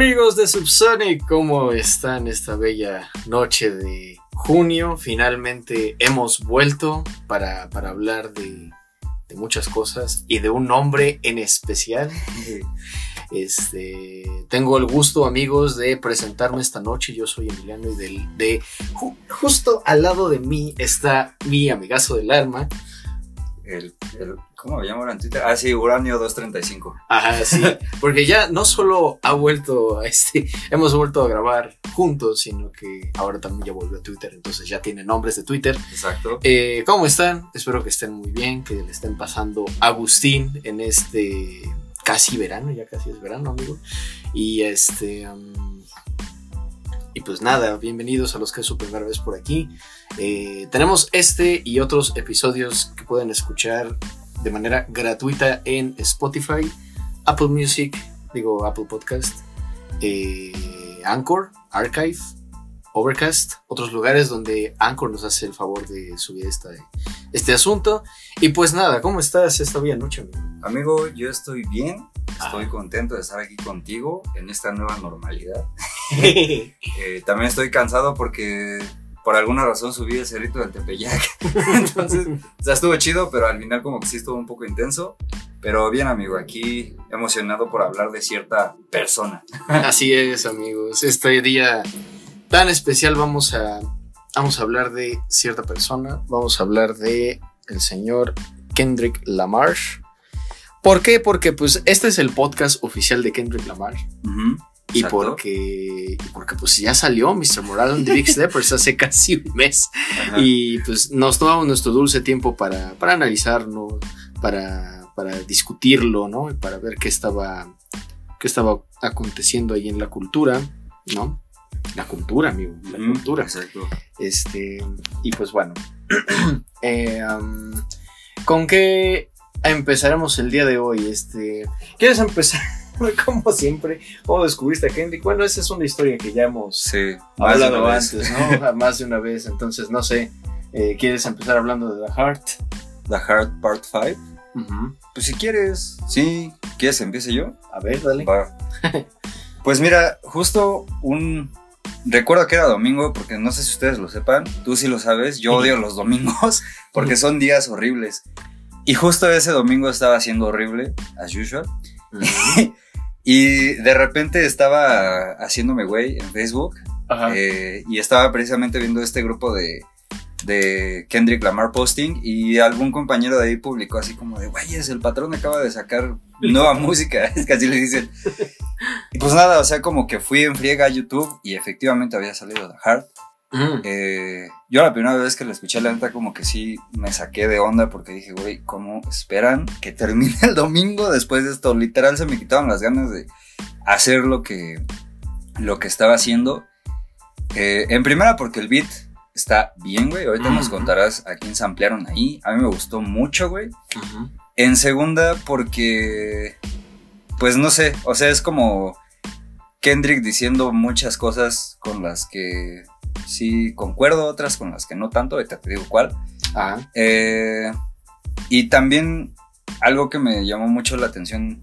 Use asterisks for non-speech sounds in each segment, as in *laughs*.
Amigos de Subsonic, ¿cómo están esta bella noche de junio? Finalmente hemos vuelto para, para hablar de, de muchas cosas y de un nombre en especial. *laughs* Este, tengo el gusto, amigos, de presentarme esta noche. Yo soy Emiliano y del, de ju- justo al lado de mí está mi amigazo del alma. El, el- ¿Cómo me llamo ahora en Twitter? Ah, sí, Uranio 235. Ajá, sí, *laughs* porque ya no solo ha vuelto a este, hemos vuelto a grabar juntos, sino que ahora también ya volvió a Twitter, entonces ya tiene nombres de Twitter. Exacto. Eh, ¿Cómo están? Espero que estén muy bien, que le estén pasando Agustín en este casi verano, ya casi es verano, amigo. Y este. um, y pues nada, bienvenidos a los que es su primera vez por aquí. Eh, tenemos este y otros episodios que pueden escuchar de manera gratuita en Spotify, Apple Music, digo Apple Podcast, eh, Anchor, Archive, Overcast, otros lugares donde Anchor nos hace el favor de subir esta, este asunto. Y pues nada, ¿cómo estás esta bella noche, amigo? Amigo, yo estoy bien. Estoy Ah. contento de estar aquí contigo en esta nueva normalidad. *laughs* Eh, también estoy cansado porque por alguna razón subí el cerrito del Tepeyac. *laughs* Entonces, o sea, estuvo chido, pero al final como que sí estuvo un poco intenso. Pero bien, amigo, aquí emocionado por hablar de cierta persona. Así es, amigos. Este día tan especial vamos a, vamos a hablar de cierta persona. Vamos a hablar de el señor Kendrick Lamar. ¿Por qué? Porque pues este es el podcast oficial de Kendrick Lamar. Y exacto. porque, porque pues ya salió Mr. Moral and the Big *laughs* Steppers hace casi un mes. Ajá. Y pues nos tomamos nuestro dulce tiempo para, para analizarlo, para, para discutirlo, ¿no? Y para ver qué estaba, qué estaba aconteciendo ahí en la cultura, ¿no? La cultura, amigo, la cultura. Exacto. Este, y pues bueno, *clears throat* eh, um, ¿con qué empezaremos el día de hoy? Este, ¿Quieres empezar? *laughs* Como siempre, ¿cómo descubriste a Kendrick? Bueno, esa es una historia que ya hemos Sí. hablado antes, ¿no? Más de una vez, entonces no sé. eh, ¿Quieres empezar hablando de The Heart? The Heart Part 5. Pues si quieres. Sí. ¿Quieres empiece yo? A ver, dale. Va. *laughs* Pues mira, justo un... Recuerdo que era domingo, porque no sé si ustedes lo sepan, tú sí lo sabes, yo odio los domingos, porque son días horribles. Y justo ese domingo estaba siendo horrible, as usual. *laughs* Y de repente estaba haciéndome güey en Facebook Ajá. eh, y estaba precisamente viendo este grupo de, de Kendrick Lamar posting y algún compañero de ahí publicó así como de, güeyes, el patrón acaba de sacar nueva *laughs* música, *laughs* es que así le dicen. Y pues nada, o sea, como que fui en friega a YouTube y efectivamente había salido The Heart. Mm. Eh, yo la primera vez que la escuché, la neta, como que sí me saqué de onda porque dije, güey, ¿cómo esperan que termine el domingo después de esto? Literal se me quitaron las ganas de hacer lo que, lo que estaba haciendo. Eh, en primera, porque el beat está bien, güey. Ahorita nos contarás a quién se ampliaron ahí. A mí me gustó mucho, güey. En segunda, porque, pues no sé, o sea, es como Kendrick diciendo muchas cosas con las que sí concuerdo, otras con las que no tanto, ahorita te digo cuál. Ajá. Eh, y también algo que me llamó mucho la atención,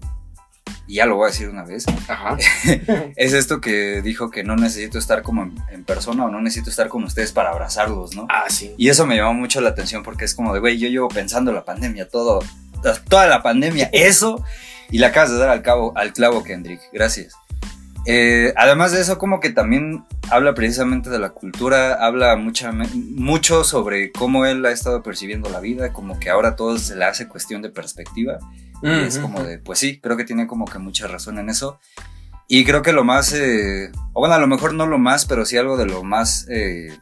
y ya lo voy a decir una vez, Ajá. *laughs* es esto que dijo que no necesito estar como en, en persona o no necesito estar con ustedes para abrazarlos, ¿no? Ah, sí. Y eso me llamó mucho la atención porque es como de, güey, yo llevo pensando la pandemia, todo, toda la pandemia, eso, y le acabas de dar al, cabo, al clavo, Kendrick. Gracias. Eh, además de eso, como que también habla precisamente de la cultura, habla mucha, mucho sobre cómo él ha estado percibiendo la vida, como que ahora todo se le hace cuestión de perspectiva. Y es como de, pues sí, creo que tiene como que mucha razón en eso. Y creo que lo más, eh, o bueno, a lo mejor no lo más, pero sí algo de lo más eh,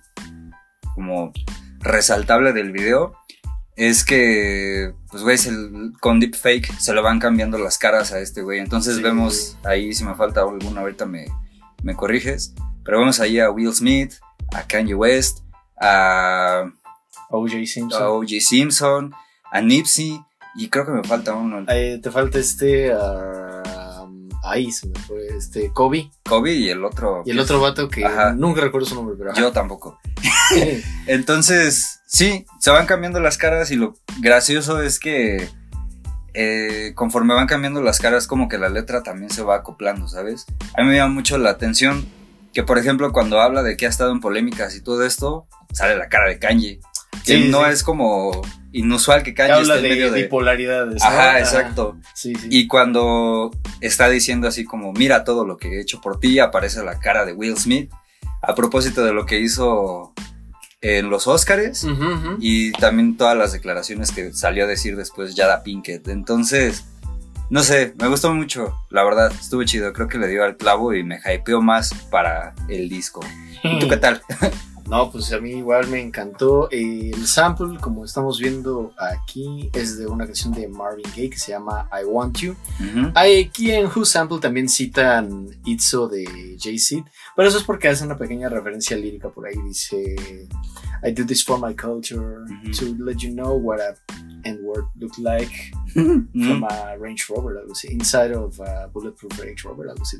como resaltable del video es que, pues güey, con deepfake se le van cambiando las caras a este güey. Entonces Sí. vemos ahí, si me falta alguna, ahorita me, me corriges. Pero vemos ahí a Will Smith, a Kanye West, a, O.J. Simpson. a O.J. Simpson, a Nipsey, y creo que me falta uno. Eh, te falta este. ah, ahí se me fue. Este. Kobe. Kobe y el otro. Y el otro vato que Ajá. nunca recuerdo su nombre, pero. ajá. Yo tampoco. *laughs* Entonces, sí, se van cambiando las caras y lo gracioso es que eh, conforme van cambiando las caras, como que la letra también se va acoplando, ¿sabes? A mí me llama mucho la atención que, por ejemplo, cuando habla de que ha estado en polémicas y todo esto, sale la cara de Kanye. Que Sí, no es como inusual que Kanye habla esté en de medio de... bipolaridades. Ajá, exacto. Sí, sí. Y cuando está diciendo así como, mira todo lo que he hecho por ti, aparece la cara de Will Smith a propósito de lo que hizo en los ujú. y también todas las declaraciones que salió a decir después Jada Pinkett. Entonces, no sé, me gustó mucho, la verdad, estuvo chido, creo que le dio al clavo y me hypeó más para el disco. ¿Y tú qué *laughs* tal? No, pues a mí igual me encantó. El sample, como estamos viendo aquí, es de una canción de Marvin Gaye que se llama I Want You. Ujú. Aquí en Who Sample también citan Itzo de Jay-Z, pero eso es porque hace una pequeña referencia lírica por ahí. Dice: I do this for my culture, to let you know what a N-word look like Ujú. from a Range Rover, algo así. Inside of a Bulletproof Range Rover, algo así.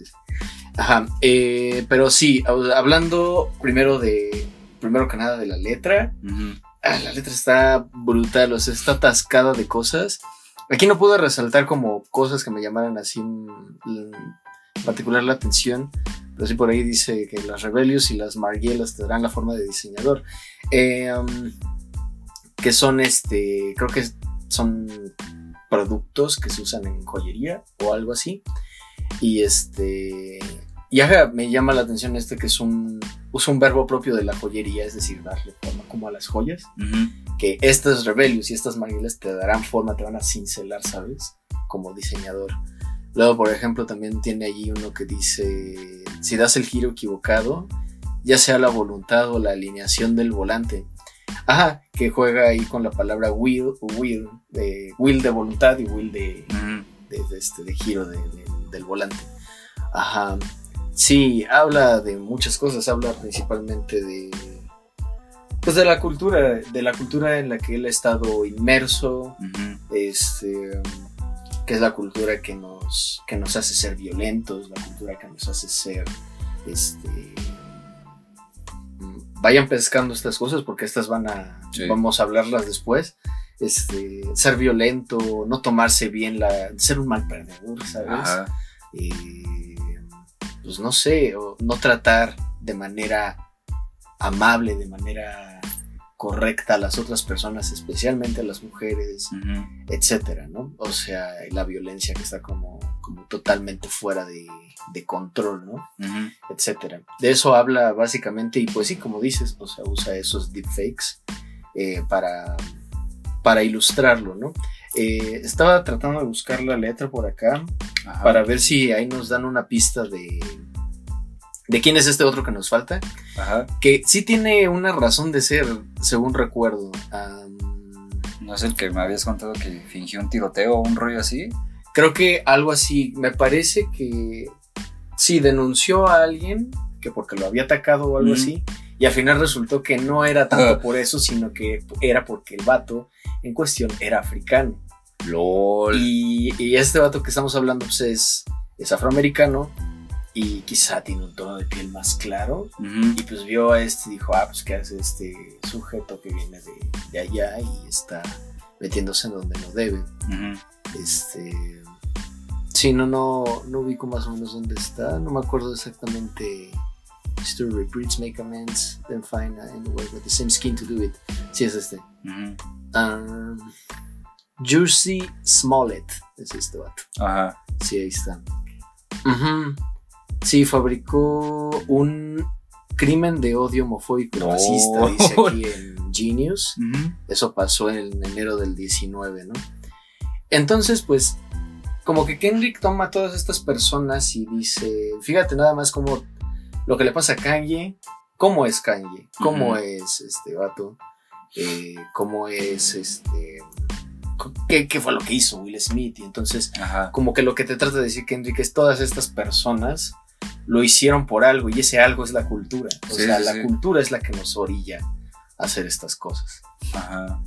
Ajá. eh, pero sí, hab- hablando primero de. Primero que nada de la letra. Ujú. Ah, la letra está brutal, o sea, está atascada de cosas. Aquí no pude resaltar como cosas que me llamaran así mm, en particular la atención, pero sí por ahí dice que las Rebellious y las Margielas te darán la forma de diseñador. Eh, um, que son este, creo que son productos que se usan en joyería o algo así. Y este, y ajá, me llama la atención este que es un, usa un verbo propio de la joyería, es decir, darle forma como a las joyas que estas Rebellious y estas Marguilas te darán forma, te van a cincelar, ¿sabes? Como diseñador. Luego, por ejemplo, también tiene allí uno que dice, si das el giro equivocado, ya sea la voluntad o la alineación del volante. Ajá, que juega ahí con la palabra will, will, de, will de voluntad y will de, Ujú. de, de este, de giro de- de- del volante. Ajá. Sí, habla de muchas cosas, habla principalmente de pues de la cultura, de la cultura en la que él ha estado inmerso, este que es la cultura que nos que nos hace ser violentos, la cultura que nos hace ser este vayan pescando estas cosas porque estas van a Sí. vamos a hablarlas después. Este, ser violento, no tomarse bien la ser un mal perdedor, ¿sabes? Eh, pues no sé, o no tratar de manera amable, de manera correcta a las otras personas, especialmente a las mujeres, etcétera, ¿no? O sea, la violencia que está como, como totalmente fuera de, de control, ¿no? Etcétera. De eso habla básicamente, y pues sí, como dices, o sea, usa esos deepfakes eh, para, para ilustrarlo, ¿no? Eh, estaba tratando de buscar la letra por acá Ajá. para ver si ahí nos dan una pista de, de quién es este otro que nos falta, Ajá. que sí tiene una razón de ser, según recuerdo. ¿No es el que me habías contado que fingió un tiroteo o un rollo así? creo que algo así, me parece que sí denunció a alguien que porque lo había atacado o algo así, y al final resultó que no era tanto Ah. por eso, sino que era porque el vato en cuestión era africano. LOL. Y, y este vato que estamos hablando pues, es, es afroamericano y quizá tiene un tono de piel más claro. Y pues vio a este y dijo, ah, pues qué hace este sujeto que viene de, de allá y está metiéndose en donde no debe. Este. Sí, no, no, no ubico más o menos dónde está. No me acuerdo exactamente. History repeats, make amends, then find uh, anywhere with the same skin to do it. Sí, es este. Ujú. Um, Jersey Smollett es este vato. Ajá. Sí, ahí está. Ujú. Sí, fabricó un crimen de odio homofóbico y No. racista, dice aquí en Genius. *laughs* Eso pasó en enero del 19, ¿no? Entonces, pues, como que Kendrick toma a todas estas personas y dice, fíjate nada más como lo que le pasa a Kanye, cómo es Kanye, cómo es este vato, eh, cómo es este... ¿Qué, qué fue lo que hizo Will Smith? Y entonces Ajá. como que lo que te trata de decir Kendrick es todas estas personas lo hicieron por algo y ese algo es la cultura. O Sí, sea, sí, la sí. cultura es la que nos orilla a hacer estas cosas. Ajá.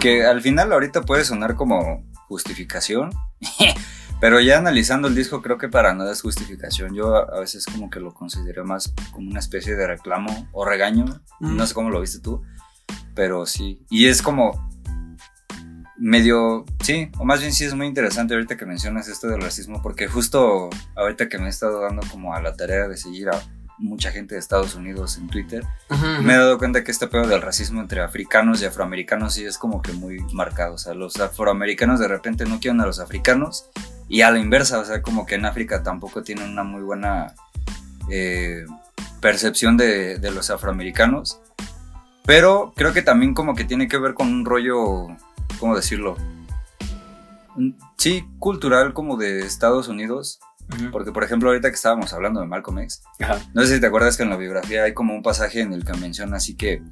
Que al final ahorita puede sonar como justificación, *laughs* pero ya analizando el disco creo que para nada es justificación. Yo a a veces como que lo considero más como una especie de reclamo o regaño. Mm. No sé cómo lo viste tú, pero sí. Y es como medio, sí, o más bien sí es muy interesante ahorita que mencionas esto del racismo, porque justo ahorita que me he estado dando como a la tarea de seguir a mucha gente de Estados Unidos en Twitter, me he dado cuenta que este pedo del racismo entre africanos y afroamericanos sí es como que muy marcado. O sea, los afroamericanos de repente no quieren a los africanos y a la inversa, o sea, como que en África tampoco tienen una muy buena eh, percepción de, de los afroamericanos. Pero creo que también como que tiene que ver con un rollo, ¿cómo decirlo? Sí, cultural como de Estados Unidos. Porque, por ejemplo, ahorita que estábamos hablando de Malcolm X, Ajá. no sé si te acuerdas que en la biografía hay como un pasaje en el que menciona así que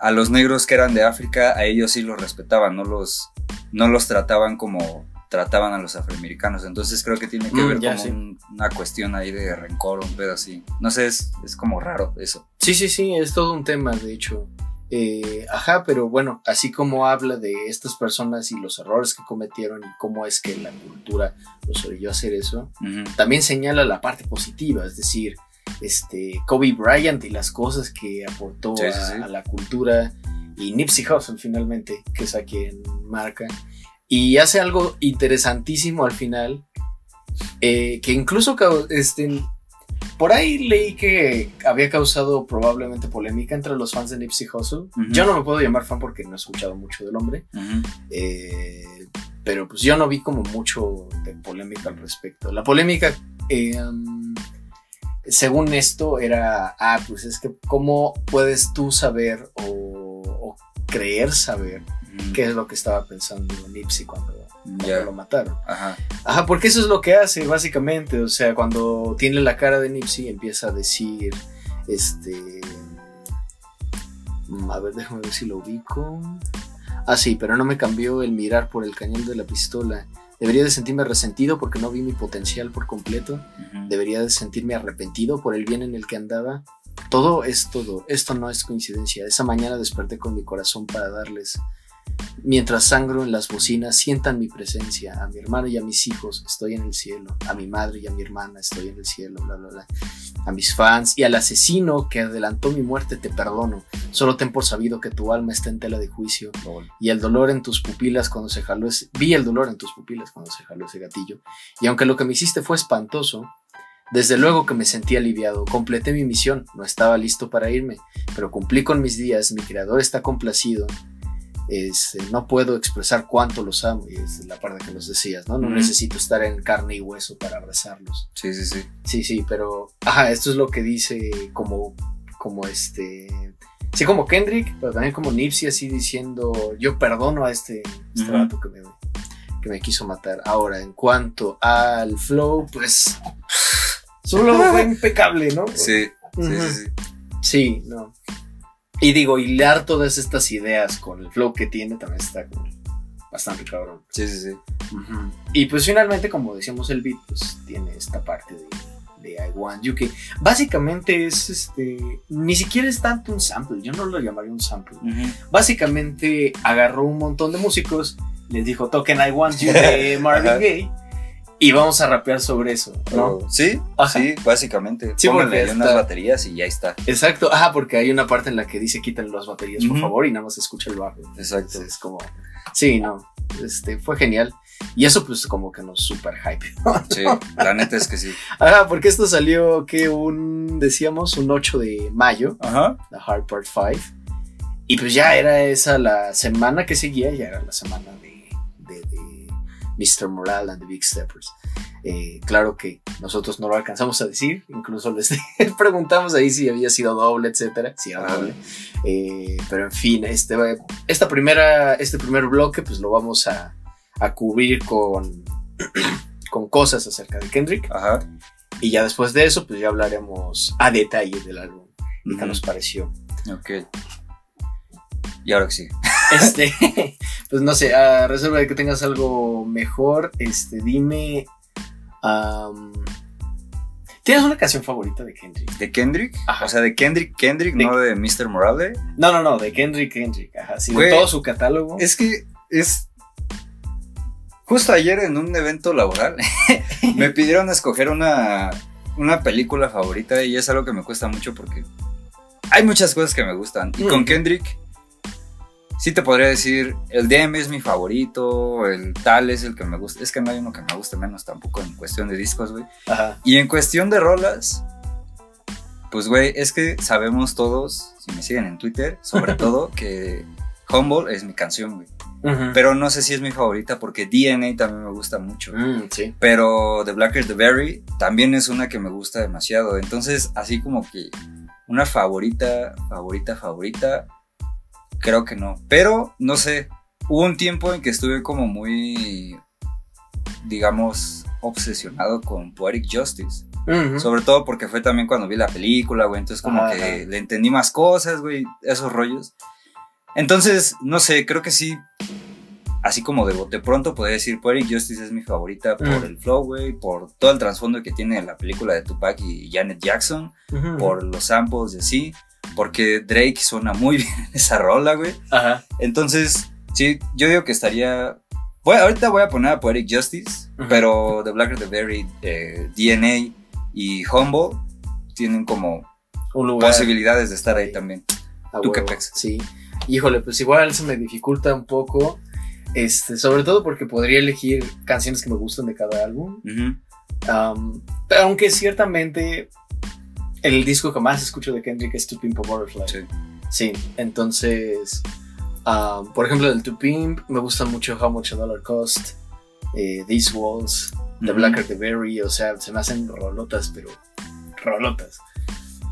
a los negros que eran de África, a ellos sí los respetaban, no los, no los trataban como trataban a los afroamericanos. Entonces creo que tiene que Mm, ver ya, como sí. un- una cuestión ahí de rencor, un pedo así. No sé, es, es como raro eso. Sí, sí, sí, es todo un tema, de hecho. Eh, ajá, pero bueno, así como habla de estas personas y los errores que cometieron y cómo es que la cultura los orilló a hacer eso, también señala la parte positiva, es decir, este, Kobe Bryant y las cosas que aportó Sí, a, sí, sí. a la cultura y Nipsey Hussle finalmente, que es a quien marca, y hace algo interesantísimo al final, eh, que incluso este, por ahí leí que había causado probablemente polémica entre los fans de Nipsey Hussle. Yo no me puedo llamar fan porque no he escuchado mucho del hombre, eh, pero pues yo no vi como mucho de polémica al respecto. La polémica, eh, um, según esto, era, ah, pues es que cómo puedes tú saber o, o creer saber qué es lo que estaba pensando Nipsey cuando Ya. lo mataron. Ajá. Ajá, porque eso es lo que hace, básicamente. O sea, cuando tiene la cara de Nipsey, empieza a decir, este... mm, A ver, déjame ver si lo ubico. Ah, sí, pero no me cambió el mirar por el cañón de la pistola. Debería de sentirme resentido porque no vi mi potencial por completo. Debería de sentirme arrepentido por el bien en el que andaba. Todo es todo. Esto no es coincidencia. Esa mañana desperté con mi corazón para darles. Mientras sangro en las bocinas, sientan mi presencia. A mi hermano y a mis hijos estoy en el cielo. A mi madre y a mi hermana estoy en el cielo. Bla, bla, bla. A mis fans y al asesino que adelantó mi muerte te perdono. Solo ten por sabido que tu alma está en tela de juicio y el dolor en tus pupilas cuando se jaló ese, vi el dolor en tus pupilas cuando se jaló ese gatillo. Y aunque lo que me hiciste fue espantoso, desde luego que me sentí aliviado, completé mi misión, no estaba listo para irme, pero cumplí con mis días, mi creador está complacido. Este, no puedo expresar cuánto los amo, y es la parte que nos decías, ¿no? No necesito estar en carne y hueso para abrazarlos. Sí, sí, sí. Sí, sí, pero, ajá, esto es lo que dice como, como este, sí, como Kendrick, pero también como Nipsey, así diciendo, yo perdono a este, este vato que me, que me quiso matar. Ahora, en cuanto al flow, pues, solo fue *laughs* impecable, ¿no? Sí, sí, Ujú. sí, sí. Sí, no. Y digo, hilar todas estas ideas con el flow que tiene también está como bastante cabrón. Sí, sí, sí. Y pues finalmente, como decíamos, el beat pues tiene esta parte de, de I Want You que básicamente es este, ni siquiera es tanto un sample, yo no lo llamaría un sample. Ujú. Básicamente agarró un montón de músicos, les dijo toquen I Want You *laughs* de Marvin. Gaye y vamos a rapear sobre eso, ¿no? Oh, Sí, Ajá. sí, básicamente. Sí, Pónganle unas baterías y ya está. Exacto, ah, porque hay una parte en la que dice quiten las baterías por Ujú. favor y nada más escucha el bajo. Exacto. Entonces, como, sí, no, este, fue genial. Y eso pues como que nos super hype. *laughs* Sí, la neta es que sí. Ajá, porque esto salió que un, decíamos, un 8 de mayo, Ajá. la Hard Part 5. Y pues ya era esa la semana que seguía, ya era la semana de, de, de Mr. Moral and the Big Steppers. Eh, claro que nosotros no lo alcanzamos a decir, incluso les *laughs* preguntamos ahí si había sido doble, etcétera, si era doble. Eh, pero en fin, este, esta primera, este primer bloque pues lo vamos a, a cubrir con, *clears throat* con cosas acerca de Kendrick. Ajá. Y ya después de eso, pues ya hablaremos a detalle del álbum qué Ujú. nos pareció. Ok. Y ahora que sí. *laughs* Este, *laughs* pues no sé, a reserva de que tengas algo mejor, este, dime. ¿Tienes una canción favorita de Kendrick? ¿De Kendrick? Ajá. O sea, de Kendrick, Kendrick, De- no de Mr. Morale. No, no, no, de Kendrick, Kendrick. Ajá, sí, de todo su catálogo. Es que es. Justo ayer en un evento laboral *laughs* me pidieron escoger una, una película favorita y es algo que me cuesta mucho porque hay muchas cosas que me gustan. Y con Mm. Kendrick, sí te podría decir, el DM es mi favorito, el tal es el que me gusta. Es que no hay uno que me guste menos tampoco en cuestión de discos, güey. Y en cuestión de rolas, pues güey, es que sabemos todos, si me siguen en Twitter, sobre *laughs* todo, que Humble es mi canción, güey. Ujú. Pero no sé si es mi favorita porque DNA también me gusta mucho. Mm, sí. Pero The Blacker the Berry también es una que me gusta demasiado. Entonces, así como que una favorita, favorita, favorita, creo que no. Pero, no sé, hubo un tiempo en que estuve como muy, digamos, obsesionado con Poetic Justice. Sobre todo porque fue también cuando vi la película, güey. Entonces, como Ajá. que le entendí más cosas, güey, esos rollos. Entonces, no sé, creo que sí. Así como de bote pronto podría decir Poetic Justice es mi favorita por el flow, güey, por todo el trasfondo que tiene la película de Tupac y Janet Jackson, por los samples de sí, porque Drake suena muy *laughs* bien en esa rola, güey. Ajá. Entonces, sí, yo digo que estaría. Bueno, ahorita voy a poner a Poetic Justice, pero The Blacker the Berry, eh, DNA y Humble tienen como Un lugar. posibilidades de estar ahí también. a ¿Tú qué pex? Sí. Híjole, pues igual se me dificulta un poco. Este, sobre todo porque podría elegir canciones que me gustan de cada álbum. Um, pero aunque ciertamente el disco que más escucho de Kendrick es To Pimp a Butterfly. Sí. Sí, entonces, um, por ejemplo, del To Pimp me gusta mucho How Much a Dollar Cost, eh, These Walls, The Ujú. Blacker the Berry, o sea, se me hacen rolotas, pero rolotas.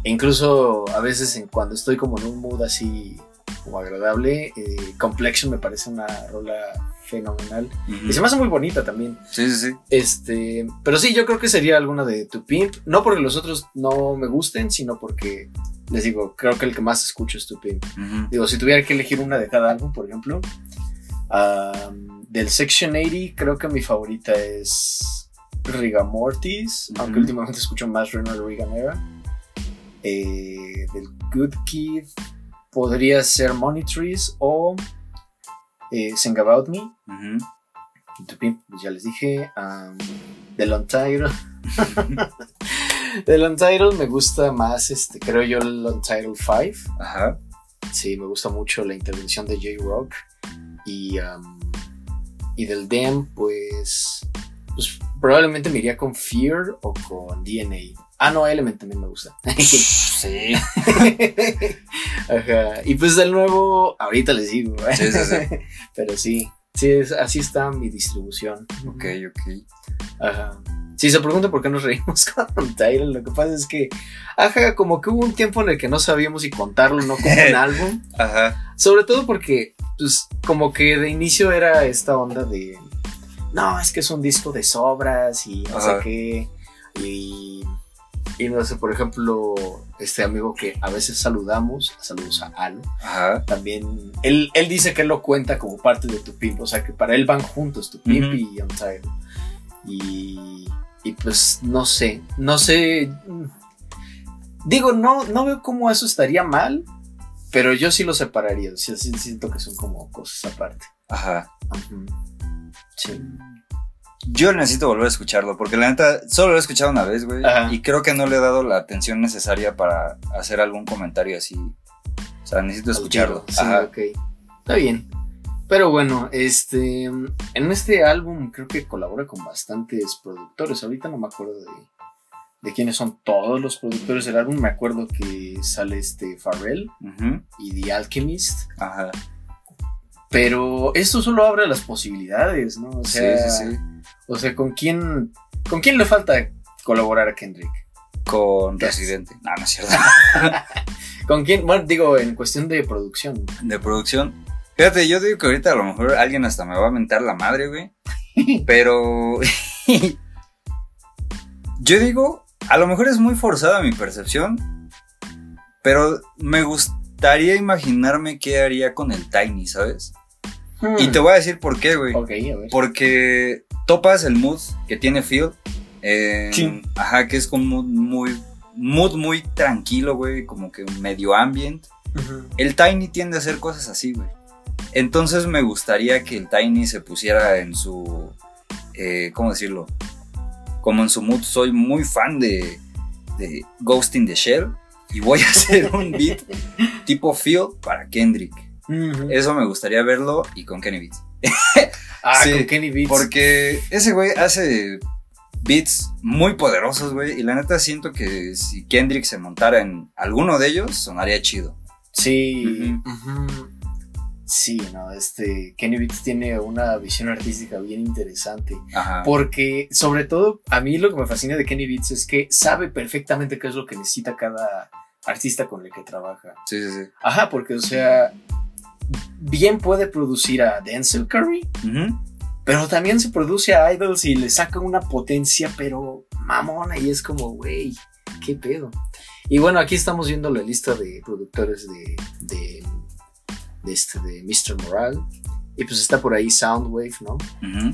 E incluso a veces en, cuando estoy como en un mood así como agradable, eh, Complexion me parece una rola fenomenal. Y se me hace muy bonita también. Sí, sí, sí. Este, pero sí, yo creo que sería alguna de Tu Pimp. No porque los otros no me gusten, sino porque les digo, creo que el que más escucho es Tu Pimp. Ujú. Digo, si tuviera que elegir una de cada álbum, por ejemplo, um, del Section 80, creo que mi favorita es Rigamortis, Ujú. aunque últimamente escucho más Ronald Reagan Era. Eh, del Good Kid podría ser Money Trees o eh, Sing About Me. Pimp, pues ya les dije. Um, del Untitled. del Untitled me gusta más, este, creo yo, el Untitled 5. Ajá. Sí, me gusta mucho la intervención de J-Rock. Y, um, y del Dem, pues, pues probablemente me iría con Fear o con DNA. Ah, no, Element también me gusta. *laughs* Sí. *laughs* Ajá. Y pues del nuevo, ahorita les digo. ¿eh? Sí, sí, sí. *laughs* Pero sí, sí, es- así está mi distribución. Ok, ok. Ajá. Si se preguntan por qué nos reímos *laughs* con Tyler, lo que pasa es que, ajá, como que hubo un tiempo en el que no sabíamos si contarlo o no como un *laughs* álbum. Ajá. Sobre todo porque, pues, como que de inicio era esta onda de, no, es que es un disco de sobras y no Ajá. sé qué. Y, y no sé, por ejemplo, este amigo que a veces saludamos, saludos a Alo, Ajá. también, él, él dice que él lo cuenta como parte de Tu Pimp, o sea que para él van juntos Tu Pimp Ujú. y Untitled. Y, y pues no sé, no sé. Digo, no, no veo cómo eso estaría mal, pero yo sí lo separaría. sea, sí siento que son como cosas aparte. Ajá. Ujú. Sí. Yo necesito volver a escucharlo, porque la neta, solo lo he escuchado una vez, güey. Y creo que no le he dado la atención necesaria para hacer algún comentario así. O sea, necesito escucharlo. Sí, Ajá. ok. Está bien. Pero bueno, este. En este álbum creo que colabora con bastantes productores. Ahorita no me acuerdo de, de quiénes son todos los productores del álbum. Me acuerdo que sale este Pharrell y The Alchemist. Ajá. Pero esto solo abre las posibilidades, ¿no? O sea, sí, sí, sí. O sea, ¿con quién, ¿con quién le falta colaborar a Kendrick? Con. Residente. No, no es cierto. *laughs* ¿Con quién? Bueno, digo, en cuestión de producción. de producción. Fíjate, yo digo que ahorita a lo mejor alguien hasta me va a mentar la madre, güey. *laughs* Pero. *laughs* yo digo, a lo mejor es muy forzada mi percepción. Pero me gustaría imaginarme qué haría con el Tiny, ¿sabes? Y te voy a decir por qué, güey. Ok, a ver. Porque topas el mood que tiene Phil Eh, Sí. Ajá, que es como muy, mood muy tranquilo, güey, como que medio ambient. El Tiny tiende a hacer cosas así, güey. Entonces me gustaría que el Tiny se pusiera en su. eh, ¿Cómo decirlo? Como en su mood. Soy muy fan de, de Ghost in the Shell. Y voy a hacer *laughs* un beat tipo Feel para Kendrick. Eso me gustaría verlo y con Kenny Beats. *laughs* Ah, sí, con Kenny Beats. Porque ese güey hace beats muy poderosos, güey. Y la neta siento que si Kendrick se montara en alguno de ellos, sonaría chido. Sí. Sí, no, este Kenny Beats tiene una visión artística bien interesante. Ajá. Porque, sobre todo, a mí lo que me fascina de Kenny Beats es que sabe perfectamente qué es lo que necesita cada artista con el que trabaja. Sí, sí, sí. Ajá, porque, o sea, bien puede producir a Denzel Curry, pero también se produce a Idols y le saca una potencia, pero mamona, y es como, güey, qué pedo. Y bueno, aquí estamos viendo la lista de productores de, de, de este, de Mr. Moral. Y pues está por ahí Soundwave, ¿no?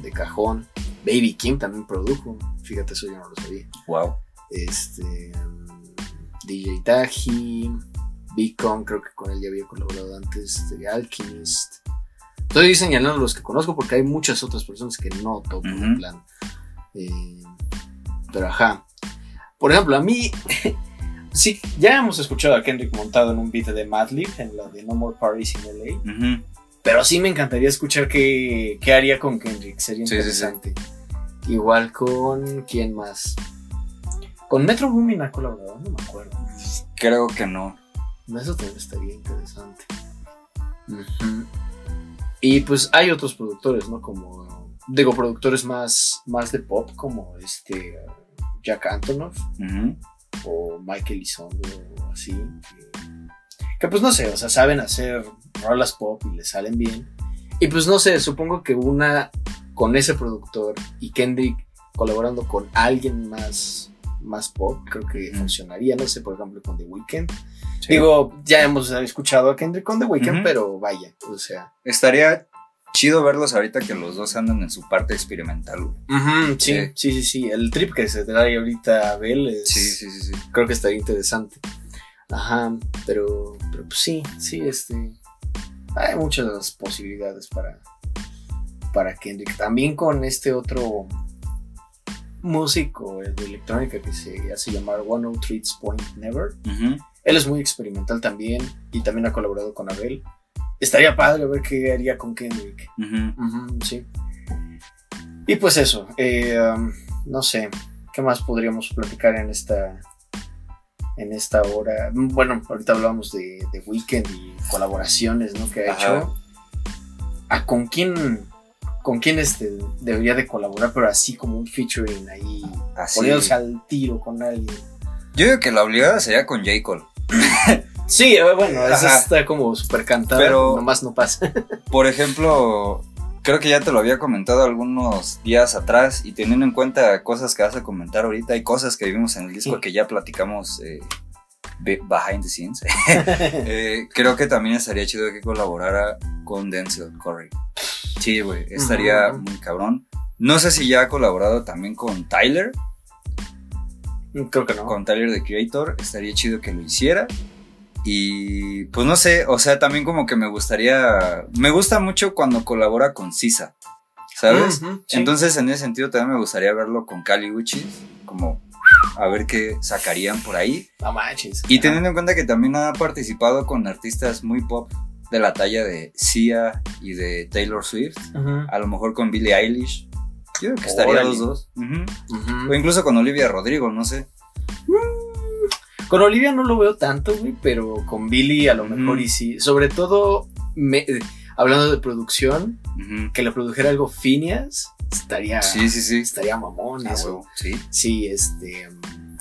De cajón. Baby Kim también produjo. Fíjate, eso yo no lo sabía. Wow. Este. um, DJ Taji. Beacon, creo que con él ya había colaborado antes. De Alchemist. Estoy señalando los que conozco porque hay muchas otras personas que no toco en Ujú. plan. Eh, pero ajá. Por ejemplo, a mí. *laughs* sí, ya hemos escuchado a Kendrick montado en un beat de Madlib, en la de No More Parties in LA. Pero sí me encantaría escuchar qué, qué haría con Kendrick. Sería Sí, sí, sí. interesante. Igual con. ¿Quién más? Con Metro Boomin ha colaborado, no me acuerdo. Creo que no. Eso también estaría interesante. Y pues hay otros productores, ¿no? Como. Digo, productores más, más de pop, como este. Jack Antonoff o Michael Isondo o así. Que, que, pues no sé, o sea, saben hacer rolas pop y les salen bien. Y pues no sé, supongo que una con ese productor y Kendrick colaborando con alguien más, más pop, creo que Ujú. funcionaría, no sé, por ejemplo, con The Weeknd. Sí. Digo, ya hemos escuchado a Kendrick con The Weeknd, pero vaya, o sea. Estaría chido verlos ahorita que los dos andan en su parte experimental, güey. ujú, sí, Sí. sí, sí, sí. El trip que se trae ahorita Abel es, Sí, sí, sí, sí. creo que estaría interesante. Ajá, pero, pero pues sí, sí, este. Hay muchas posibilidades para, para Kendrick. También con este otro músico eh, de electrónica que se hace llamar 103 Point Never. Él es muy experimental también y también ha colaborado con Abel. Estaría padre ver qué haría con Kendrick. Sí. Y pues eso, eh, um, no sé, ¿qué más podríamos platicar en esta en esta hora? Bueno, ahorita hablábamos de, de Weekend y colaboraciones, ¿no? Que ha Ajá. hecho. ¿A con quién con quién este debería de colaborar, pero así como un featuring ahí, Así. poniéndose al tiro con alguien? Yo digo que la obligada sería con J. Cole. Sí, eh, bueno, eso está como súper cantado, Pero- nomás no pasa. *laughs* Por ejemplo, creo que ya te lo había comentado algunos días atrás y teniendo en cuenta cosas que vas a comentar ahorita, hay cosas que vimos en el disco Sí. que ya platicamos eh, be- behind the scenes. *laughs* *laughs* Eh, creo que también estaría chido que colaborara con Denzel Curry. Sí, güey, estaría muy cabrón. No sé si ya ha colaborado también con Tyler, Creo que no. con Tyler the Creator, estaría chido que lo hiciera. Y pues no sé, o sea, también como que me gustaría, me gusta mucho cuando colabora con Sisa, ¿sabes? Sí. Entonces en ese sentido también me gustaría verlo con Cali Uchis, como a ver qué sacarían por ahí. no manches. Y teniendo en cuenta que también ha participado con artistas muy pop de la talla de Sia y de Taylor Swift, a lo mejor con Billie Eilish. Yo creo que estaría los dos. O incluso con Olivia Rodrigo, no sé. Con Olivia no lo veo tanto, güey, pero con Billy a lo mejor y sí. Sobre todo, me- eh, hablando de producción, que le produjera algo Phineas, estaría, Sí, sí, sí. estaría mamón Ah, eso. huevo, Sí. Sí, este... mm,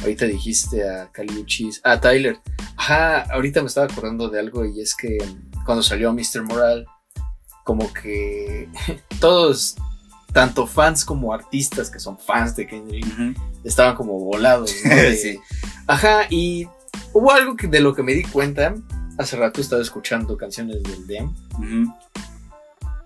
ahorita dijiste a Caliuchis, a Tyler. Ajá, ahorita me estaba acordando de algo y es que cuando salió Mr. Moral, como que *laughs* todos, tanto fans como artistas que son fans de Kendrick, estaban como volados. ¿no? *laughs* De- Sí. Ajá, y hubo algo que de lo que me di cuenta. Hace rato estaba escuchando canciones del Dem. Ujú.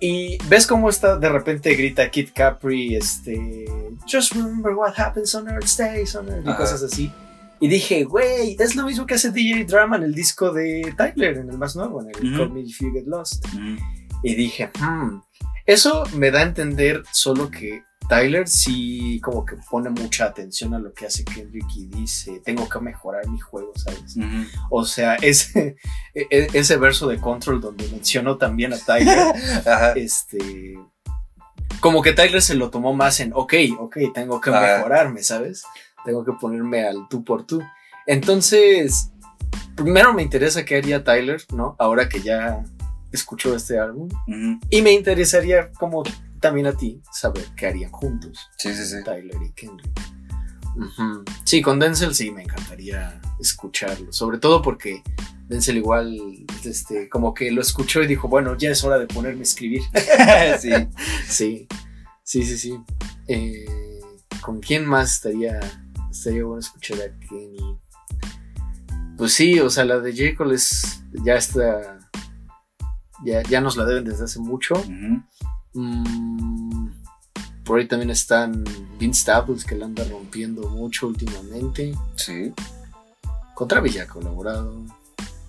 Y ves cómo está de repente grita Kid Capri, este, just remember what happens on Earth stays on Earth, y cosas así. Y dije, güey, es lo mismo que hace DJ Drama en el disco de Tyler, en el más nuevo, en el Ujú. Call Me If You Get Lost. Ujú. Y dije, hmm, eso me da a entender solo que Tyler sí como que pone mucha atención a lo que hace Kendrick y dice, tengo que mejorar mi juego, ¿sabes? O sea, ese, e- e- ese verso de Control donde mencionó también a Tyler, *laughs* este, como que Tyler se lo tomó más en, ok, ok, tengo que Ajá. mejorarme, ¿sabes? Tengo que ponerme al tú por tú. Entonces, primero me interesa qué haría Tyler, ¿no? Ahora que ya escuchó este álbum. Y me interesaría, como también a ti, saber qué harían juntos, Sí, sí, sí. Tyler y Kendrick. Sí, con Denzel sí me encantaría escucharlo, sobre todo porque Denzel igual, este, como que lo escuchó y dijo, bueno, ya es hora de ponerme a escribir. *laughs* sí. sí, sí, sí, sí. Eh, ¿Con quién más estaría, estaría bueno escuchar a Kenny? Pues sí, o sea, la de J. Cole es, ya está, ya, ya nos la deben desde hace mucho. Ujú. Mm, por ahí también están Vince Staples que la anda rompiendo mucho últimamente. Sí. Con Travis ya ha colaborado.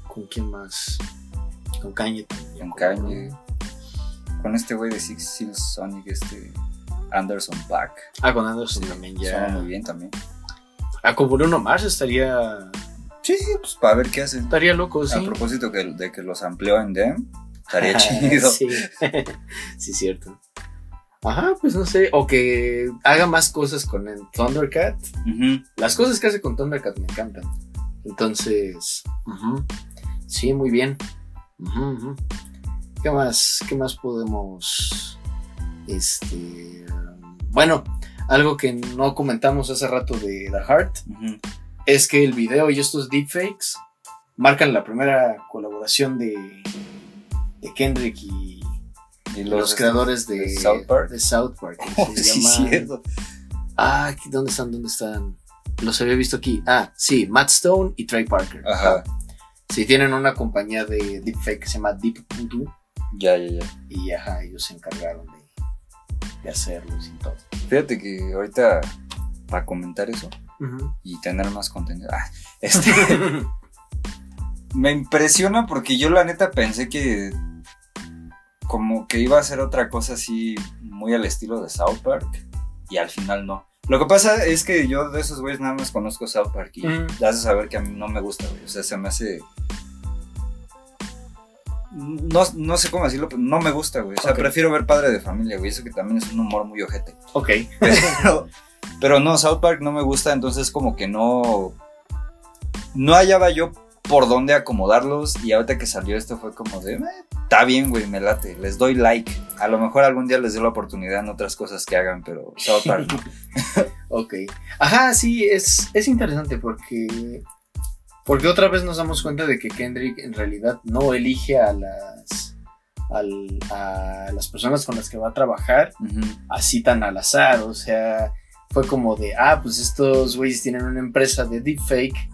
¿Con quién más? Con Kanye también. Con. Kanye. Con este güey de Six Seals Sonic, este Anderson Pack. Ah, con Anderson también Suena ya. muy bien también. Ah, con Bruno Mars estaría. Sí, pues para ver qué hacen. Estaría loco, sí. A propósito que, de que los amplió en Dem, estaría *laughs* chido. sí. *laughs* sí, cierto. Ajá, pues no sé. O que haga más cosas con el Thundercat. Las cosas que hace con Thundercat me encantan. Entonces, sí, muy bien. ¿Qué más? ¿Qué más podemos? Este, um, bueno, algo que no comentamos hace rato de The Heart es que el video y estos deepfakes marcan la primera colaboración de, de Kendrick y Y los, creadores de, de South Park. de South Park, que *laughs* se Sí, llaman- cierto. Ah, ¿dónde están? ¿Dónde están? Los había visto aquí. Ah, sí, Matt Stone y Trey Parker. Ajá. Sí, tienen una compañía de deepfake que se llama Deep Voodoo Ya, ya, ya. y ajá, ellos se encargaron de, de hacerlos y todo. Fíjate que ahorita, para comentar eso y tener más contenido, ah, este, *laughs* me impresiona porque yo la neta pensé que como que iba a ser otra cosa así muy al estilo de South Park y al final no. Lo que pasa es que yo de esos güeyes nada más conozco South Park y Mm. saber que a mí no me gusta, güey. O sea, se me hace... No, no sé cómo decirlo, pero no me gusta, güey. O sea, prefiero ver Padre de Familia, güey. Eso que también es un humor muy ojete. Ok. Pero, pero no, South Park no me gusta, entonces como que no... No hallaba yo por dónde acomodarlos y ahorita que salió esto fue como de... "Eh, Está bien, güey, me late, les doy like. A lo mejor algún día les doy la oportunidad en otras cosas que hagan, pero South Park. *laughs* Ok. Ajá, sí, es, es interesante porque. Porque otra vez nos damos cuenta de que Kendrick en realidad no elige a las. al- a las personas con las que va a trabajar así tan al azar. O sea, fue como de, ah, pues estos güeyes tienen una empresa de deepfake.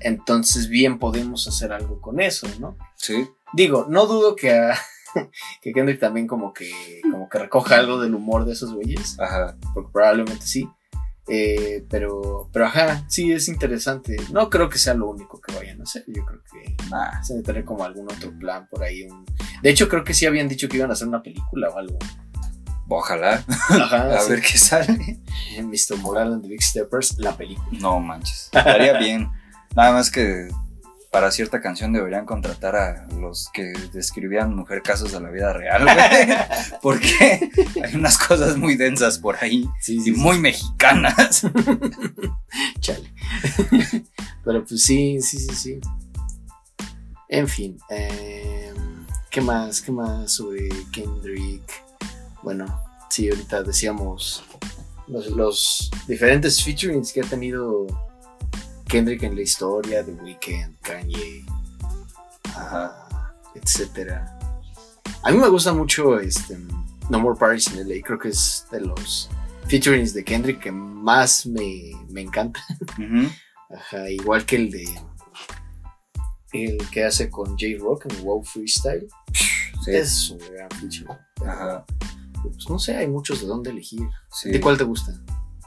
Entonces bien podemos hacer algo con eso, ¿no? Sí. Digo, no dudo que, a- *laughs* que Kendrick también como que, como que recoja algo del humor de esos güeyes Ajá. porque probablemente sí. Eh, pero, pero ajá, sí es interesante. No creo que sea lo único que vayan a hacer. Yo creo que Nah. se debe tener como algún otro plan por ahí. un- De hecho, creo que sí habían dicho que iban a hacer una película o algo. Ojalá. Ajá, *laughs* A sí. ver qué sale. *laughs* Mr. Moral and the Big Steppers, la película. No manches. Estaría bien. Nada más que para cierta canción deberían contratar a los que describían mujer casos de la vida real, güey. *laughs* Porque hay unas cosas muy densas por ahí Sí, y muy mexicanas. *laughs* Chale. *laughs* Pero pues sí, sí, sí, sí. En fin. eh, ¿Qué más? ¿Qué más sobre Kendrick? Bueno, sí, ahorita decíamos los, los diferentes featurings que ha tenido Kendrick en la historia, The Weeknd, Kanye, ah, etcétera. A mí me gusta mucho este No More Parties in LA, creo que es de los featurings de Kendrick que más me, me encanta. *laughs* Ajá, igual que el de el que hace con J Rock en WoW Freestyle. Sí. Es un gran feature. Ajá. Pues no sé, hay muchos de dónde elegir. Sí. ¿De cuál te gusta?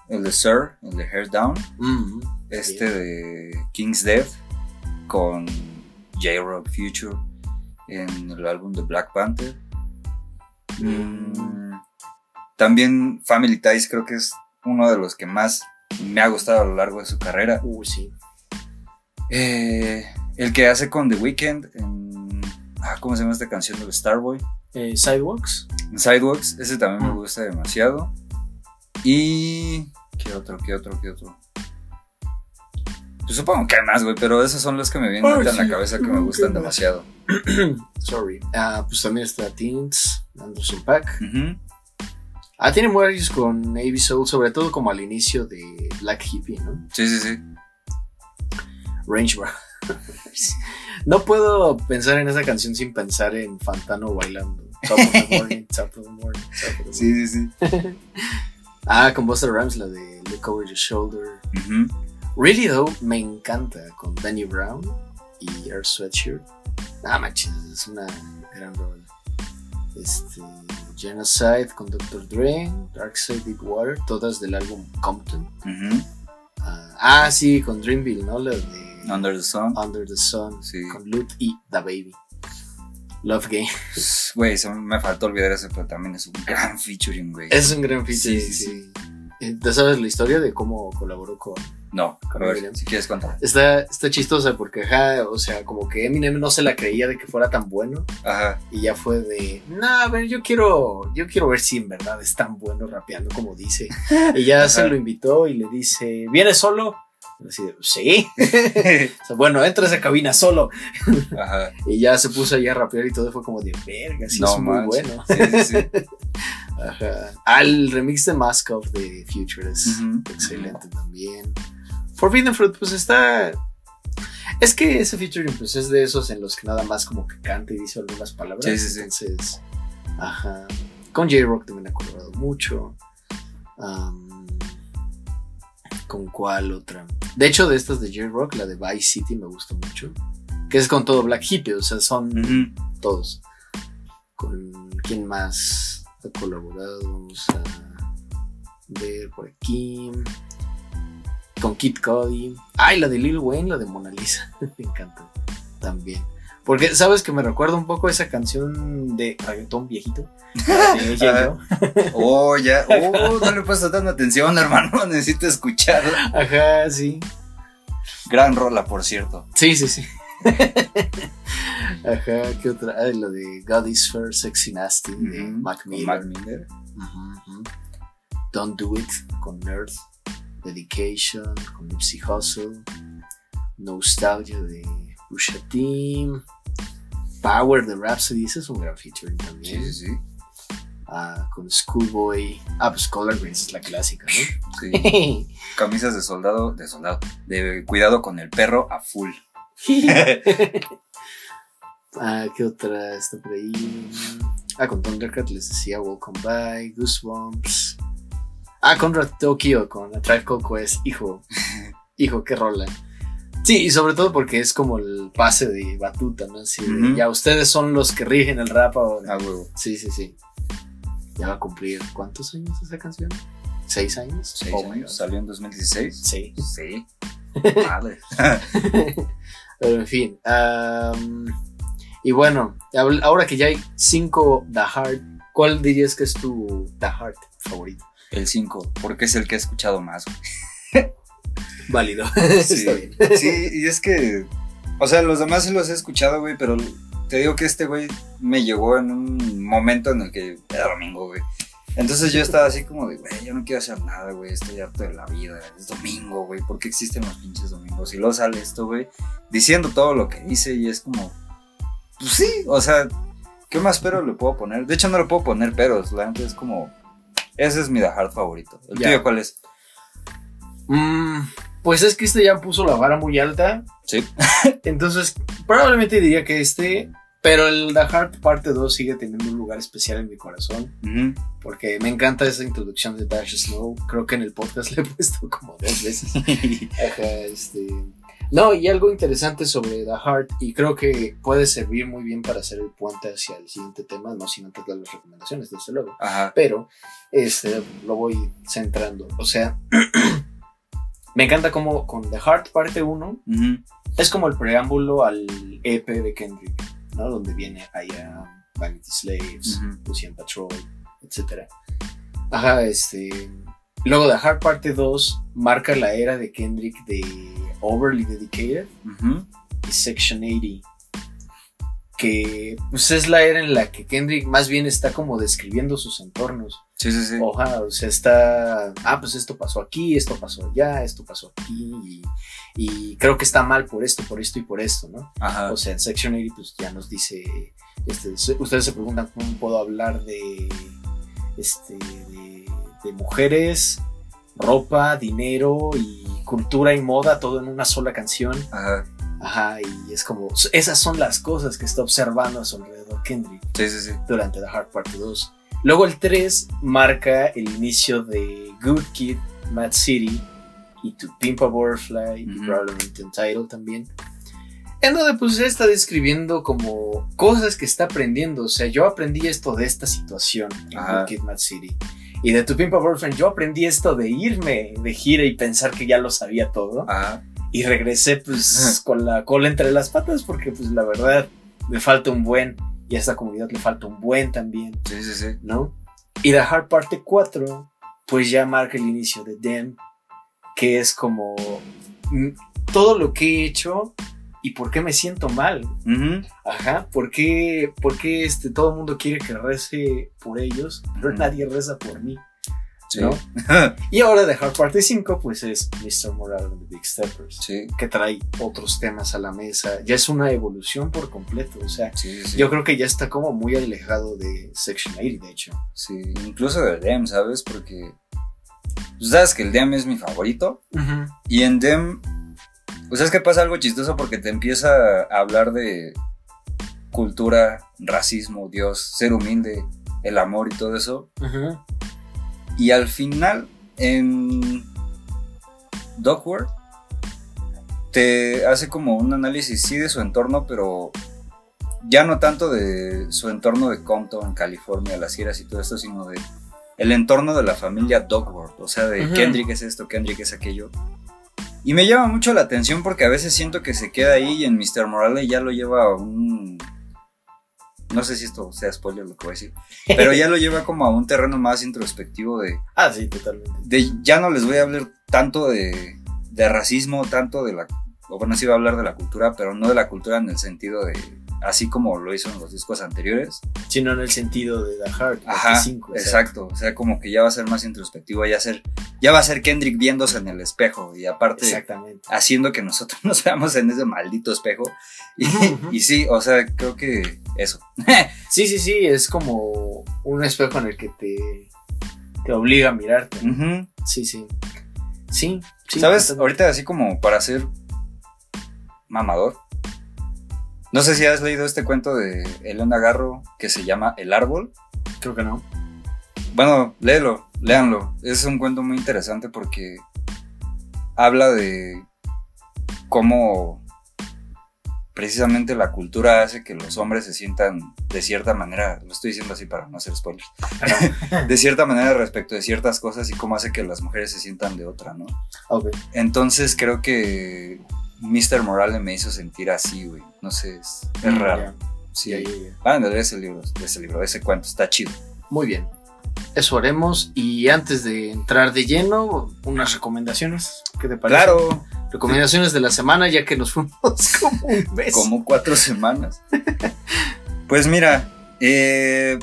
El de Sir, el de Hair Down. Mm, Este de King's Death con J-Rock Future en el álbum de Black Panther. Mm, También Family Ties creo que es uno de los que más me ha gustado a lo largo de su carrera. Uh, sí. Eh, el que hace con The Weeknd en... ah, ¿Cómo se llama esta canción del Starboy? Eh, Sidewalks. Sidewalks, ese también me Mm. gusta demasiado. Y... ¿Qué otro? ¿Qué otro? ¿Qué otro? Pues supongo que hay más, güey, pero esos son los que me vienen ahorita en la cabeza que me gustan demasiado. *clears throat* Sorry. Ah, pues también está Teens, Anderson Pack. Ah, tiene varios con Navy Soul, sobre todo como al inicio de Black Hippie, ¿no? Sí, sí, sí. Range Bar. *laughs* no puedo pensar en esa canción sin pensar en Fantano bailando. Top of the *laughs* morning, top of the morning, top of the morning. Sí, sí, sí. *laughs* Ah, con Buster Rhymes, la de Look Over Your Shoulder. Really Though me encanta con Danny Brown y Air Sweatshirt. Ah, manches, es una gran rola. Este, Genocide con Dr. Dre, Dark Side Deep Water, todas del álbum Compton. Ah, ah, sí, con Dreamville, ¿no? La de Under the Sun. Under the Sun, Sí. con Loot y The Baby. Love Game. *laughs* Güey, se me faltó olvidar eso, pero también es un gran featuring, güey. Es un gran feature. Sí, sí, sí. Eh, ¿Tú sabes la historia de cómo colaboró con, No, a Con ver, Eminem. si quieres contar. Está, está chistosa porque, ajá, o sea, como que Eminem no se la creía de que fuera tan bueno Ajá. y ya fue de, no, a ver, yo quiero, yo quiero ver si en verdad es tan bueno rapeando como dice. *laughs* Y ya se Ajá. lo invitó y le dice, ¿vienes solo? Así de, sí. *laughs* Bueno, entra a esa cabina solo. Ajá. *laughs* Y ya se puso ahí a rapear y todo fue como de, verga, sí No es muy bueno. Sí, sí, sí. *laughs* Ajá. El remix de Mask of de Future es excelente también. Forbidden Fruit, pues está. Es que ese featuring, pues es de esos en los que nada más como que canta y dice algunas palabras. Sí, sí, sí. Entonces, ajá. Con J-Rock también ha colaborado mucho. Am, ¿Con cuál otra? De hecho, de estas de J-Rock, la de Vice City me gusta mucho. Que es con todo Black Hippie, o sea, son todos. ¿Con quién más ha colaborado? Vamos a ver por aquí. Con Kid Cody. Ay, la de Lil Wayne, la de Mona Lisa. *laughs* me encanta también. Porque, ¿sabes que me recuerda un poco a esa canción de reggaetón viejito? De ella y yo. Oh, ya. Oh, no le puesto tanta atención, hermano. *laughs* Necesito escucharla. Ajá, sí. Gran rola, por cierto. Sí, sí, sí. *laughs* Ajá, ¿qué otra? Ay, la de God is Fair, Sexy Nasty de. Mac Miller. Mac Miller. Ujú. Don't Do It con Nerd, Dedication con Nipsey Hussle, Nostalgia de Pusha T, Power de Rhapsody, ese es un gran featuring Sí, también. sí, sí. Ah, con Schoolboy, ah, pues Color Greens es la clásica, Sí. ¿no? *laughs* Camisas de soldado, de soldado. De cuidado con el perro a full. *laughs* ah, ¿qué otra está por ahí? Ah, con Thundercat les decía Welcome By, Goosebumps. Ah, con Rat Tokyo, con A Tribe Called Quest. Hijo, *laughs* hijo, qué rola. Sí, y sobre todo porque es como el pase de batuta, ¿no? Así de, Ujú. ya ustedes son los que rigen el rap ahora. A huevo. Sí, sí, sí. Ya va a cumplir, ¿cuántos años esa canción? ¿Seis años? Seis Oh años. Salió en 2016. Sí. Sí. *laughs* Madre. *laughs* Pero en fin. am, y bueno, ahora que ya hay cinco The Heart, ¿cuál dirías que es tu The Heart favorito? El 5, porque es el que he escuchado más. *laughs* Válido. *laughs* Sí. Está bien. Sí, y es que, o sea, los demás sí los he escuchado, güey, pero te digo que este güey me llegó en un momento en el que era domingo, güey. Entonces yo estaba así como de, güey, yo no quiero hacer nada, güey, estoy harto de la vida, es domingo, güey, ¿por qué existen los pinches domingos? Y luego sale esto, güey, diciendo todo lo que dice y es como, pues sí, o sea, ¿qué más pero le puedo poner? De hecho no le puedo poner peros, la neta es como, ese es mi The Heart favorito. ¿El tuyo cuál es? Mm, pues es que este ya puso la vara muy alta. Sí. *laughs* Entonces, probablemente diría que este. Pero el The Heart parte 2 sigue teniendo un lugar especial en mi corazón. Porque me encanta esa introducción de Dash Snow. Creo que en el podcast le he puesto *laughs* como dos veces. *laughs* Ajá, este. No, y algo interesante sobre The Heart, y creo que puede servir muy bien para hacer el puente hacia el siguiente tema, no sin antes dar las recomendaciones, desde luego. Ajá. Pero este, lo voy centrando. O sea, *clears throat* me encanta como con The Heart parte 1 Ujú. es como el preámbulo al EP de Kendrick, ¿no? Donde viene I Am, Vanity Slaves, Ujú. Lucian Patrol, etc. Ajá, este. Luego The Heart parte 2 marca la era de Kendrick de Overly Dedicated y Section 80. Que pues es la era en la que Kendrick más bien está como describiendo sus entornos. Sí, sí, sí. Ojalá, o sea, está. Ah, pues esto pasó aquí, esto pasó allá, esto pasó aquí. Y, y creo que está mal por esto, por esto y por esto, ¿no? Ajá. O sea, en Section 80, pues ya nos dice. Este, ustedes se preguntan cómo puedo hablar de. Este. De, de mujeres, ropa, dinero y cultura y moda, todo en una sola canción. Ajá. Ajá, y es como. Esas son las cosas que está observando a su alrededor Kendrick Sí, sí, sí. durante The Hard Part 2. Luego el 3 marca el inicio de Good Kid, Mad City y To Pimp a Butterfly y Ujú. probablemente Untitled también. En donde pues él está describiendo como cosas que está aprendiendo. O sea, yo aprendí esto de esta situación en Ajá. Good Kid, Mad City. Y de To Pimp a Butterfly yo aprendí esto de irme de gira y pensar que ya lo sabía todo. Ajá. Y regresé pues con la cola entre las patas porque pues la verdad me falta un buen y a esta comunidad le falta un buen también, Sí, sí, sí. ¿no? Y The Hard Parte 4 pues ya marca el inicio de Dem, que es como mm, todo lo que he hecho y por qué me siento mal. Ujú. Ajá, ¿por qué, por qué este, todo el mundo quiere que rece por ellos, pero nadie reza por mí? Sí. ¿No? *laughs* Y ahora The Hard Parte 5 pues es Mr. Morale and the Big Steppers sí. que trae otros temas a la mesa. Ya es una evolución por completo. O sea, Sí, yo creo que ya está como muy alejado de Section 80, de hecho. Sí, incluso del Dem, ¿sabes? Porque. Pues sabes que el Dem es mi favorito. Y en Dem. Pues es que pasa algo chistoso porque te empieza a hablar de cultura, racismo, Dios, ser humilde, el amor y todo eso. Y al final, en Dogworld, te hace como un análisis, sí, de su entorno, pero ya no tanto de su entorno de Compton, California, las giras y todo esto, sino de el entorno de la familia Dogworld, o sea, de. Kendrick es esto, Kendrick es aquello. Y me llama mucho la atención porque a veces siento que se queda ahí y en Mr. Morale ya lo lleva a un... No sé si esto sea spoiler lo que voy a decir, pero ya lo lleva como a un terreno más introspectivo de, *laughs* Ah, sí, totalmente. de ya no les voy a hablar tanto de, de racismo, tanto de la, bueno, sí iba a hablar de la cultura, pero no de la cultura en el sentido de, así como lo hizo en los discos anteriores. Sino en el sentido de The Heart, Ajá, 5, o sea. exacto, o sea, como que ya va a ser más introspectivo, ya, ser, ya va a ser Kendrick viéndose en el espejo y aparte Exactamente. haciendo que nosotros *laughs* nos veamos en ese maldito espejo. Y, y sí, o sea, creo que eso. *laughs* Sí, sí, sí, es como un espejo en el que te, te obliga a mirarte. Sí, sí. Sí, sí. ¿Sabes? Ahorita así como para ser mamador. No sé si has leído este cuento de Elena Garro que se llama El Árbol. Creo que no. Bueno, léelo, léanlo. Es un cuento muy interesante porque habla de cómo precisamente la cultura hace que los hombres se sientan de cierta manera, lo estoy diciendo así para no hacer spoilers, *laughs* de cierta manera respecto de ciertas cosas y cómo hace que las mujeres se sientan de otra, ¿no? Entonces creo que Mr. Morale me hizo sentir así, güey. No sé, es, es Mm, raro. Sí, Ya, ya, ya. Van a leer ese libro, ese libro, ese cuento, está chido. Muy bien. Eso haremos. Y antes de entrar de lleno, unas recomendaciones. ¿Qué te parece? Claro, Recomendaciones de la semana, ya que nos fuimos *laughs* como un mes. como cuatro semanas. pues mira, eh,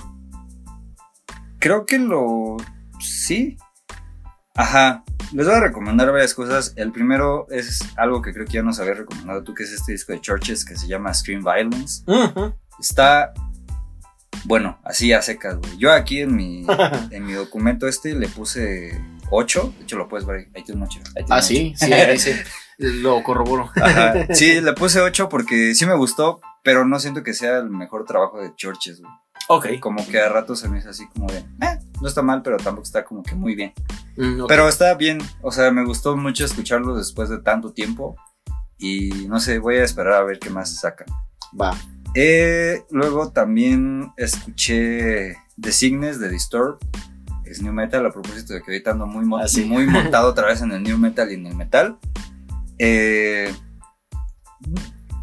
creo que lo... Sí. Ajá. Les voy a recomendar varias cosas. El primero es algo que creo que ya nos habías recomendado tú, que es este disco de Churches que se llama Scream Violence. Está... Bueno, así a secas, güey. Yo aquí en mi, *laughs* en mi documento este le puse 8. De hecho, lo puedes ver ahí. Ahí tiene un 8. Ah, sí, sí, ahí sí. Lo corroboro. Ajá. *laughs* Sí, le puse 8 porque sí me gustó, pero no siento que sea el mejor trabajo de Churches, güey. Ok. Como que a ratos se me hizo así como de, eh, no está mal, pero tampoco está como que muy bien. Mm. Pero está bien, o sea, me gustó mucho escucharlo después de tanto tiempo. Y no sé, voy a esperar a ver qué más sacan. Va. Eh, luego también escuché The Signes de Disturb. Es New Metal, a propósito de que ahorita ando muy, mo- Ah, muy *laughs* montado otra vez en el New Metal y en el Metal. Eh,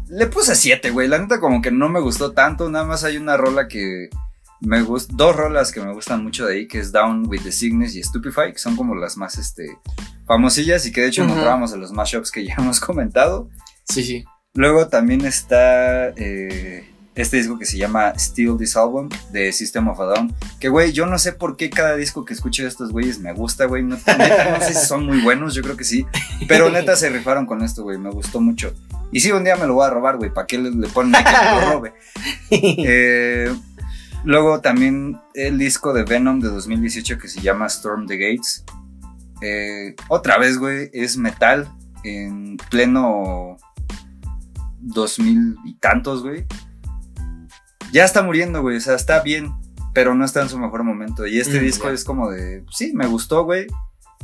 le puse 7, güey. La neta como que no me gustó tanto. Nada más hay una rola que me gusta. Dos rolas que me gustan mucho de ahí, que es Down with the Signes y Stupefy, que son como las más este, famosillas y que de hecho Ujú. encontrábamos en los mashups que ya hemos comentado. Sí, sí. Luego también está eh, este disco que se llama Steal This Album de System of a Down. Que, güey, yo no sé por qué cada disco que escucho de estos güeyes me gusta, güey. No, neta, no sé si son muy buenos, yo creo que sí. Pero neta se rifaron con esto, güey. Me gustó mucho. Y sí, un día me lo voy a robar, güey. ¿Para qué le, le ponen ahí que me lo robe? *laughs* Eh, luego también el disco de Venom de 2018 que se llama Storm the Gates. Eh, otra vez, güey, es metal en pleno 2000 y tantos, güey. Ya está muriendo, güey. O sea, está bien, pero no está en su mejor momento. Y este Mm, disco es como de, sí, me gustó, güey.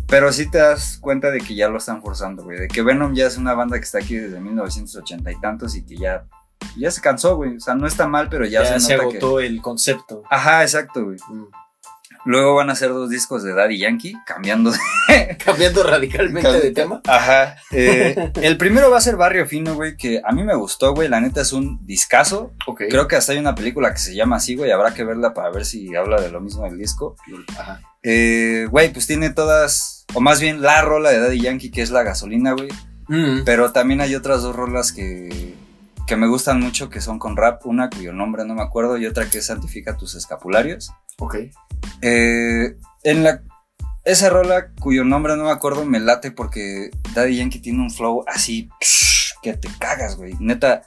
Pero sí te das cuenta de que ya lo están forzando, güey. De que Venom ya es una banda que está aquí desde 1980 y tantos y que ya, ya se cansó, güey. O sea, no está mal, pero ya, Ya, se, se nota que... agotó el concepto. Ajá, exacto, güey. Mm. Luego van a hacer dos discos de Daddy Yankee, cambiando de... *laughs* Cambiando radicalmente de tema. Ajá. eh, *laughs* el primero va a ser Barrio Fino, güey, que a mí me gustó, güey. La neta es un discazo. Ok. Creo que hasta hay una película que se llama así, güey. Habrá que verla para ver si habla de lo mismo del disco. Ajá. Eh, Güey, pues tiene todas, o más bien la rola de Daddy Yankee, que es la gasolina, güey. Mm. Pero también hay otras dos rolas que, que me gustan mucho, que son con rap. Una cuyo nombre no me acuerdo y otra que es Santifica tus escapularios. Ok. Eh, en la, esa rola cuyo nombre no me acuerdo me late porque Daddy Yankee tiene un flow así psh, que te cagas, güey. Neta,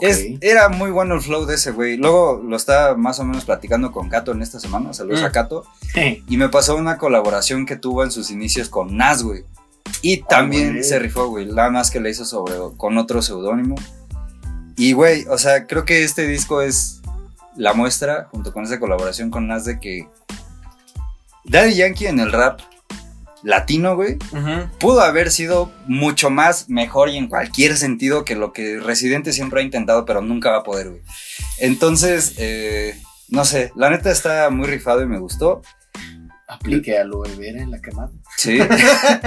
es- era muy bueno el flow de ese, güey. Luego lo estaba más o menos platicando con Kato en esta semana. Saludos Mm. a Kato. *laughs* Y me pasó una colaboración que tuvo en sus inicios con Nas, güey. Y también güey. se rifó, güey. Nada más que le hizo sobre con otro seudónimo. Y, güey, o sea, creo que este disco es la muestra, junto con esa colaboración con Nas, de que Daddy Yankee en el rap latino, güey, pudo haber sido mucho más mejor y en cualquier sentido que lo que Residente siempre ha intentado, pero nunca va a poder, güey. Entonces, eh, no sé, la neta está muy rifado y me gustó. Aplique a lo Vera en la quemada. Sí.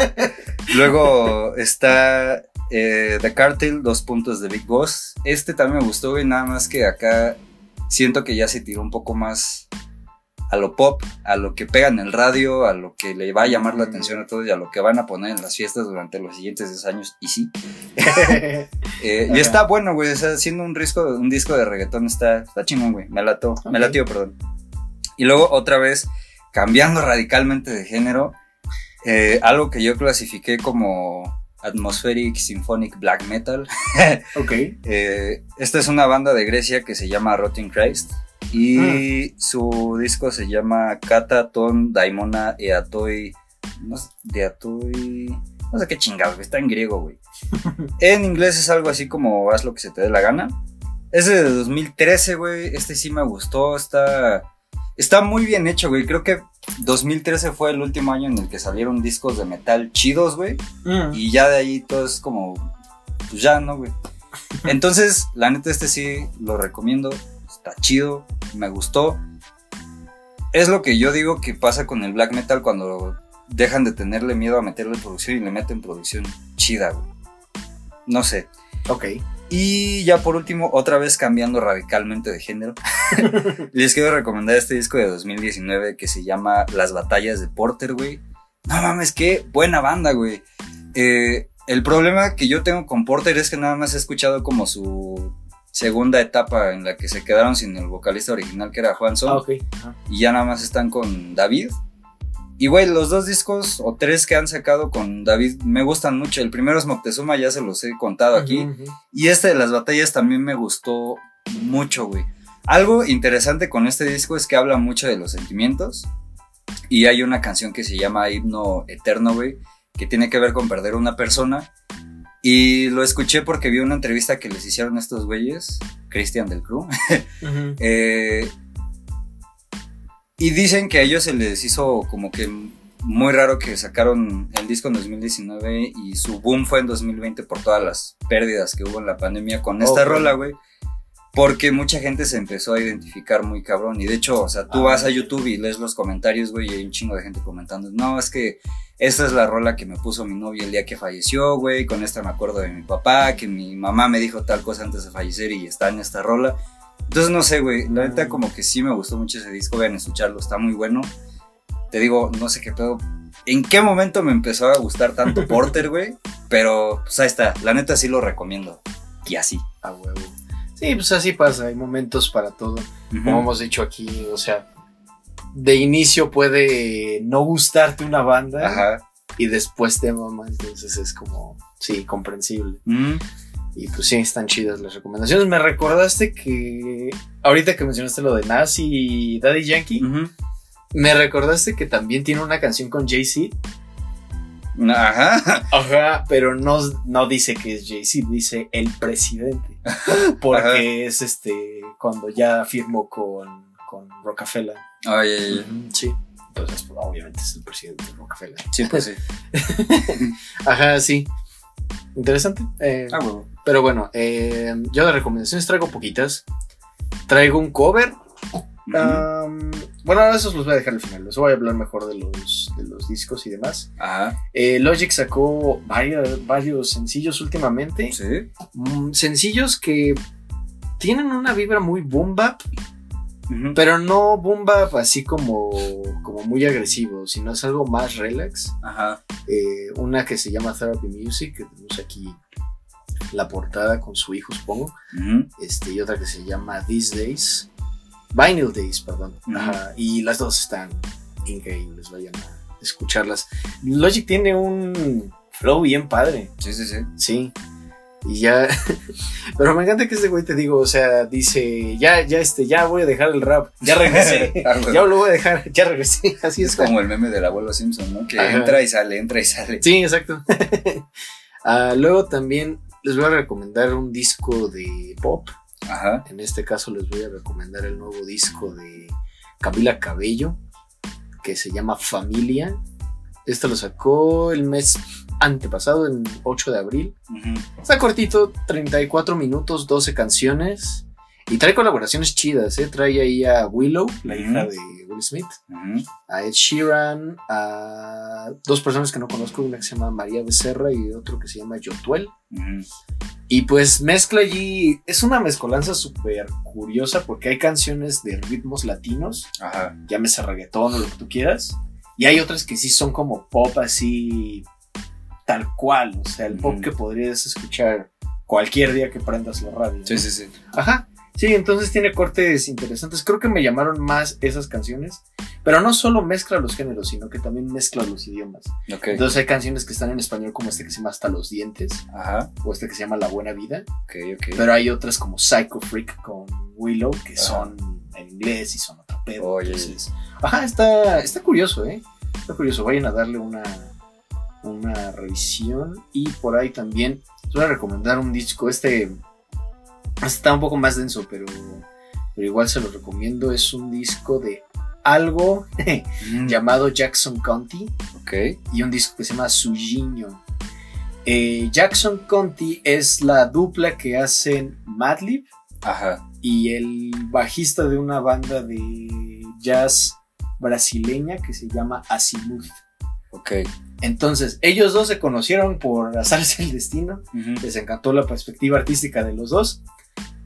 *laughs* Luego está eh, The Cartel, dos puntos de Big Boss. Este también me gustó, güey, nada más que acá siento que ya se tiró un poco más a lo pop, a lo que pega en el radio, a lo que le va a llamar la atención a todos y a lo que van a poner en las fiestas durante los siguientes 10 años. Y sí. *laughs* Eh, y está bueno, güey. O sea, haciendo un disco, un disco de reggaetón está, está chingón, güey. Me lató, me Ok. latió, perdón. Y luego otra vez, cambiando radicalmente de género, eh, algo que yo clasifiqué como atmospheric symphonic black metal. *laughs* ok. Eh, esta es una banda de Grecia que se llama Rotting Christ. Y su disco se llama Kata Ton Daimona Eatoi. No sé, Deatoi. No sé qué chingados, güey, está en griego, güey. *laughs* en inglés es algo así como haz lo que se te dé la gana. Es de 2013, güey. Este sí me gustó. Está, está muy bien hecho, güey. Creo que 2013 fue el último año en el que salieron discos de metal chidos, güey. Mm. Y ya de ahí todo es como, pues ya, ¿no, güey? *laughs* Entonces, la neta, este sí lo recomiendo. Está chido, me gustó. Es lo que yo digo que pasa con el black metal cuando dejan de tenerle miedo a meterle producción y le meten producción chida, güey. No sé. Ok. Y ya por último, otra vez cambiando radicalmente de género, *laughs* les quiero recomendar este disco de 2019 que se llama Las Batallas de Porter, güey. No mames, qué buena banda, güey. Eh, el problema que yo tengo con Porter es que nada más he escuchado como su segunda etapa en la que se quedaron sin el vocalista original que era Juan Son Ah, y ya nada más están con David. Y güey, los dos discos o tres que han sacado con David me gustan mucho. El primero es Moctezuma, ya se los he contado aquí. Y este de las batallas también me gustó mucho, güey. Algo interesante con este disco es que habla mucho de los sentimientos. Y hay una canción que se llama Himno Eterno, güey, que tiene que ver con perder a una persona. Y lo escuché porque vi una entrevista que les hicieron estos güeyes, Christian del Crew. *laughs* Eh, y dicen que a ellos se les hizo como que muy raro que sacaron el disco en 2019 y su boom fue en 2020 por todas las pérdidas que hubo en la pandemia con esta Ok. rola, güey. Porque mucha gente se empezó a identificar muy cabrón. Y de hecho, o sea, tú Ah, vas a. YouTube y lees los comentarios, güey, y hay un chingo de gente comentando. No, es que esta es la rola que me puso mi novio el día que falleció, güey. Con esta me acuerdo de mi papá, que mi mamá me dijo tal cosa antes de fallecer y está en esta rola. Entonces, no sé, güey. La neta, como que sí me gustó mucho ese disco. Vayan a escucharlo, está muy bueno. Te digo, no sé qué pedo. ¿En qué momento me empezó a gustar tanto *laughs* Porter, güey? Pero, pues ahí está. La neta sí lo recomiendo. Y así. A huevo. Sí, pues así pasa, hay momentos para todo. Como hemos dicho aquí, o sea, de inicio puede no gustarte una banda Ajá. y después te mama, entonces es como, sí, comprensible. Mm, Y pues sí, están chidas las recomendaciones. Me recordaste que, ahorita que mencionaste lo de Nazi y Daddy Yankee, me recordaste que también tiene una canción con Jay-Z. Ajá. Ajá, pero no, no dice que es Jay-Z, dice el presidente. *laughs* Porque es este, cuando ya firmó con, con Rockefeller. Oye, Ujú, Sí. Entonces, pues, obviamente es el presidente de Rockefeller. sí, pues sí. *laughs* Ajá, sí. Interesante. eh, Ah, huevo. Pero bueno, eh, yo de recomendaciones traigo poquitas. Traigo un cover. Ujú. Am, bueno, esos los voy a dejar al final. Les voy a hablar mejor de los, de los discos y demás. Ajá. Eh, Logic sacó varios, varios sencillos últimamente. Sí. Mm, sencillos que tienen una vibra muy boom bap, pero no boom bap así como, como muy agresivo, sino es algo más relax. Ajá. Eh, una que se llama Therapy Music, que tenemos aquí la portada con su hijo, supongo. Este, y otra que se llama These Days. Vinyl Days, perdón. Ajá, y las dos están increíbles, vayan a escucharlas. Logic tiene un flow bien padre. Sí, sí, sí. Sí. Y ya. *laughs* Pero me encanta que este güey te digo, o sea, dice, ya, ya, este, ya voy a dejar el rap. Ya regresé. *laughs* Ah, ya lo voy a dejar. *laughs* Ya regresé. Así es Es como el meme del abuelo Simpson, ¿no? Que Ajá. entra y sale, entra y sale. Sí, exacto. Ah, luego también les voy a recomendar un disco de pop. Ajá. En este caso les voy a recomendar el nuevo disco de Camila Cabello, que se llama Familia. Este lo sacó el mes antepasado, el 8 de abril. Ujú. Está cortito, 34 minutos, 12 canciones. Y trae colaboraciones chidas, ¿eh? Trae ahí a Willow, la hija de Will Smith, Ujú. a Ed Sheeran, a dos personas que no conozco, una que se llama María Becerra y otro que se llama Yotuel. Ujú. Y pues mezcla allí, es una mezcolanza súper curiosa porque hay canciones de ritmos latinos, Ajá. llámese reggaetón o lo que tú quieras, y hay otras que sí son como pop así tal cual, o sea, el pop Ujú. que podrías escuchar cualquier día que prendas la radio. ¿no? Sí, sí, sí. Ajá. Sí, entonces tiene cortes interesantes. Creo que me llamaron más esas canciones. Pero no solo mezcla los géneros, sino que también mezcla los idiomas. Ok. Entonces hay canciones que están en español como este que se llama Hasta los dientes. Ajá. O este que se llama La Buena Vida. Ok, ok. Pero hay otras como Psycho Freak con Willow que Ajá. son en inglés y son otro pedo. Oye. Entonces, ajá, está, está curioso, ¿eh? Está curioso. Vayan a darle una, una revisión. Y por ahí también les voy a recomendar un disco. Este está un poco más denso, pero, pero igual se lo recomiendo. Es un disco de algo Mm, llamado Jackson County Ok. y un disco que se llama Sujinho. Eh, Jackson Conti es la dupla que hacen Madlib Ajá. y el bajista de una banda de jazz brasileña que se llama Azimuth. Ok. Entonces, ellos dos se conocieron por azarse el destino, les encantó la perspectiva artística de los dos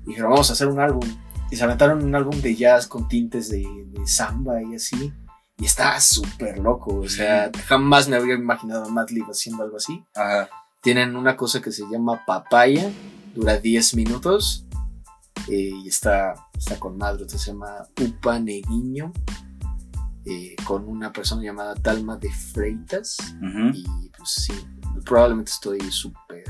y dijeron, vamos a hacer un álbum. Y se aventaron un álbum de jazz con tintes de, de samba y así. Y está súper loco, o sea, jamás me habría imaginado a Madlib haciendo algo así. Ajá. Tienen una cosa que se llama papaya, dura 10 minutos eh, y está, está con madre, se llama Upa Neguiño, eh, con una persona llamada Talma de Freitas y pues sí, probablemente estoy súper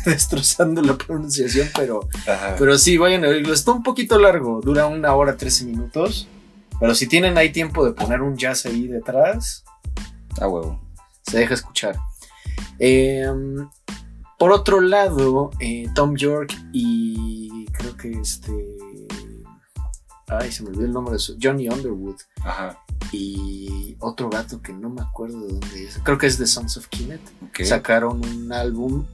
*laughs* destrozando la pronunciación, pero, Ajá. pero sí, vayan a oírlo, está un poquito largo, dura una hora 13 minutos, pero si tienen ahí tiempo de poner un jazz ahí detrás, A huevo. se deja escuchar. Eh, por otro lado, eh, Tom York y creo que este. Ay, se me olvidó el nombre de su. Johnny Underwood. Ajá. y otro gato que no me acuerdo de dónde es. Creo que es The Sons of. Ok. Sacaron un álbum,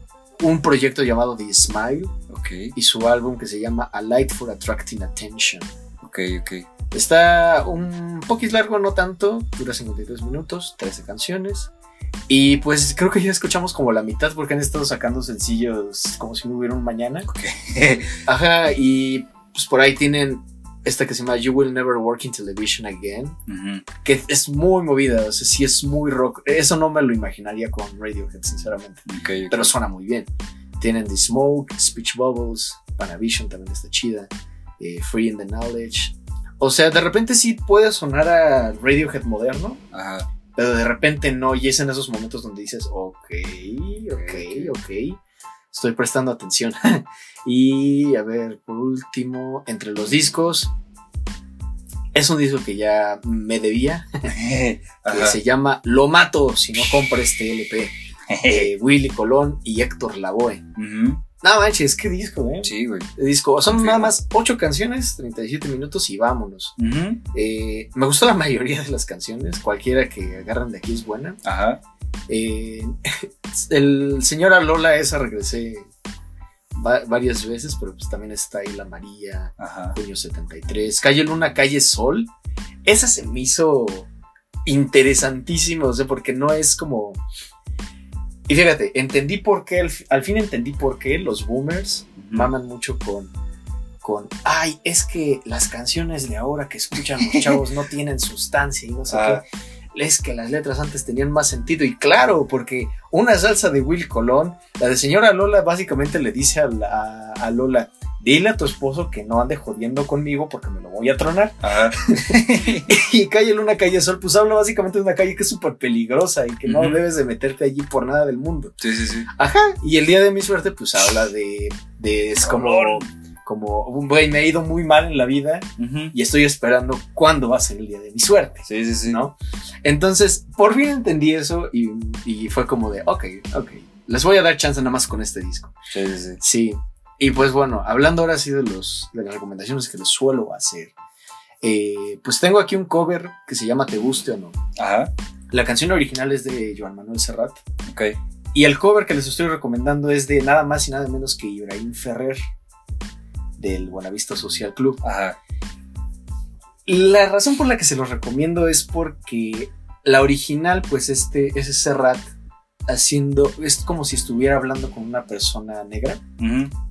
un proyecto llamado The Smile Ok. y su álbum que se llama A Light for Attracting Attention. Ok, ok. Está un poquito largo, no tanto, dura 53 minutos, 13 canciones. Y pues creo que ya escuchamos como la mitad porque han estado sacando sencillos como si no hubiera un mañana. Ok. Ajá, y pues por ahí tienen esta que se llama You Will Never Work in Television Again, Ujú. que es muy movida, o sea, sí es muy rock. Eso no me lo imaginaría con Radiohead, sinceramente, Ok, ok. pero suena muy bien. Tienen The Smoke, Speech Bubbles, Panavision también está chida, eh, Free in the Knowledge. O sea, de repente sí puede sonar a Radiohead moderno, Ajá. pero de repente no, y es en esos momentos donde dices, ok, ok, ok, estoy prestando atención. *laughs* y a ver, por último, entre los discos, es un disco que ya me debía, *laughs* que se llama Lo Mato si no compro este LP, de *laughs* Willy Colón y Héctor Lavoe. Ujú. No manches, qué disco, eh. Sí, güey. Disco, son nada más 8 canciones, 37 minutos y vámonos. Eh, me gustó la mayoría de las canciones, cualquiera que agarran de aquí es buena. Ajá. Eh, *laughs* el señor Alola, esa regresé va- varias veces, pero pues también está ahí la María, Ajá. Junio 73, Calle Luna, Calle Sol. Esa se me hizo interesantísimo, o sea, porque no es como... Y fíjate, entendí por qué, al, al fin entendí por qué los boomers maman mucho con, con, ay, es que las canciones de ahora que escuchan los chavos no tienen sustancia y no sé Ah. qué. Es que las letras antes tenían más sentido. Y claro, porque una salsa de Will Colón, la de señora Lola básicamente le dice a, la- a Lola, dile a tu esposo que no ande jodiendo conmigo porque me lo voy a tronar. Ajá. *laughs* Y calle Luna, calle Sol, pues habla básicamente de una calle que es súper peligrosa y que no debes de meterte allí por nada del mundo. Sí, sí, sí. Ajá, y el día de mi suerte, pues habla de, de es como, Color. Como, güey, me ha ido muy mal en la vida Ujú. y estoy esperando cuándo va a ser el día de mi suerte, Sí, sí, sí. ¿no? Entonces, por fin entendí eso y, y fue como de, ok, ok, les voy a dar chance nada más con este disco. Sí, sí, sí. Sí, y pues bueno, hablando ahora sí de, los, de las recomendaciones que les suelo hacer, eh, pues tengo aquí un cover que se llama Te guste o no. Ajá. La canción original es de Joan Manuel Serrat. Ok. Y el cover que les estoy recomendando es de nada más y nada menos que Ibrahim Ferrer del Buenavista Social Club. Ajá. La razón por la que se los recomiendo es porque la original, pues este es Serrat haciendo, es como si estuviera hablando con una persona negra,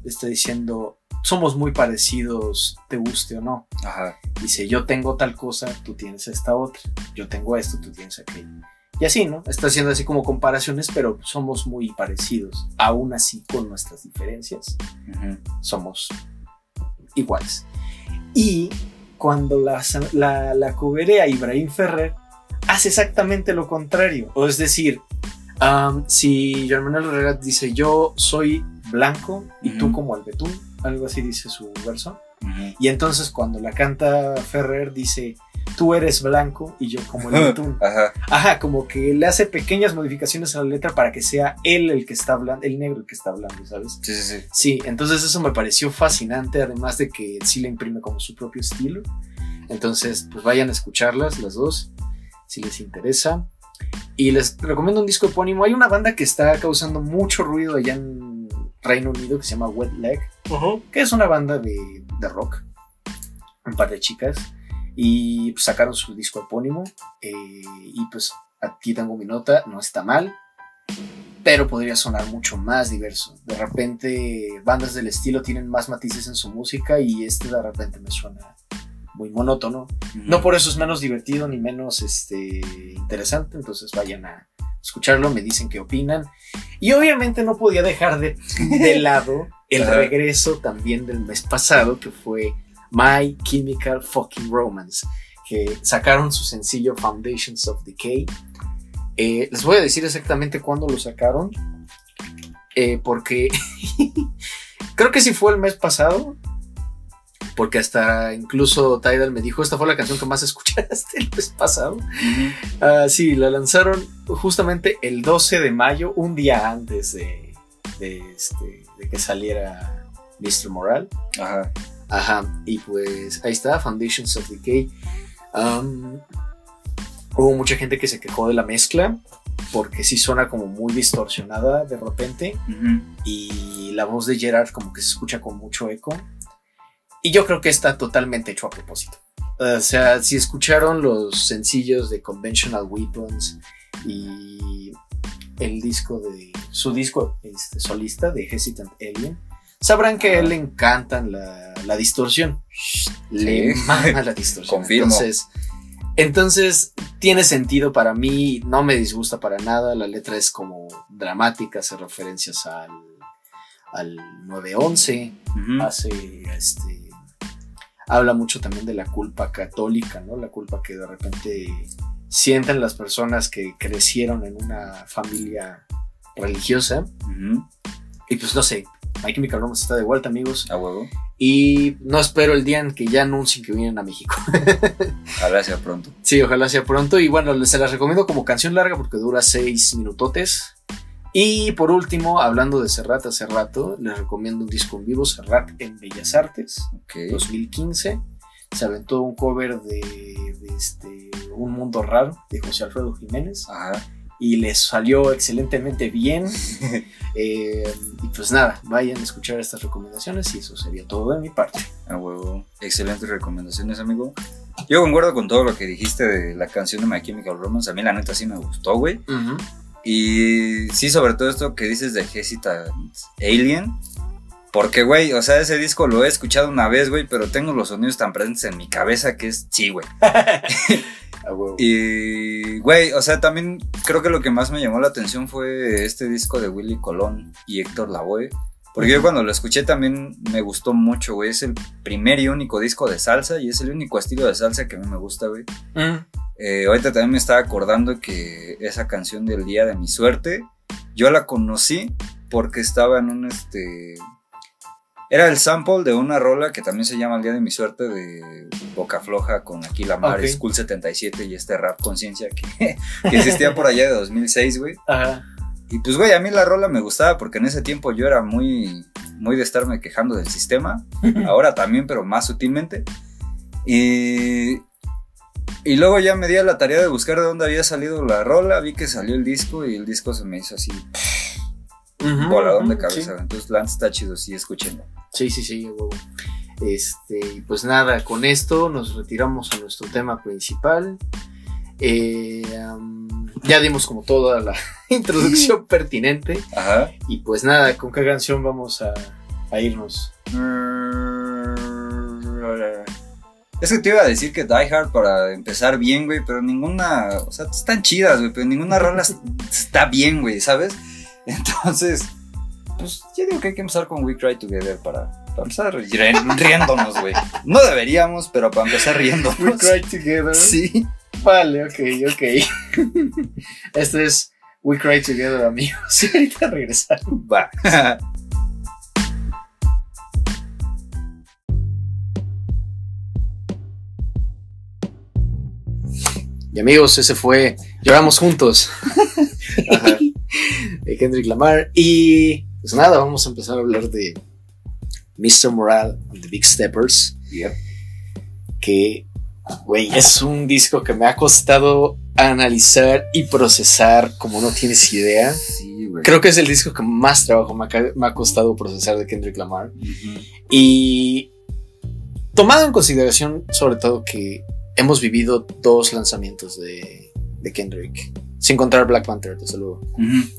está diciendo, somos muy parecidos, te guste o no. Ajá. Dice, yo tengo tal cosa, tú tienes esta otra, yo tengo esto, tú tienes aquello. Y así, ¿no? Está haciendo así como comparaciones, pero somos muy parecidos. Aún así, con nuestras diferencias, somos iguales. Y cuando la, la, la coberea Ibrahim Ferrer, hace exactamente lo contrario. O es decir, si Joan Manuel Herrera dice, yo soy blanco y tú Ujú. como el betún, algo así dice su verso. Y entonces cuando la canta Ferrer dice, tú eres blanco y yo como el *laughs* betún. Ajá. Ajá, como que le hace pequeñas modificaciones a la letra para que sea él el que está hablando, el negro el que está hablando, ¿sabes? Sí, sí, sí. Sí, entonces eso me pareció fascinante, además de que sí le imprime como su propio estilo. Entonces, pues vayan a escucharlas las dos, si les interesa. Y les recomiendo un disco epónimo. Hay una banda que está causando mucho ruido allá en Reino Unido que se llama Wet Leg, que es una banda de, de rock, un par de chicas, y pues, sacaron su disco epónimo. eh, y pues aquí tengo mi nota, no está mal, pero podría sonar mucho más diverso. De repente, bandas del estilo tienen más matices en su música y este de repente me suena muy monótono. No por eso es menos divertido ni menos este, interesante, entonces vayan a escucharlo, me dicen qué opinan. Y obviamente no podía dejar de, de *laughs* lado el regreso también del mes pasado, que fue My Chemical Fucking Romance, que sacaron su sencillo Foundations of Decay. Eh, les voy a decir exactamente cuándo lo sacaron, eh, porque *laughs* creo que sí fue el mes pasado, porque hasta incluso Tidal me dijo, esta fue la canción que más escuchaste el mes pasado. Ah, sí, la lanzaron justamente el 12 de mayo, un día antes de, de, este, de que saliera Mr. Moral. Ajá. Ajá, y pues ahí está, Foundations of Decay. Am, Hubo mucha gente que se quejó de la mezcla porque sí suena como muy distorsionada de repente y la voz de Gerard como que se escucha con mucho eco. Y yo creo que está totalmente hecho a propósito. O sea, si escucharon los sencillos de Conventional Weapons y el disco de su disco este, solista de Hesitant Alien, sabrán que a él le encantan la, la distorsión. Le mama la distorsión. Confirmo. Entonces, entonces, tiene sentido para mí, no me disgusta para nada. La letra es como dramática, hace referencias al, al 911, Ujú. hace este. Habla mucho también de la culpa católica, ¿no? La culpa que de repente sienten las personas que crecieron en una familia religiosa. Y pues no sé, My Chemical Romance está de vuelta, amigos. A huevo. Y no espero el día en que ya anuncien que vienen a México. *laughs* Ojalá sea pronto. Sí, ojalá sea pronto. Y bueno, se las recomiendo como canción larga porque dura seis minutotes. Y por último, hablando de Serrat hace rato, les recomiendo un disco en vivo, Serrat en Bellas Artes, Ok. 2015. Se aventó un cover de, de este, Un Mundo Raro de José Alfredo Jiménez Ajá. Y les salió excelentemente bien. *laughs* Eh, y pues nada, vayan a escuchar estas recomendaciones y eso sería todo de mi parte. A huevo. Excelentes recomendaciones, amigo. Yo concuerdo con todo lo que dijiste de la canción de My Chemical Romance. A mí, la neta, sí me gustó, güey. Y sí, sobre todo esto que dices de Hesitant Alien. Porque, güey, o sea, ese disco lo he escuchado una vez, güey, pero tengo los sonidos tan presentes en mi cabeza que es sí, güey. *laughs* Y, güey, o sea, también creo que lo que más me llamó la atención fue este disco de Willy Colón y Héctor Lavoe. Porque yo cuando lo escuché también me gustó mucho, güey. Es el primer y único disco de salsa y es el único estilo de salsa que a mí me gusta, güey. Mm. Eh, ahorita también me estaba acordando que esa canción del Día de mi Suerte, yo la conocí porque estaba en un este. Era el sample de una rola que también se llama El Día de mi Suerte de Boca Floja con Aquí la Mar, Ok. School 77 y este rap conciencia que, *laughs* que existía por allá de 2006, güey. Ajá. Y pues, güey, a mí la rola me gustaba porque en ese tiempo yo era muy, muy de estarme quejando del sistema. *laughs* Ahora también, pero más sutilmente. Y, y luego ya me di a la tarea de buscar de dónde había salido la rola. Vi que salió el disco y el disco se me hizo así, Ujú, voladón de ujú, cabeza. Entonces, Lance está chido, sí, escúchenlo. Sí, sí, sí, huevo. Este, pues nada, con esto nos retiramos a nuestro tema principal. Eh, ya dimos como toda la *laughs* introducción pertinente. Ajá. Y pues nada, ¿con qué canción vamos a, a irnos? Es que te iba a decir que Die Hard para empezar bien, güey, pero ninguna, o sea, están chidas, güey, pero ninguna rola es- *laughs* está bien, güey, ¿sabes? *laughs* Entonces, pues yo digo que hay que empezar con We Cry Together para, para empezar ri- riéndonos, güey. No deberíamos, pero para empezar riéndonos. Together. Sí. Vale, ok, ok. *laughs* este es We Cry Together, amigos. *laughs* Y ahorita regresamos. Va. Y amigos, ese fue Lloramos Juntos *laughs* Ajá. de Kendrick Lamar. Y pues nada, vamos a empezar a hablar de Mr. Morale and the Big Steppers. Yep. Que, güey, es un disco que me ha costado analizar y procesar como no tienes idea. Sí, güey. Creo que es el disco que más trabajo me ha, ca- me ha costado procesar de Kendrick Lamar. Y tomado en consideración, sobre todo, que hemos vivido dos lanzamientos de, de Kendrick, sin contar Black Panther, desde luego. Ujú.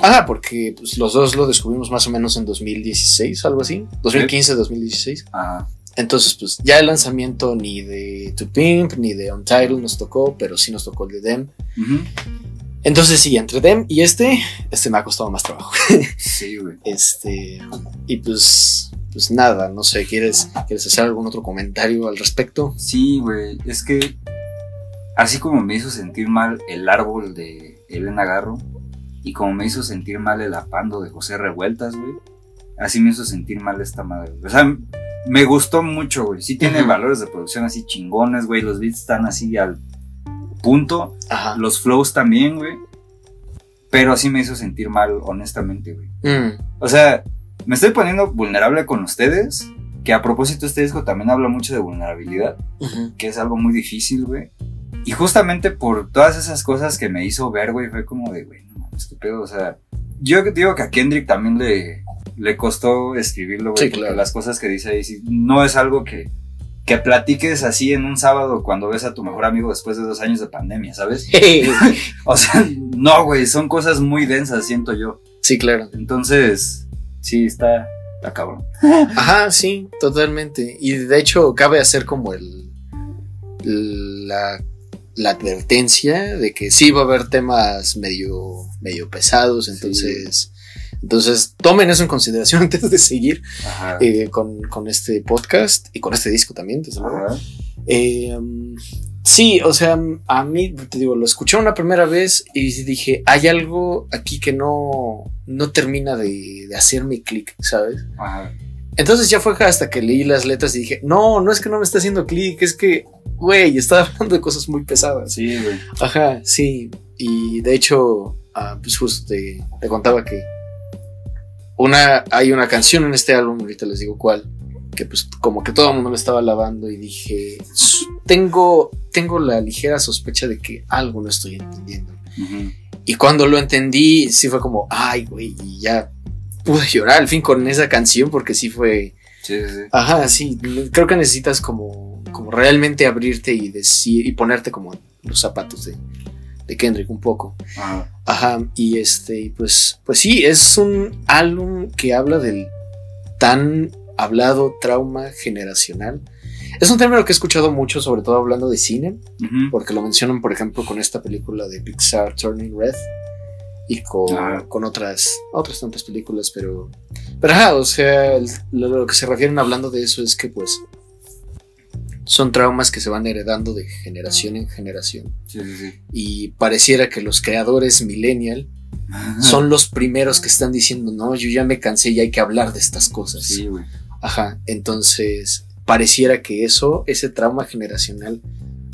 Ah, porque pues, los dos lo descubrimos más o menos en 2016, algo así. 2015-2016. Ajá. Entonces, pues ya el lanzamiento ni de To Pimp ni de Untitled nos tocó, pero sí nos tocó el de Dem. Entonces, sí, entre Dem y este, este me ha costado más trabajo. *laughs* Sí, güey. Este, y pues, pues nada, no sé, ¿quieres, ¿quieres hacer algún otro comentario al respecto? Sí, güey. Es que así como me hizo sentir mal el árbol de Elena Garro y como me hizo sentir mal el apando de José Revueltas, güey. Así me hizo sentir mal esta madre. O sea, me gustó mucho, güey. Sí tiene valores de producción así chingones, güey. Los beats están así al punto. Ajá. Los flows también, güey. Pero así me hizo sentir mal, honestamente, güey. Mm, O sea, me estoy poniendo vulnerable con ustedes. Que a propósito, este disco también habla mucho de vulnerabilidad que es algo muy difícil, güey. Y justamente por todas esas cosas que me hizo ver, güey, fue como de, güey, no mames, qué pedo. O sea, yo digo que a Kendrick también le, le costó escribirlo, güey, Sí, claro. las cosas que dice ahí sí, no es algo que, que platiques así en un sábado cuando ves a tu mejor amigo después de dos años de pandemia, ¿sabes? *laughs* *laughs* O sea, no, güey, son cosas muy densas, siento yo. sí, claro. Entonces, sí, está, está cabrón. *laughs* Ajá, sí, totalmente. Y de hecho, cabe hacer como el. La, la advertencia de que sí va a haber temas medio, medio pesados. Entonces. Entonces, tomen eso en consideración *laughs* antes de seguir eh, con, con este podcast y con este disco también, desde luego. Eh, sí, o sea, a mí, te digo, lo escuché una primera vez y dije, hay algo aquí que no, no termina de, de hacerme clic, ¿sabes? Ajá. Entonces ya fue hasta que leí las letras y dije, no, no es que no me está haciendo clic, es que, güey, está *laughs* hablando de cosas muy pesadas. Sí, güey. Ajá, sí. Y de hecho, ah, pues justo te, te contaba que una, hay una canción en este álbum, ahorita les digo cuál, que pues como que todo el mundo me estaba alabando y dije, "S- tengo, tengo la ligera sospecha de que algo no estoy entendiendo. Ujú. Y cuando lo entendí, sí fue como, ay, güey, y ya pude llorar al fin con esa canción porque sí fue... Sí, sí, sí. Ajá, sí, creo que necesitas como, como realmente abrirte y decir y ponerte como los zapatos de, de Kendrick un poco. Ajá. Ajá, y este, pues, pues sí, es un álbum que habla del tan hablado trauma generacional. Es un término que he escuchado mucho, sobre todo hablando de cine, porque lo mencionan, por ejemplo, con esta película de Pixar, Turning Red, y con, Ah. con otras, otras tantas películas, pero, pero ajá, o sea, el- lo, lo que se refieren hablando de eso es que, pues, son traumas que se van heredando de generación en generación, Sí, sí, sí. y pareciera que los creadores millennial son los primeros que están diciendo, no, yo ya me cansé y hay que hablar de estas cosas. Sí, güey. Ajá, entonces pareciera que eso, ese trauma generacional,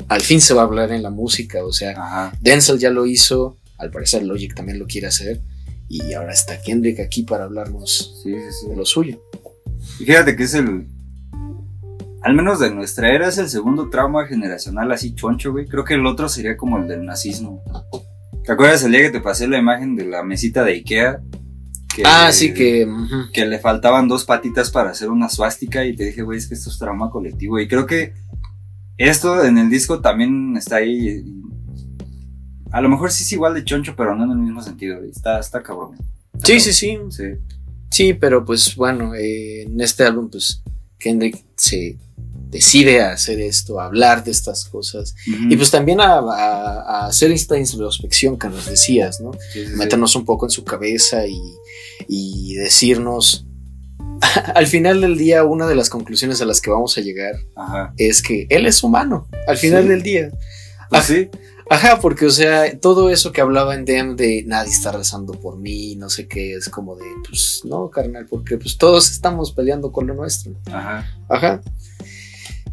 al fin se va a hablar en la música. O sea, Ajá. Denzel ya lo hizo, al parecer Logic también lo quiere hacer, y ahora está Kendrick aquí para hablarnos Sí, sí, sí. de lo suyo. Y fíjate que es el. Al menos de nuestra era es el segundo trauma generacional así choncho, güey. Creo que el otro sería como el del nazismo. ¿Te acuerdas el día que te pasé la imagen de la mesita de Ikea? Que- ah, sí que... Que le faltaban dos patitas para hacer una suástica y te dije, güey, es que esto es trauma colectivo. Y creo que esto en el disco también está ahí. A lo mejor sí es igual de choncho, pero no en el mismo sentido. Está, está cabrón. Está Sí, cabrón. sí, sí. Sí. Sí, pero pues bueno, eh, en este álbum, pues Kendrick se decide a hacer esto, a hablar de estas cosas. Y pues también a, a- a hacer esta introspección que nos decías, ¿no? Sí. Meternos un poco en su cabeza y, y decirnos, *laughs* al final del día, una de las conclusiones a las que vamos a llegar Ajá. es que él es humano, al final del día. Pues Ah, sí. Ajá, porque, o sea, todo eso que hablaba en Dem de nadie está rezando por mí, no sé qué, es como de, pues, no, carnal, porque pues todos estamos peleando con lo nuestro. Ajá. Ajá.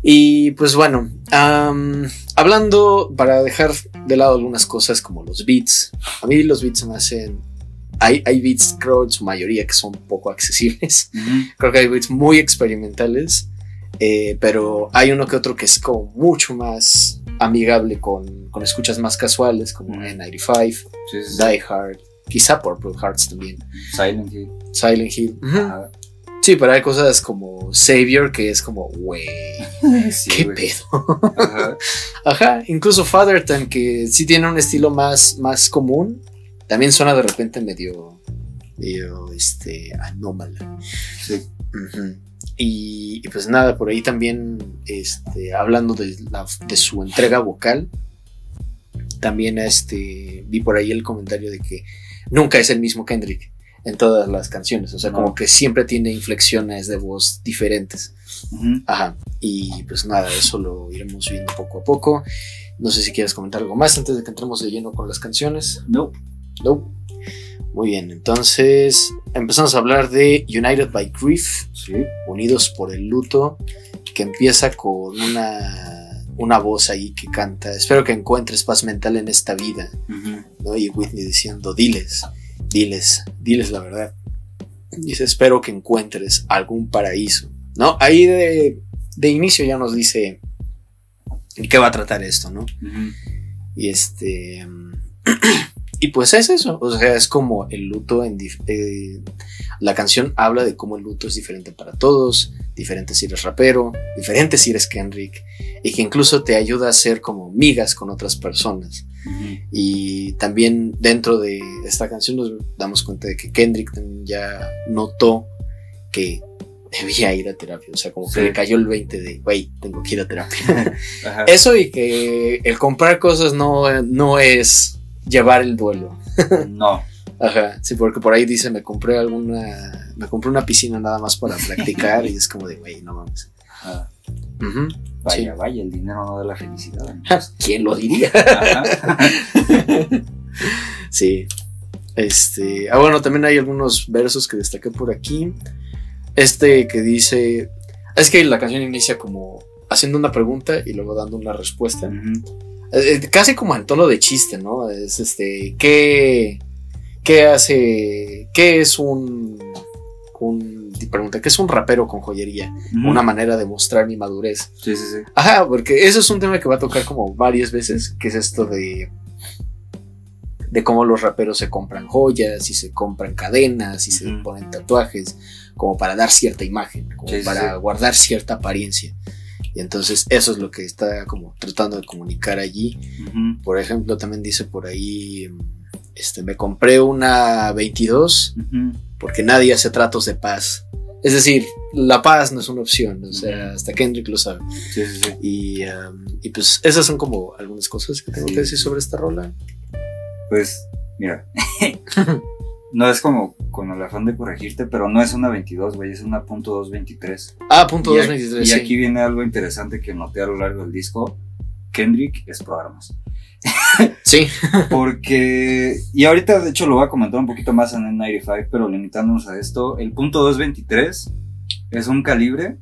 Y pues bueno, am, hablando para dejar de lado algunas cosas como los beats, a mí los beats me hacen... Hay, hay beats, creo, en su mayoría que son poco accesibles. Creo que hay beats muy experimentales, eh, pero hay uno que otro que es como mucho más amigable con, con escuchas más casuales, como Ujú. N95, Sí. Die Hard, quizá Purple Hearts también, Silent Hill. Silent Hill. Ajá. Sí, pero hay cosas como Savior que es como, güey, *laughs* Sí, qué pedo. Ajá. *laughs* Ajá, incluso Fatherton, que sí tiene un estilo más, más común, también suena de repente medio, medio, este, anómala. Sí. Ujú. y, y pues nada, por ahí también, este, hablando de, la- de su entrega vocal, también este, vi por ahí el comentario de que nunca es el mismo Kendrick en todas las canciones, o sea, No. como que siempre tiene inflexiones de voz diferentes. Ujú. Ajá. Y pues nada, eso lo iremos viendo poco a poco. No sé si quieres comentar algo más antes de que entremos de lleno con las canciones. No. No. Muy bien, entonces empezamos a hablar de United by Grief, Sí. Unidos por el Luto, que empieza con una, una voz ahí que canta, espero que encuentres paz mental en esta vida. ¿no? Y Whitney diciendo, diles, diles, diles la verdad. Dice, espero que encuentres algún paraíso, ¿no? Ahí de, de inicio ya nos dice ¿Y qué va a tratar esto, no? Y este. Y pues es eso. O sea, es como el luto en. eh, la canción habla de cómo el luto es diferente para todos. Diferente si eres rapero. Diferente si eres Kendrick. Y que incluso te ayuda a ser como migas con otras personas. Ujú. Y también dentro de esta canción nos damos cuenta de que Kendrick ya notó que debía ir a terapia. O sea, como Sí. que le cayó el 20 de, güey, tengo que ir a terapia. *laughs* Eso y que el comprar cosas no, no es llevar el duelo. No. *laughs* Ajá, sí, porque por ahí dice, me compré alguna, me compré una piscina nada más para practicar y es como de, güey, no mames. Ah, Ujú, vaya, Sí. vaya, el dinero no da la felicidad. *laughs* ¿Quién lo diría? Ajá. *laughs* Sí. Este, ah, bueno, también hay algunos versos que destaqué por aquí. Este que dice, es que la canción inicia como haciendo una pregunta y luego dando una respuesta. Eh, eh, casi como en tono de chiste, ¿no? Es este, ¿qué, qué hace, qué es un, un, pregunta, ¿qué es un rapero con joyería? Una manera de mostrar mi madurez. Sí, sí, sí. Ajá, porque eso es un tema que va a tocar como varias veces, que es esto de de cómo los raperos se compran joyas y se compran cadenas y se ponen tatuajes como para dar cierta imagen, como sí, para sí. guardar cierta apariencia. Y entonces eso es lo que está como tratando de comunicar allí. Por ejemplo, también dice por ahí, este, me compré una 22 Ujú. porque nadie hace tratos de paz. Es decir, la paz no es una opción, o sea, hasta Kendrick lo sabe. Sí, sí, sí. Y, um, y pues esas son como algunas cosas que tengo que decir sobre esta rola. Pues, mira. *laughs* no es como con el afán de corregirte, pero no es una 22, güey, es una punto .223. Ah, punto Y, aquí- 223. y sí. aquí viene algo interesante que noté a lo largo del disco. Kendrick es pro armas. *laughs* Sí. *laughs* Porque, y ahorita de hecho lo voy a comentar un poquito más en el 95, pero limitándonos a esto, el punto 223 es un calibre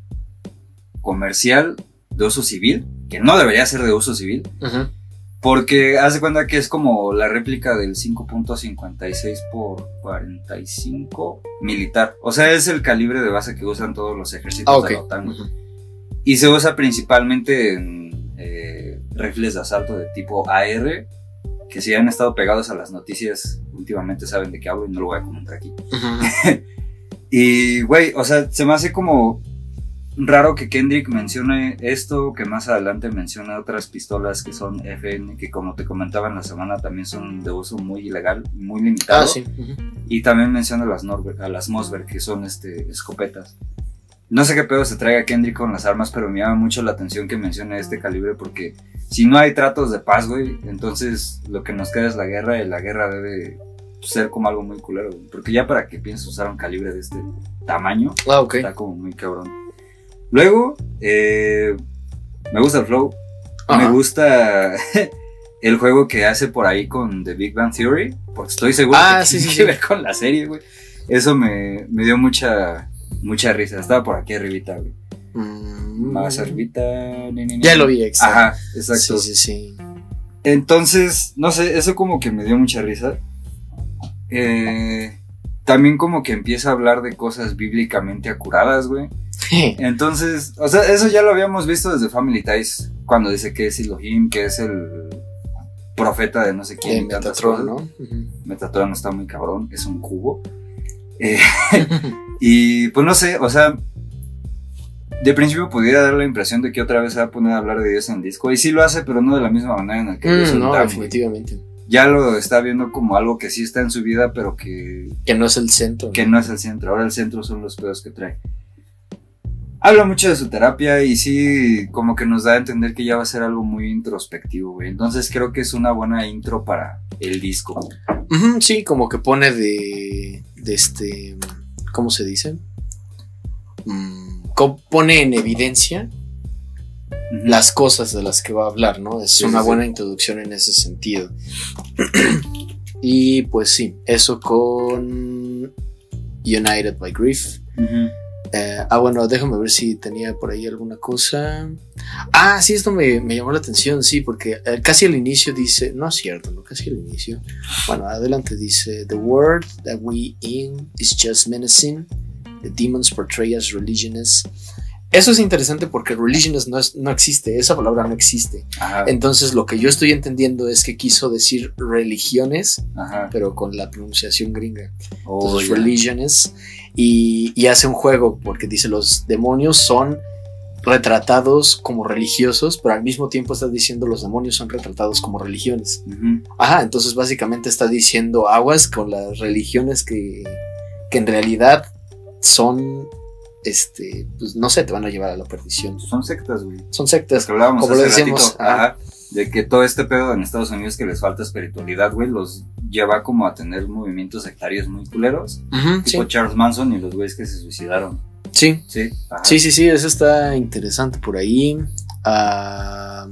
comercial de uso civil, que no debería ser de uso civil, Ujú. Porque hace cuenta que es como la réplica del 5.56 por 45 militar. O sea, es el calibre de base que usan todos los ejércitos Ah, de la OTAN. Y se usa principalmente en eh, rifles de asalto de tipo AR, que si han estado pegados a las noticias últimamente saben de qué hablo y no lo voy a comentar aquí. *laughs* Y, güey, o sea, se me hace como raro que Kendrick mencione esto, que más adelante menciona otras pistolas que son FN, que como te comentaba en la semana también son de uso muy ilegal, muy limitado. Ah, sí. Y también menciona las, Norberg, a las Mossberg, que son este, escopetas. No sé qué pedo se traiga Kendrick con las armas, pero me llama mucho la atención que mencione este calibre porque si no hay tratos de paz, güey, entonces lo que nos queda es la guerra y la guerra debe ser como algo muy culero, güey. Porque ya para que pienses usar un calibre de este tamaño, Ah, está como muy cabrón. Luego, eh, me gusta el flow, me gusta *laughs* el juego que hace por ahí con The Big Bang Theory, porque estoy seguro Ah, que sí, tiene sí, que sí. ver con la serie, güey. Eso me, me dio mucha, mucha risa. Estaba por aquí arribita, güey. Mm. Más arribita. ni, ni, ni. Ya lo vi, exacto. Ajá, exacto. Sí, sí, sí. Entonces, no sé, eso como que me dio mucha risa. Eh, también como que empieza a hablar de cosas bíblicamente acuradas, güey. Entonces, o sea, eso ya lo habíamos visto desde Family Ties, cuando dice que es Elohim, que es el profeta de no sé quién. Eh, Metatron. ¿no? Metatron está muy cabrón, es un cubo. Eh, *laughs* y pues no sé, o sea, de principio pudiera dar la impresión de que otra vez se va a poner a hablar de Dios en el disco. Y sí lo hace, pero no de la misma manera en la que Dios Mm, es no, güey. Ya lo está viendo como algo que sí está en su vida, pero que, Que no es el centro. que no es el centro. Ahora el centro son los pedos que trae. Habla mucho de su terapia y sí, como que nos da a entender que ya va a ser algo muy introspectivo, güey. Entonces creo que es una buena intro para el disco. Sí, como que pone de, de este, ¿cómo se dice? Mm, pone en evidencia Las cosas de las que va a hablar, ¿no? Es Sí, una sí, sí. buena introducción en ese sentido. *clears throat* y pues sí, eso con United by Grief. Eh, ah, bueno, déjame ver si tenía por ahí alguna cosa. Ah, sí, esto me, me llamó la atención, sí, porque eh, casi al inicio dice, no es cierto, no, casi al inicio. Bueno, adelante dice, The world that we in is just menacing. The demons portray as religionists eso es interesante porque religiones no, es, no existe, esa palabra no existe. Ajá. Entonces lo que yo estoy entendiendo es que quiso decir religiones, Ajá. pero con la pronunciación gringa. Oh, Entonces religiones y, y hace un juego porque dice los demonios son retratados como religiosos, pero al mismo tiempo está diciendo los demonios son retratados como religiones. Ajá, entonces básicamente está diciendo aguas con las religiones que, que en realidad son, este, pues no sé, te van a llevar a la perdición. Son sectas, güey. Son sectas, que hablábamos como hace lo decíamos, ratito, ajá. ajá, de que todo este pedo en Estados Unidos que les falta espiritualidad, güey, los lleva como a tener movimientos sectarios muy culeros, sí, tipo Charles Manson y los güeyes que se suicidaron. sí, Sí, ajá. sí, sí, sí, eso está interesante por ahí. Ah,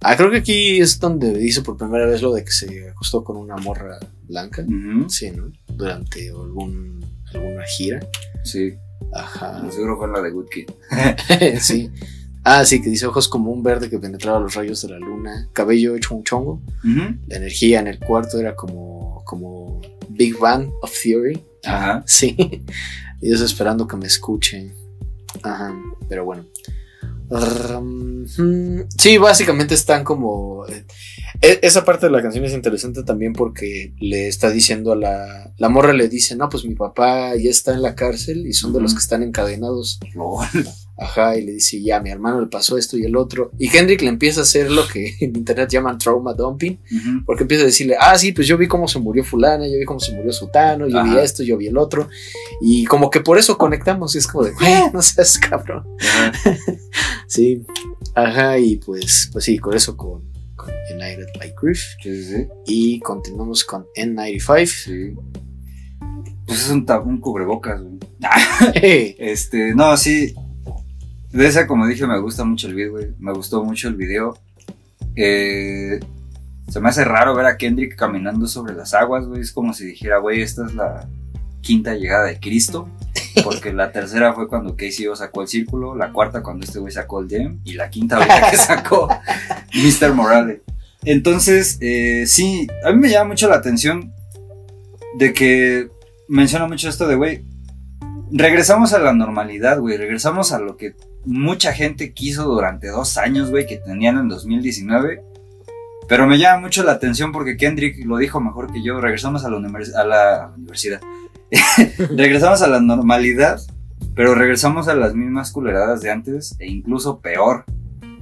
ah, creo que aquí es donde dice por primera vez lo de que se acostó con una morra blanca. Sí, ¿no? Durante algún, alguna gira. sí, Ajá. seguro fue la de Good Kid. *laughs* sí. Ah, sí, que dice ojos como un verde que penetraba los rayos de la luna, cabello hecho un chongo. La energía en el cuarto era como, como Big Bang of Theory. Ajá. Sí. *laughs* Y yo esperando que me escuchen. Ajá, pero bueno. Sí, básicamente están como... e- Esa parte de la canción es interesante también porque le está diciendo a la... La morra le dice, no, pues mi papá ya está en la cárcel y son de los que están encadenados. Ajá, y le dice, ya, mi hermano le pasó esto y el otro. Y Kendrick le empieza a hacer lo que *laughs* en internet llaman trauma dumping, porque empieza a decirle, ah, sí, pues yo vi cómo se murió fulana, yo vi cómo se murió sutano, yo vi esto, yo vi el otro. Y como que por eso conectamos, y es como de, güey, no seas cabrón. *laughs* Sí, ajá, y pues, pues sí, con eso con, con United by Grief. Sí, sí, sí. Y continuamos con N95. Sí. Pues es un, un cubrebocas, güey. *laughs* *laughs* Este, no, sí. De esa, como dije, me gusta mucho el video, güey. Me gustó mucho el video. Eh, se me hace raro ver a Kendrick caminando sobre las aguas, güey. Es como si dijera, güey, esta es la quinta llegada de Cristo. Porque la tercera fue cuando KCO sacó el círculo, la cuarta cuando este güey sacó el gem y la quinta ahorita que *laughs* sacó Mr. Morales. Entonces, eh, sí, a mí me llama mucho la atención de que menciona mucho esto de, güey, regresamos a la normalidad, güey, regresamos a lo que mucha gente quiso durante dos años, güey, que tenían en 2019. Pero me llama mucho la atención porque Kendrick lo dijo mejor que yo, regresamos a la, univers- a la universidad. *laughs* regresamos a la normalidad, pero regresamos a las mismas culeradas de antes e incluso peor,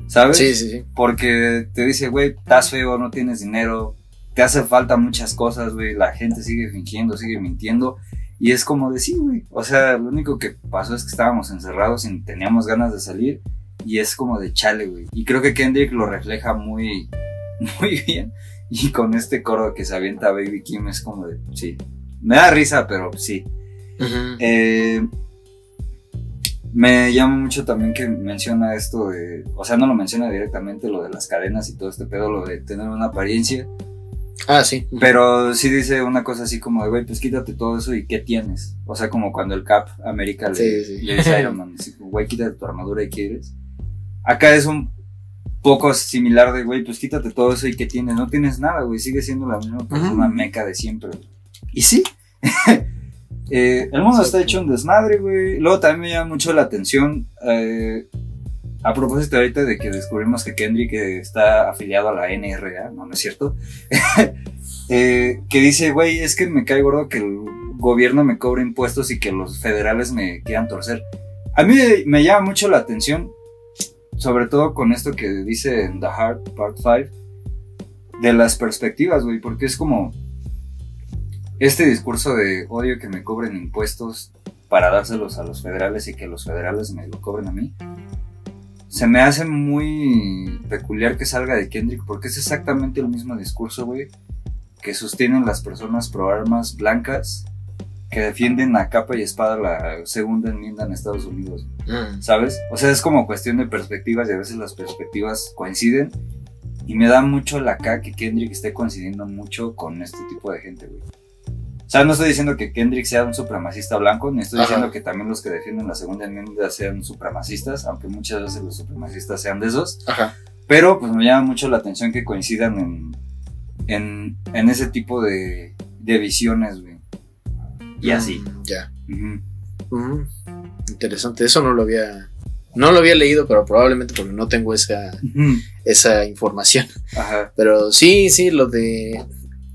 ¿sabes? sí, sí, sí. Porque te dice, güey, estás feo, no tienes dinero, te hace falta muchas cosas, güey, la gente sigue fingiendo, sigue mintiendo. Y es como de sí, güey. O sea, lo único que pasó es que estábamos encerrados y teníamos ganas de salir. Y es como de chale, güey. Y creo que Kendrick lo refleja muy, *laughs* muy bien. Y con este coro que se avienta Baby Kim es como de sí. Me da risa, pero sí. Eh, me llama mucho también que menciona esto de, o sea, no lo menciona directamente lo de las cadenas y todo este pedo, lo de tener una apariencia, Ah, sí. pero sí dice una cosa así como de, güey, pues quítate todo eso y ¿qué tienes? O sea, como cuando el Cap América le, Sí, sí. le dice a Iron Man, güey, quítate tu armadura y qué eres. Acá es un poco similar de, güey, pues quítate todo eso y ¿qué tienes? No tienes nada, güey, sigue siendo la misma persona Ujú. meca de siempre. güey. Y sí. *laughs* Eh, el mundo está hecho un desmadre, güey. Luego también me llama mucho la atención. eh, a propósito ahorita de que descubrimos que Kendrick eh, está afiliado a la NRA, no, no es cierto. *laughs* Eh, que dice, güey, es que me cae gordo que el gobierno me cobre impuestos y que los federales me quieran torcer. A mí me llama mucho la atención, sobre todo con esto que dice en The Heart Part 5, de las perspectivas, güey, porque es como este discurso de odio que me cobren impuestos para dárselos a los federales y que los federales me lo cobren a mí. Se me hace muy peculiar que salga de Kendrick porque es exactamente el mismo discurso, güey, que sostienen las personas pro armas blancas que defienden a capa y espada la segunda enmienda en Estados Unidos. Mm. ¿sabes? O sea, es como cuestión de perspectivas y a veces las perspectivas coinciden. Y me da mucho la acá que Kendrick esté coincidiendo mucho con este tipo de gente, güey. O sea, no estoy diciendo que Kendrick sea un supremacista blanco, ni estoy Ajá. diciendo que también los que defienden la segunda enmienda sean supremacistas, aunque muchas veces los supremacistas sean de esos. Ajá. Pero pues me llama mucho la atención que coincidan en, en, en ese tipo de, de visiones, güey. Y así. Mm, Ya. Ujú. Ujú. interesante. Eso no lo había. No lo había leído, pero probablemente porque no tengo esa, esa información. Ajá. Pero sí, sí, lo de.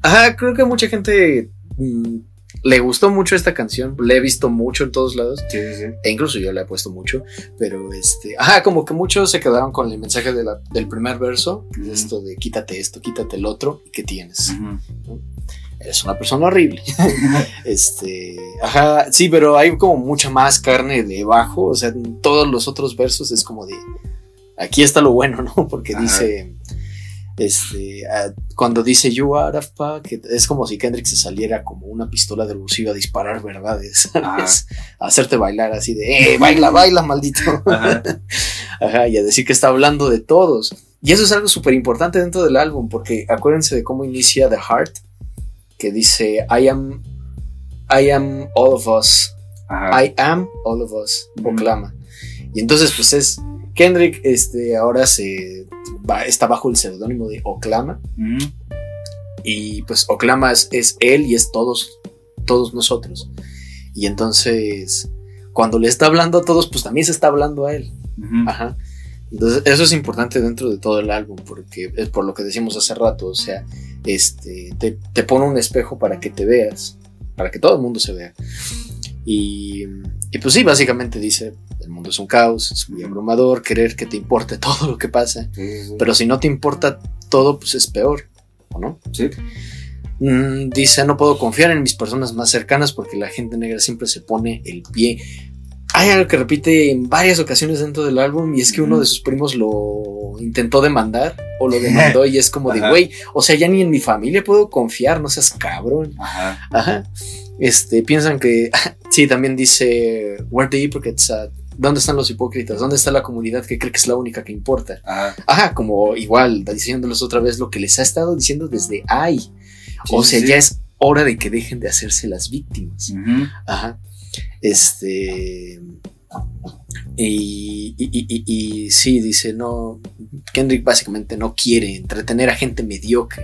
Ajá, creo que mucha gente mm, le gustó mucho esta canción. La he visto mucho en todos lados. Sí, sí, sí. E incluso yo la he puesto mucho. Pero este. Ajá, como que muchos se quedaron con el mensaje de la- del primer verso. Ujú. Esto de quítate esto, quítate el otro. ¿Y qué tienes? Eres una persona horrible. *laughs* este. Ajá, sí, pero hay como mucha más carne debajo. O sea, en todos los otros versos es como de. Aquí está lo bueno, ¿no? Porque Ajá. dice. Este. ah, cuando dice you are a fuck, es como si Kendrick se saliera como una pistola del bolsillo a disparar verdades, *laughs* ¿sabes? A hacerte bailar así de, ¡eh, baila, baila, maldito! Ajá. *laughs* Ajá, y a decir que está hablando de todos. Y eso es algo súper importante dentro del álbum, porque acuérdense de cómo inicia The Heart, que dice, I am, I am all of us, Ajá. I am all of us, proclama. Y entonces, pues es, Kendrick este, ahora se va- está bajo el seudónimo de Oclama, Ujú. y pues Oclama es, es él y es todos, todos nosotros. Y entonces, cuando le está hablando a todos, pues también se está hablando a él. Ajá. Entonces, eso es importante dentro de todo el álbum, porque es por lo que decimos hace rato, o sea, este, te, te pone un espejo para que te veas, para que todo el mundo se vea. Y, y pues sí, básicamente dice, el mundo es un caos, es muy abrumador, querer que te importe *laughs* todo lo que pasa, Sí, sí, sí. pero si no te importa todo, pues es peor, ¿o no? Sí. Mm, dice, no puedo confiar en mis personas más cercanas porque la gente negra siempre se pone el pie. Hay algo que repite en varias ocasiones dentro del álbum y es que uno de sus primos lo intentó demandar o lo demandó y es como de, güey, o sea, ya ni en mi familia puedo confiar, no seas cabrón. Ajá. Ajá. Este, piensan que, *laughs* sí, también dice, where the hypocrites at? ¿Dónde están los hipócritas? ¿Dónde está la comunidad que cree que es la única que importa? Ajá. Ajá, como igual, diciéndoles otra vez lo que les ha estado diciendo desde ahí. o sea, sí. ya es hora de que dejen de hacerse las víctimas. Ujú. Ajá. Este. Y, y, y- sí, dice, no. Kendrick básicamente no quiere entretener a gente mediocre.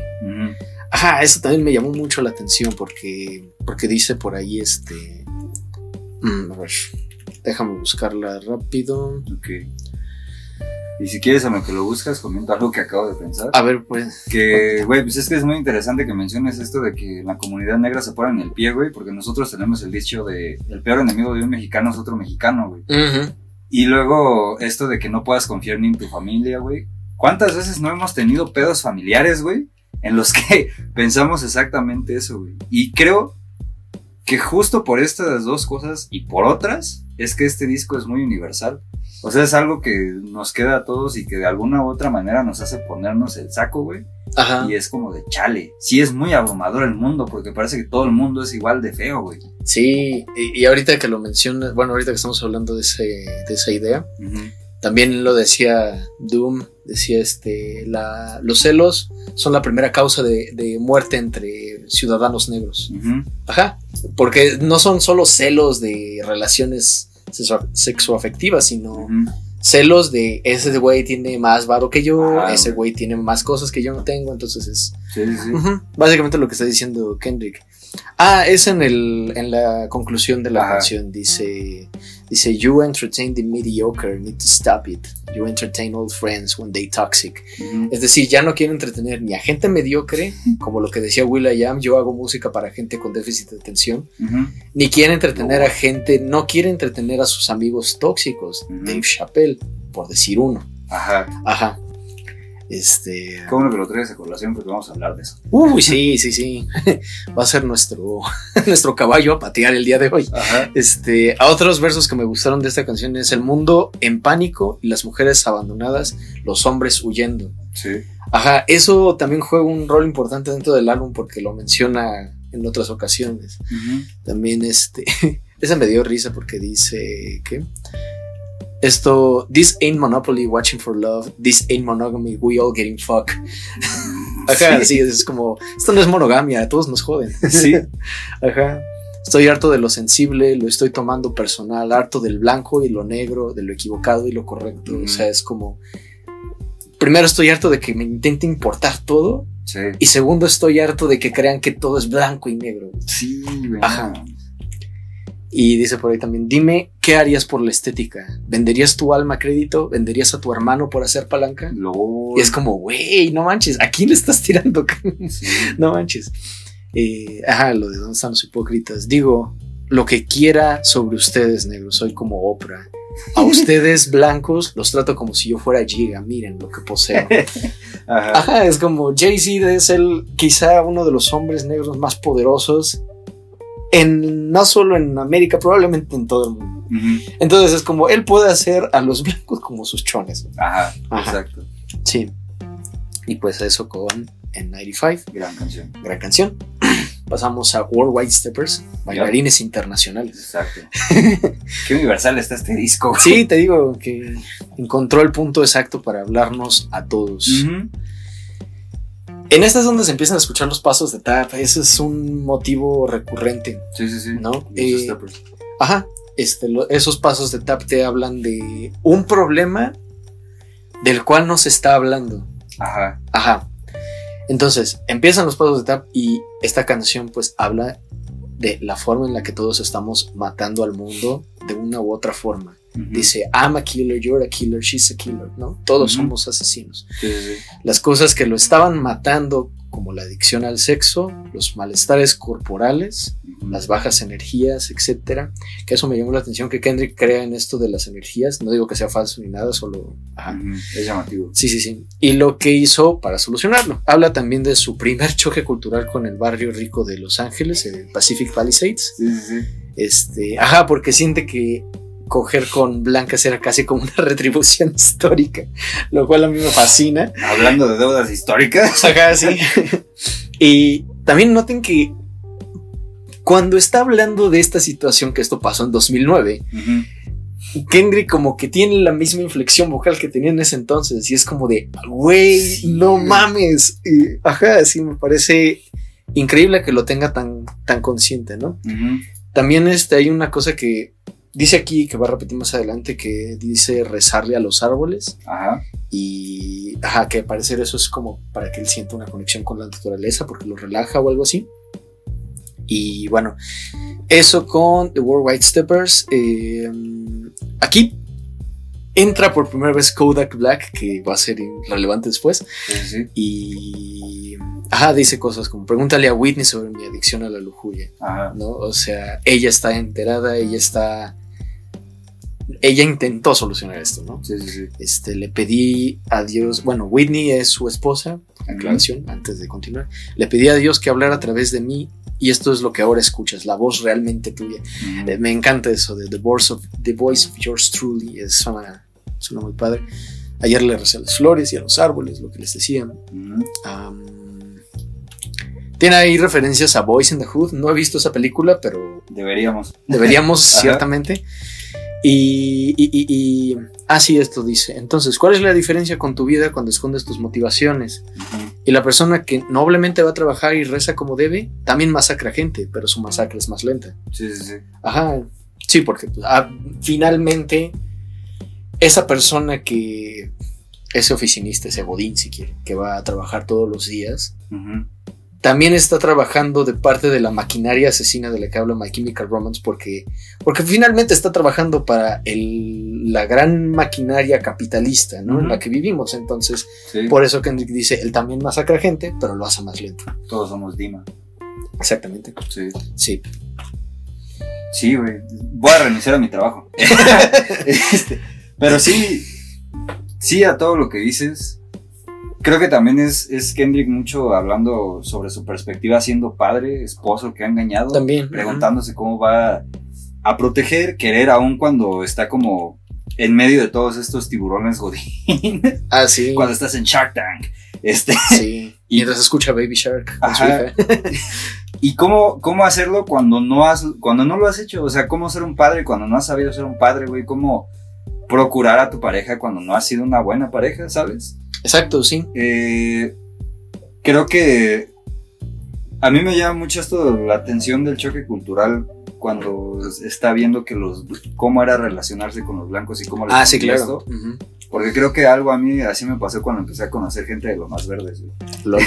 Ajá, eso también me llamó mucho la atención porque, porque dice por ahí este. mm, a ver, déjame buscarla rápido. Ok. Y si quieres, a lo que lo buscas, comenta algo que acabo de pensar. A ver, pues. Que, güey, pues es que es muy interesante que menciones esto de que en la comunidad negra se ponen el pie, güey, porque nosotros tenemos el dicho de el peor enemigo de un mexicano es otro mexicano, güey. Y luego esto de que no puedas confiar ni en tu familia, güey. ¿Cuántas veces no hemos tenido pedos familiares, güey? En los *laughs* que pensamos exactamente eso, güey. Y creo que justo por estas dos cosas y por otras es que este disco es muy universal. O sea, es algo que nos queda a todos y que de alguna u otra manera nos hace ponernos el saco, güey. Ajá. Y es como de chale. Sí es muy abrumador el mundo porque parece que todo el mundo es igual de feo, güey. Sí, y, y ahorita que lo mencionas, bueno, ahorita que estamos hablando de, ese, de esa idea, también lo decía Doom, decía este, la, los celos son la primera causa de, de muerte entre ciudadanos negros. Ujú. Ajá, porque no son solo celos de relaciones sexoafectivas, sino celos de ese güey tiene más varo que yo, ese güey. tiene más cosas que yo no tengo, entonces es Sí, sí, sí. Ujú, Básicamente lo que está diciendo Kendrick. Ah, es en el en la conclusión de la Ajá. canción dice dice you entertain the mediocre need to stop it. You entertain old friends when they toxic. Es decir, ya no quiero entretener ni a gente mediocre, *laughs* como lo que decía Will.i.am, yo hago música para gente con déficit de atención, ni quiere entretener a gente, no quiere entretener a sus amigos tóxicos. Dave Chappelle, por decir uno. Ajá. Ajá. Este. Qué bueno que lo traes a colación porque vamos a hablar de eso. Uy, sí, sí, sí. *laughs* Va a ser nuestro, *laughs* nuestro caballo a patear el día de hoy. Ajá. Este, a otros versos que me gustaron de esta canción es el mundo en pánico y las mujeres abandonadas, los hombres huyendo. Sí. Ajá, eso también juega un rol importante dentro del álbum porque lo menciona en otras ocasiones. También este, *laughs* esa me dio risa porque dice que esto, this ain't monopoly watching for love, this ain't monogamy, we all getting fuck. *laughs* Ajá, sí, es como, esto no es monogamia, todos nos joden. *laughs* Sí. *laughs* Ajá. Estoy harto de lo sensible, lo estoy tomando personal, harto del blanco y lo negro, de lo equivocado y lo correcto. O sea, es como. Primero estoy harto de que me intente importar todo. Sí. Y segundo, estoy harto de que crean que todo es blanco y negro. Sí. Ajá. Y dice por ahí también, dime, ¿qué harías por la estética? ¿Venderías tu alma a crédito? ¿Venderías a tu hermano por hacer palanca? Lol. Y es como, güey, no manches, ¿a quién le estás tirando? *laughs* Sí. no manches. Eh, ajá, lo de dónde están los hipócritas. Digo, lo que quiera sobre ustedes, negros, soy como Oprah. A *laughs* ustedes blancos los trato como si yo fuera Giga, miren lo que poseo. *laughs* Ajá. Ajá, es como Jay-Z es el quizá uno de los hombres negros más poderosos en no solo en América, probablemente en todo el mundo. Entonces es como él puede hacer a los blancos como sus chones. Ajá. Ajá. Exacto. Sí. Y pues eso con N95, Gran canción. gran canción. *clears throat* Pasamos a Worldwide Steppers, bailarines internacionales. Exacto. *laughs* Qué universal está este disco. Sí, te digo que encontró el punto exacto para hablarnos a todos. Ujú. En estas donde se empiezan a escuchar los pasos de tap, ese es un motivo recurrente, Sí, sí, sí. ¿no? Eh. Ajá, este, lo- esos pasos de tap te hablan de un problema del cual no se está hablando. Ajá. Ajá. Entonces, empiezan los pasos de tap y esta canción pues habla de la forma en la que todos estamos matando al mundo de una u otra forma. Dice, I'm a killer, you're a killer, she's a killer, ¿no? Todos somos asesinos. Sí, sí. Las cosas que lo estaban matando, como la adicción al sexo, los malestares corporales, Ujú. las bajas energías, etcétera. Que eso me llamó la atención que Kendrick crea en esto de las energías. No digo que sea falso ni nada, solo. ajá. Es llamativo. Sí, sí, sí. Y lo que hizo para solucionarlo. Habla también de su primer *laughs* choque cultural con el barrio rico de Los Ángeles, el Pacific Palisades. Sí, sí, sí. Este, ajá, porque siente que coger con blancas era casi como una *laughs* retribución histórica, lo cual a mí me fascina. Hablando de deudas históricas. *laughs* Ajá, sí. y también noten que cuando está hablando de esta situación que esto pasó en 2009, Ujú. Kendrick como que tiene la misma inflexión vocal que tenía en ese entonces y es como de, güey, Sí, no mames. Y, ajá, sí, me parece increíble que lo tenga tan, tan consciente, ¿no? También este, hay una cosa que dice aquí, que va a repetir más adelante, que dice rezarle a los árboles Ajá. y, ajá, que al parecer eso es como para que él sienta una conexión con la naturaleza porque lo relaja o algo así. Y bueno, eso con The Worldwide Steppers. eh, aquí entra por primera vez Kodak Black, que va a ser relevante después. Sí, sí. Y, ajá, dice cosas como, pregúntale a Whitney sobre mi adicción a la lujuria. Ajá. ¿no? O sea, ella está enterada, ella está... Ella intentó solucionar esto, ¿no? Sí, sí, sí. Este, le pedí a Dios, bueno, Whitney es su esposa, aclaración, antes de continuar. Le pedí a Dios que hablara a través de mí y esto es lo que ahora escuchas, la voz realmente tuya. Eh, me encanta eso de The Voice of, the voice of Yours Truly, es, suena, suena muy padre. Ayer le recé a las flores y a los árboles, lo que les decía. Tiene ahí referencias a Boys in the Hood, no he visto esa película, pero Deberíamos. Deberíamos, *laughs* ciertamente. Y, y, y, y- así esto dice. Entonces, ¿cuál es la diferencia con tu vida cuando escondes tus motivaciones? Y la persona que noblemente va a trabajar y reza como debe, también masacra gente, pero su masacre es más lenta. Sí, sí, sí. Ajá, sí, porque pues, ah, finalmente esa persona que, ese oficinista, ese godín si quiere, que va a trabajar todos los días. También está trabajando de parte de la maquinaria asesina de la que habla My Chemical Romance porque, porque finalmente está trabajando para el- la gran maquinaria capitalista ¿no? en la que vivimos. Entonces, Sí. por eso Kendrick dice, él también masacra gente, pero lo hace más lento. Todos somos Dima. Exactamente. Sí. Sí. Sí, güey. Voy a renunciar a mi trabajo. *laughs* *laughs* Este, pero sí, sí a todo lo que dices. Creo que también es, es Kendrick mucho hablando sobre su perspectiva siendo padre, esposo que ha engañado. También. Preguntándose cómo va a proteger, querer aún cuando está como en medio de todos estos tiburones godín. Ah, sí. *laughs* cuando estás en Shark Tank. Este, Sí. *laughs* Y mientras escucha Baby Shark Ajá. *laughs* y cómo, cómo hacerlo cuando no has, cuando no lo has hecho. O sea, cómo ser un padre cuando no has sabido ser un padre, güey. Cómo procurar a tu pareja cuando no has sido una buena pareja, ¿sabes? Exacto, sí. Eh, creo que a mí me llama mucho esto la atención del choque cultural cuando está viendo que los cómo era relacionarse con los blancos y cómo les Ah, sí, claro. esto. Porque creo que algo a mí así me pasó cuando empecé a conocer gente de lo más verdes, *laughs* güey.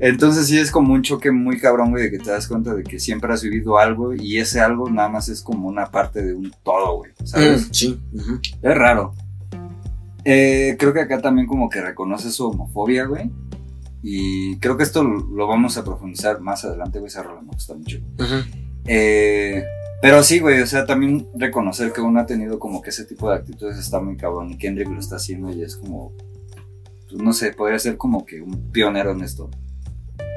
Entonces sí es como un choque muy cabrón, güey, de que te das cuenta de que siempre has vivido algo y ese algo nada más es como una parte de un todo, güey. ¿Sabes? Mm, sí. Es raro. Eh, creo que acá también como que reconoce su homofobia, güey. Y creo que esto lo, lo vamos a profundizar más adelante, güey. Esa rola me gusta mucho. Eh, pero sí, güey, o sea, también reconocer que uno ha tenido como que ese tipo de actitudes está muy cabrón y Kendrick lo está haciendo y es como, pues, no sé, podría ser como que un pionero en esto.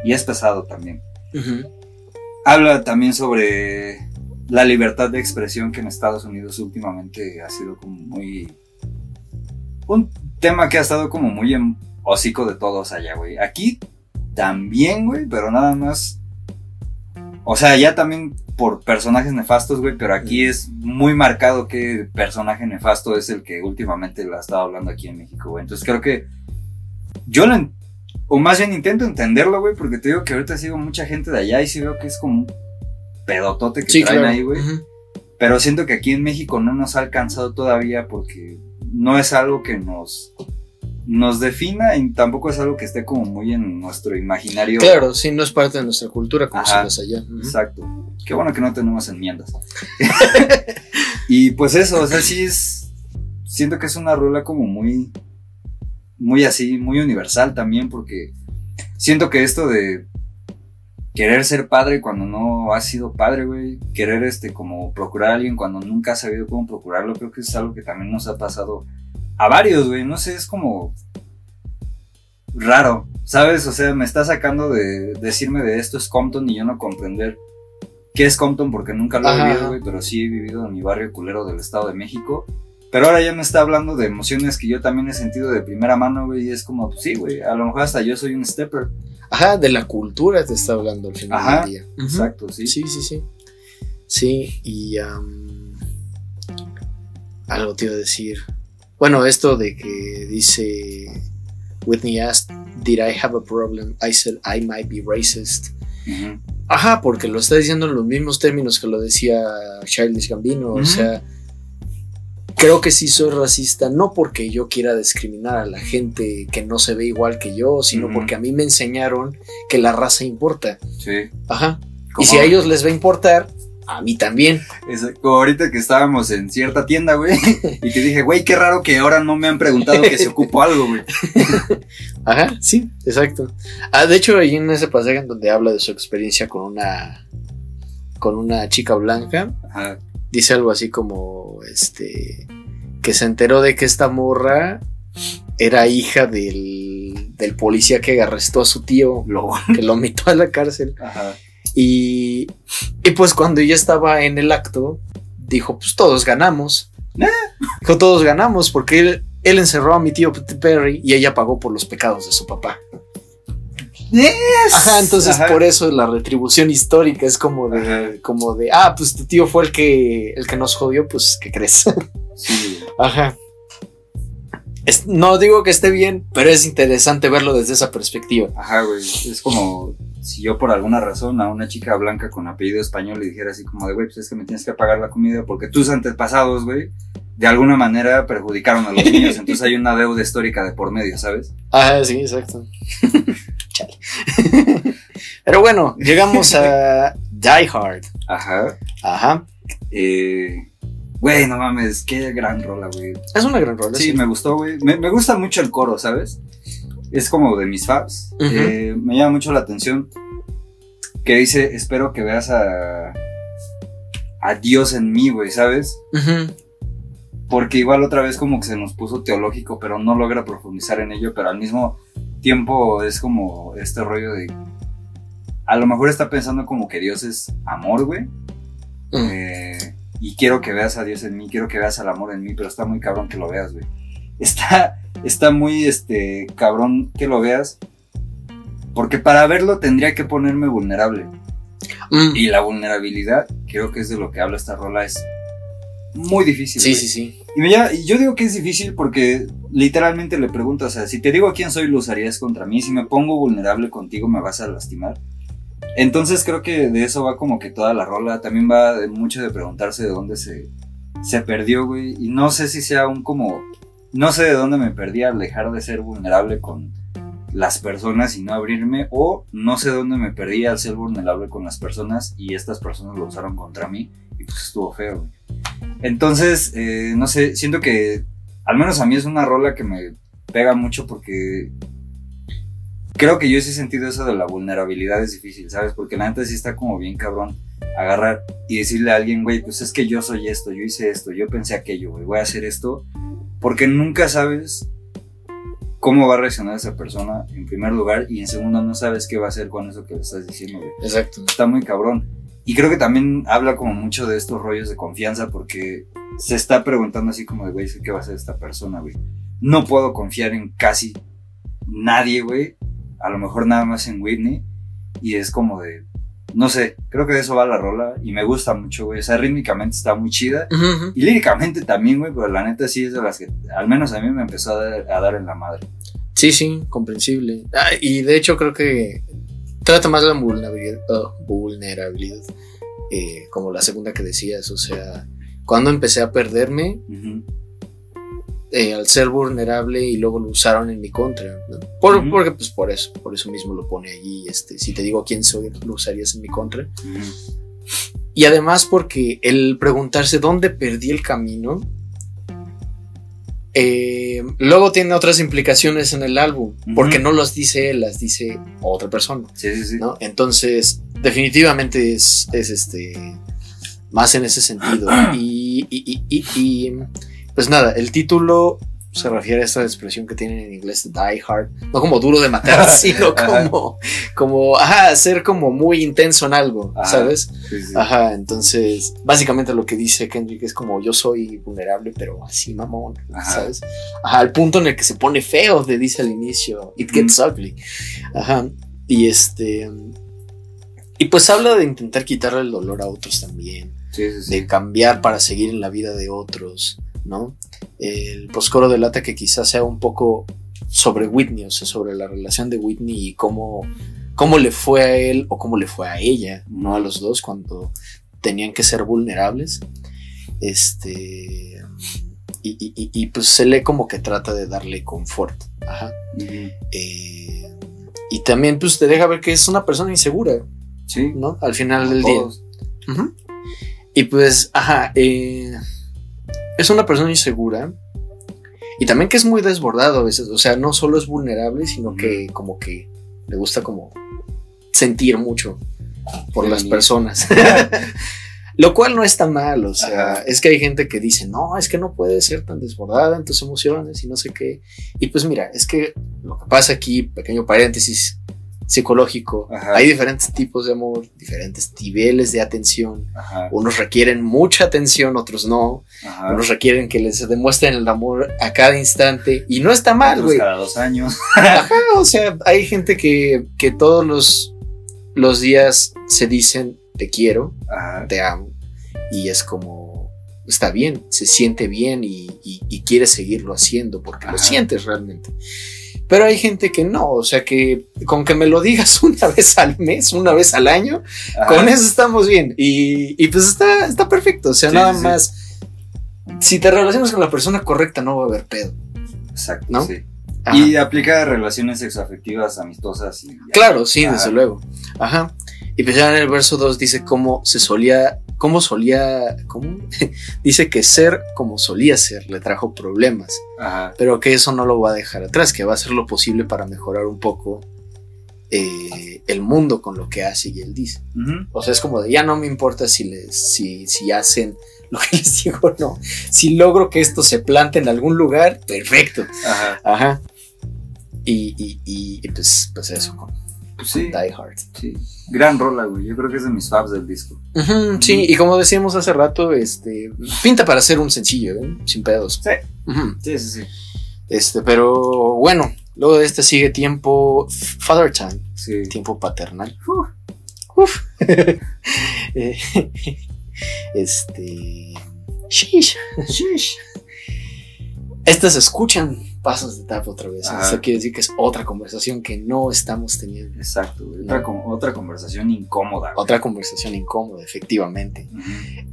Y es pesado también. Habla también sobre la libertad de expresión que en Estados Unidos últimamente ha sido como muy... Un tema que ha estado como muy en hocico de todos allá, güey. Aquí también, güey, pero nada más... O sea, ya también por personajes nefastos, güey, pero aquí es muy marcado que personaje nefasto es el que últimamente la ha estado hablando aquí en México, güey. Entonces creo que yo lo, en- o más bien intento entenderlo, güey, porque te digo que ahorita sigo mucha gente de allá y sí veo que es como un pedotote que Sí, traen claro. ahí, güey. Pero siento que aquí en México no nos ha alcanzado todavía porque no es algo que nos, nos defina y tampoco es algo que esté como muy en nuestro imaginario. Claro, sí, no es parte de nuestra cultura como Ajá. las allá. Exacto. Qué bueno que no tenemos enmiendas. *laughs* *laughs* y pues eso, o sea, sí es. Siento que es una rola como muy. Muy así, muy universal también, porque siento que esto de querer ser padre cuando no has sido padre, güey, querer este como procurar a alguien cuando nunca has sabido cómo procurarlo, creo que es algo que también nos ha pasado a varios, güey, no sé, es como raro, ¿sabes? O sea, me está sacando de decirme de esto es Compton y yo no comprender qué es Compton porque nunca lo he Ajá, vivido, güey, pero sí he vivido en mi barrio culero del Estado de México. Pero ahora ya me está hablando de emociones que yo también he sentido de primera mano, güey, y es como, pues sí, güey, a lo mejor hasta yo soy un stepper. Ajá, de la cultura te está hablando al final Ajá, del día. Exacto, sí. Sí, sí, sí. Sí, y am, algo te iba a decir. Bueno, esto de que dice Whitney asked, "Did I have a problem?" I said I might be racist. Ajá, porque lo está diciendo en los mismos términos que lo decía Childish Gambino. O sea, creo que sí soy racista, no porque yo quiera discriminar a la gente que no se ve igual que yo, sino porque a mí me enseñaron que la raza importa. Sí. Ajá. Y si a ellos les va a importar, a mí también. Como ahorita que estábamos en cierta tienda, güey, y que dije, güey, qué raro que ahora no me han preguntado que se ocupo algo, güey. *laughs* Ajá, sí, exacto. Ah, de hecho, ahí en ese pasaje en donde habla de su experiencia con una con una chica blanca, Ajá. Dice algo así como este que se enteró de que esta morra era hija del, del policía que arrestó a su tío, Lo- *laughs* que lo metió a la cárcel. Ajá. Y, y pues cuando ella estaba en el acto, dijo, pues todos ganamos. Dijo, todos ganamos porque él, él encerró a mi tío Perry y ella pagó por los pecados de su papá. Ajá, entonces Ajá. por eso la retribución histórica es como de, Ajá. como de, ah, pues tu tío fue el que, el que nos jodió, pues, ¿qué crees? *laughs* Sí. Ajá. Es- no digo que esté bien, pero es interesante verlo desde esa perspectiva. Ajá, güey. Es como si yo por alguna razón a una chica blanca con apellido español le dijera así como de, güey, pues es que me tienes que pagar la comida porque tus antepasados, güey, de alguna manera perjudicaron a los *laughs* niños. Entonces hay una deuda histórica de por medio, ¿sabes? Ajá, sí, exacto. Chale. Pero bueno, llegamos a Die Hard. Ajá. Ajá. Eh, Güey, no mames, qué gran rola, güey. Es una gran rola. Sí, me gustó, güey. Me, me gusta mucho el coro, ¿sabes? Es como de mis faves. Eh, me llama mucho la atención que dice, espero que veas a, a Dios en mí, güey, ¿sabes? Porque igual otra vez como que se nos puso teológico, pero no logra profundizar en ello, pero al mismo tiempo es como este rollo de... A lo mejor está pensando como que Dios es amor, güey. Mm. Eh, y quiero que veas a Dios en mí, quiero que veas al amor en mí, pero está muy cabrón que lo veas, güey. Está, está muy, este, cabrón que lo veas. Porque para verlo tendría que ponerme vulnerable. Mm. Y la vulnerabilidad, creo que es de lo que habla esta rola, es muy difícil. Sí, sí, sí. Y y yo digo que es difícil porque literalmente le pregunto, o sea, si te digo quién soy, lo usarías contra mí. Si me pongo vulnerable contigo, me vas a lastimar. Entonces creo que de eso va como que toda la rola. También va de mucho de preguntarse de dónde se, se perdió, güey. Y no sé si sea un como no sé de dónde me perdí al dejar de ser vulnerable con las personas y no abrirme, o no sé dónde me perdí al ser vulnerable con las personas y estas personas lo usaron contra mí y pues estuvo feo. Entonces, eh, no sé, siento que al menos a mí es una rola que me pega mucho porque creo que yo sí he sentido eso de la vulnerabilidad es difícil, ¿sabes? Porque la neta sí está como bien cabrón agarrar y decirle a alguien, güey, pues es que yo soy esto, yo hice esto, yo pensé aquello, güey, voy a hacer esto, porque nunca sabes cómo va a reaccionar esa persona en primer lugar y en segundo no sabes qué va a hacer con eso que le estás diciendo, güey. Exacto. Está muy cabrón. Y creo que también habla como mucho de estos rollos de confianza porque se está preguntando así como de, güey, ¿qué va a hacer esta persona, güey? No puedo confiar en casi nadie, güey. A lo mejor nada más en Whitney. Y es como de, no sé, creo que de eso va la rola y me gusta mucho, güey. O sea, rítmicamente está muy chida. Y líricamente también, güey, pero la neta sí es de las que, al menos a mí me empezó a dar, a dar en la madre. Sí, sí, comprensible. Ah, y de hecho creo que trata más la vulnerabilidad, oh, vulnerabilidad eh, como la segunda que decías. O sea, cuando empecé a perderme. Eh, al ser vulnerable y luego lo usaron en mi contra. ¿no? Por- Ujú. Porque pues por eso, por eso mismo lo pone allí. Este, si te digo quién soy, lo usarías en mi contra. Ujú. Y además porque el preguntarse dónde perdí el camino, eh, luego tiene otras implicaciones en el álbum, Ujú. porque no las dice él, las dice otra persona, Sí, sí, sí. ¿no? Entonces, definitivamente es, es este, más en ese sentido. *clears throat* Y- y- y- y, pues nada, el título se refiere a esta expresión que tienen en inglés die hard, no como duro de matar, *laughs* sino como, como, ajá, ser como muy intenso en algo, Ajá. ¿sabes? Sí, sí. Ajá, entonces, básicamente lo que dice Kendrick es como yo soy vulnerable, pero así mamón, Ajá. ¿sabes? Ajá, al punto en el que se pone feo, te dice al inicio, it gets ugly. Ajá, y este. Y pues habla de intentar quitarle el dolor a otros también, sí. de cambiar para seguir en la vida de otros, ¿no? El poscoro delata que quizás sea un poco sobre Whitney, o sea, sobre la relación de Whitney y cómo, cómo le fue a él o cómo le fue a ella, no a los dos, cuando tenían que ser vulnerables. Este. Y, y- y- y, pues se lee como que trata de darle confort. Ajá. Eh, y también pues te deja ver que es una persona insegura, Sí. ¿no? Al final del Todos. día. Y pues, ajá, eh, es una persona insegura. Y también que es muy desbordado a veces. O sea, no solo es vulnerable, sino que como que le gusta como sentir mucho por las personas. *laughs* Lo cual no está mal, o sea, Ajá. es que hay gente que dice, no, es que no puedes ser tan desbordada en tus emociones y no sé qué. Y pues mira, es que lo que pasa aquí, pequeño paréntesis psicológico, Ajá. hay diferentes tipos de amor, diferentes niveles de atención. Ajá. Unos requieren mucha atención, otros no. Ajá. Unos requieren que les demuestren el amor a cada instante. Y no está mal, güey. Cada dos años. Ajá, *laughs* o sea, hay gente que, que todos los, los días se dicen te quiero, te amo. Y es como, está bien, se siente bien y, y- y quiere seguirlo haciendo porque lo sientes realmente. Pero hay gente que no, o sea que con que me lo digas *laughs* una vez al mes, una vez al año, Ajá. con eso estamos bien. Y, y pues está, está perfecto, o sea, Sí, nada sí, más. Si te relacionas con la persona correcta, no va a haber pedo. Exacto, ¿no? sí. Ajá. Y aplica relaciones sexoafectivas, amistosas y. Claro, sí, Ajá. desde luego. Ajá. Y pues ya en el verso 2 dice cómo se solía, cómo solía, ¿cómo? *laughs* dice que ser como solía ser le trajo problemas, Ajá. pero que eso no lo va a dejar atrás, que va a hacer lo posible para mejorar un poco eh, el mundo con lo que hace y él dice. O sea, es como de ya no me importa si les, si, si hacen lo que *laughs* les digo o no. Si logro que esto se plante en algún lugar, perfecto. Ajá. Ajá. Y, y, y, y pues, pues eso con Pues sí. Die Hard. Sí. Gran rola, güey. Yo creo que es de mis faves del disco. Sí, y como decíamos hace rato, este pinta para ser un sencillo, ¿eh? sin pedos. Sí. Sí, sí, sí. Este, pero bueno, luego de este sigue tiempo Father Time, Sí. tiempo paternal. Uf. *laughs* Eh, este. Sheesh. Sheesh. Estas se escuchan pasas de etapa otra vez. Eso quiere decir que es otra conversación que no estamos teniendo. Exacto, güey. Otra, con- otra conversación incómoda. güey. Otra conversación incómoda, efectivamente.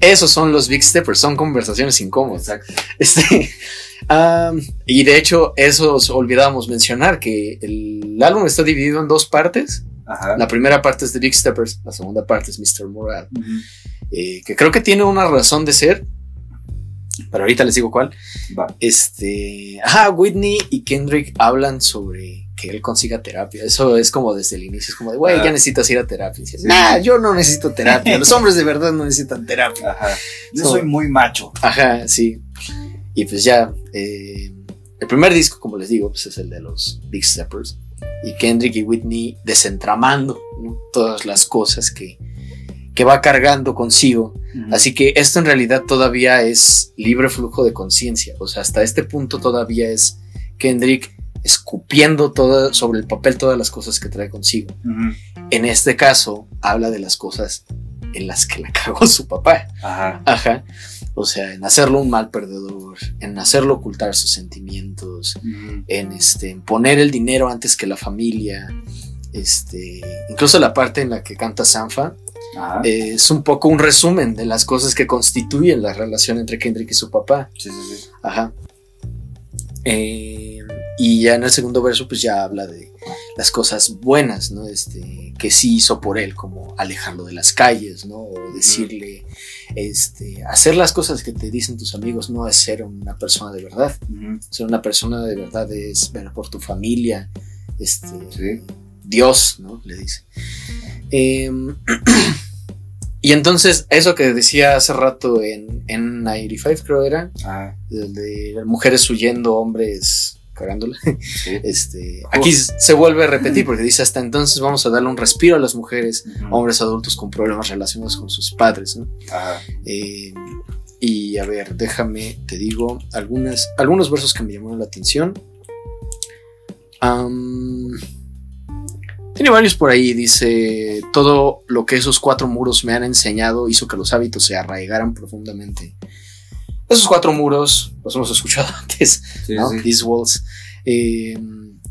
Esos son los Big Steppers, son conversaciones incómodas. Exacto. Este, *laughs* y de hecho, eso os olvidábamos mencionar, que el álbum está dividido en dos partes. Ajá. La primera parte es de Big Steppers, la segunda parte es Mr. Moral, eh, que creo que tiene una razón de ser, pero ahorita les digo cuál. Va. Este, ajá, Whitney y Kendrick hablan sobre que él consiga terapia. Eso es como desde el inicio, es como de, güey, Ah. ya necesitas ir a terapia. Dices, Sí. nah, yo no necesito terapia. Los *laughs* hombres de verdad no necesitan terapia. Ajá. Yo So- soy muy macho. Ajá, sí. Y pues ya, eh, el primer disco, como les digo, pues es el de los Big Steppers. Y Kendrick y Whitney desentramando ¿no? todas las cosas que, que va cargando consigo. Así que esto en realidad todavía es libre flujo de conciencia. O sea, hasta este punto todavía es Kendrick escupiendo todo, sobre el papel todas las cosas que trae consigo. En este caso, habla de las cosas en las que la *laughs* cagó su papá. Ajá. Ajá. O sea, en hacerlo un mal perdedor, en hacerlo ocultar sus sentimientos, en este, en poner el dinero antes que la familia. Este, incluso la parte en la que canta Sanfa Ajá. eh, es un poco un resumen de las cosas que constituyen la relación entre Kendrick y su papá. Sí, sí, sí. Ajá. Eh, y ya en el segundo verso, pues ya habla de las cosas buenas, ¿no? Este, que sí hizo por él, como alejarlo de las calles, ¿no? O decirle, este, hacer las cosas que te dicen tus amigos no es ser una persona de verdad. Ser una persona de verdad es ver por tu familia, este, Sí. Dios, ¿no? Le dice. Em, *clears throat* y entonces, eso que decía hace rato en, en 95, creo era, el de mujeres huyendo, hombres cagándola. *laughs* Sí. Este, aquí se vuelve a repetir porque dice hasta entonces vamos a darle un respiro a las mujeres, hombres adultos con problemas relacionados con sus padres. ¿no? Eh, y a ver, déjame, te digo algunas, algunos versos que me llamaron la atención. Am, tiene varios por ahí, dice, todo lo que esos cuatro muros me han enseñado hizo que los hábitos se arraigaran profundamente. Esos cuatro muros, los hemos escuchado *laughs* antes, Sí, ¿no? sí. These walls. Eh,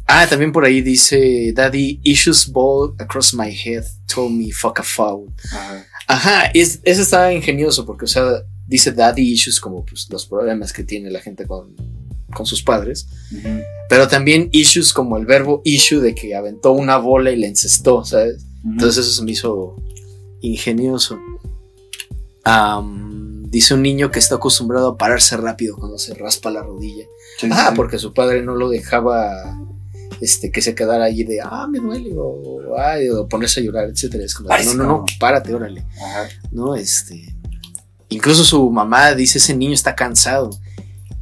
ah, también por ahí dice, Daddy, issues ball across my head told me fuck a foul. Ajá. Ajá, es, eso está ingenioso porque, o sea, dice daddy issues como pues, los problemas que tiene la gente con, con sus padres, pero también issues como el verbo issue de que aventó una bola y la encestó, ¿sabes? Entonces eso se me hizo ingenioso. Dice un niño que está acostumbrado a pararse rápido cuando se raspa la rodilla. Sí, Ah, sí. porque su padre no lo dejaba este, que se quedara allí de, ah, me duele, o, ay, o ponerse a llorar, etcétera. Es como, no, no, no, párate, órale. Ajá. ¿no? Este, incluso su mamá dice, ese niño está cansado.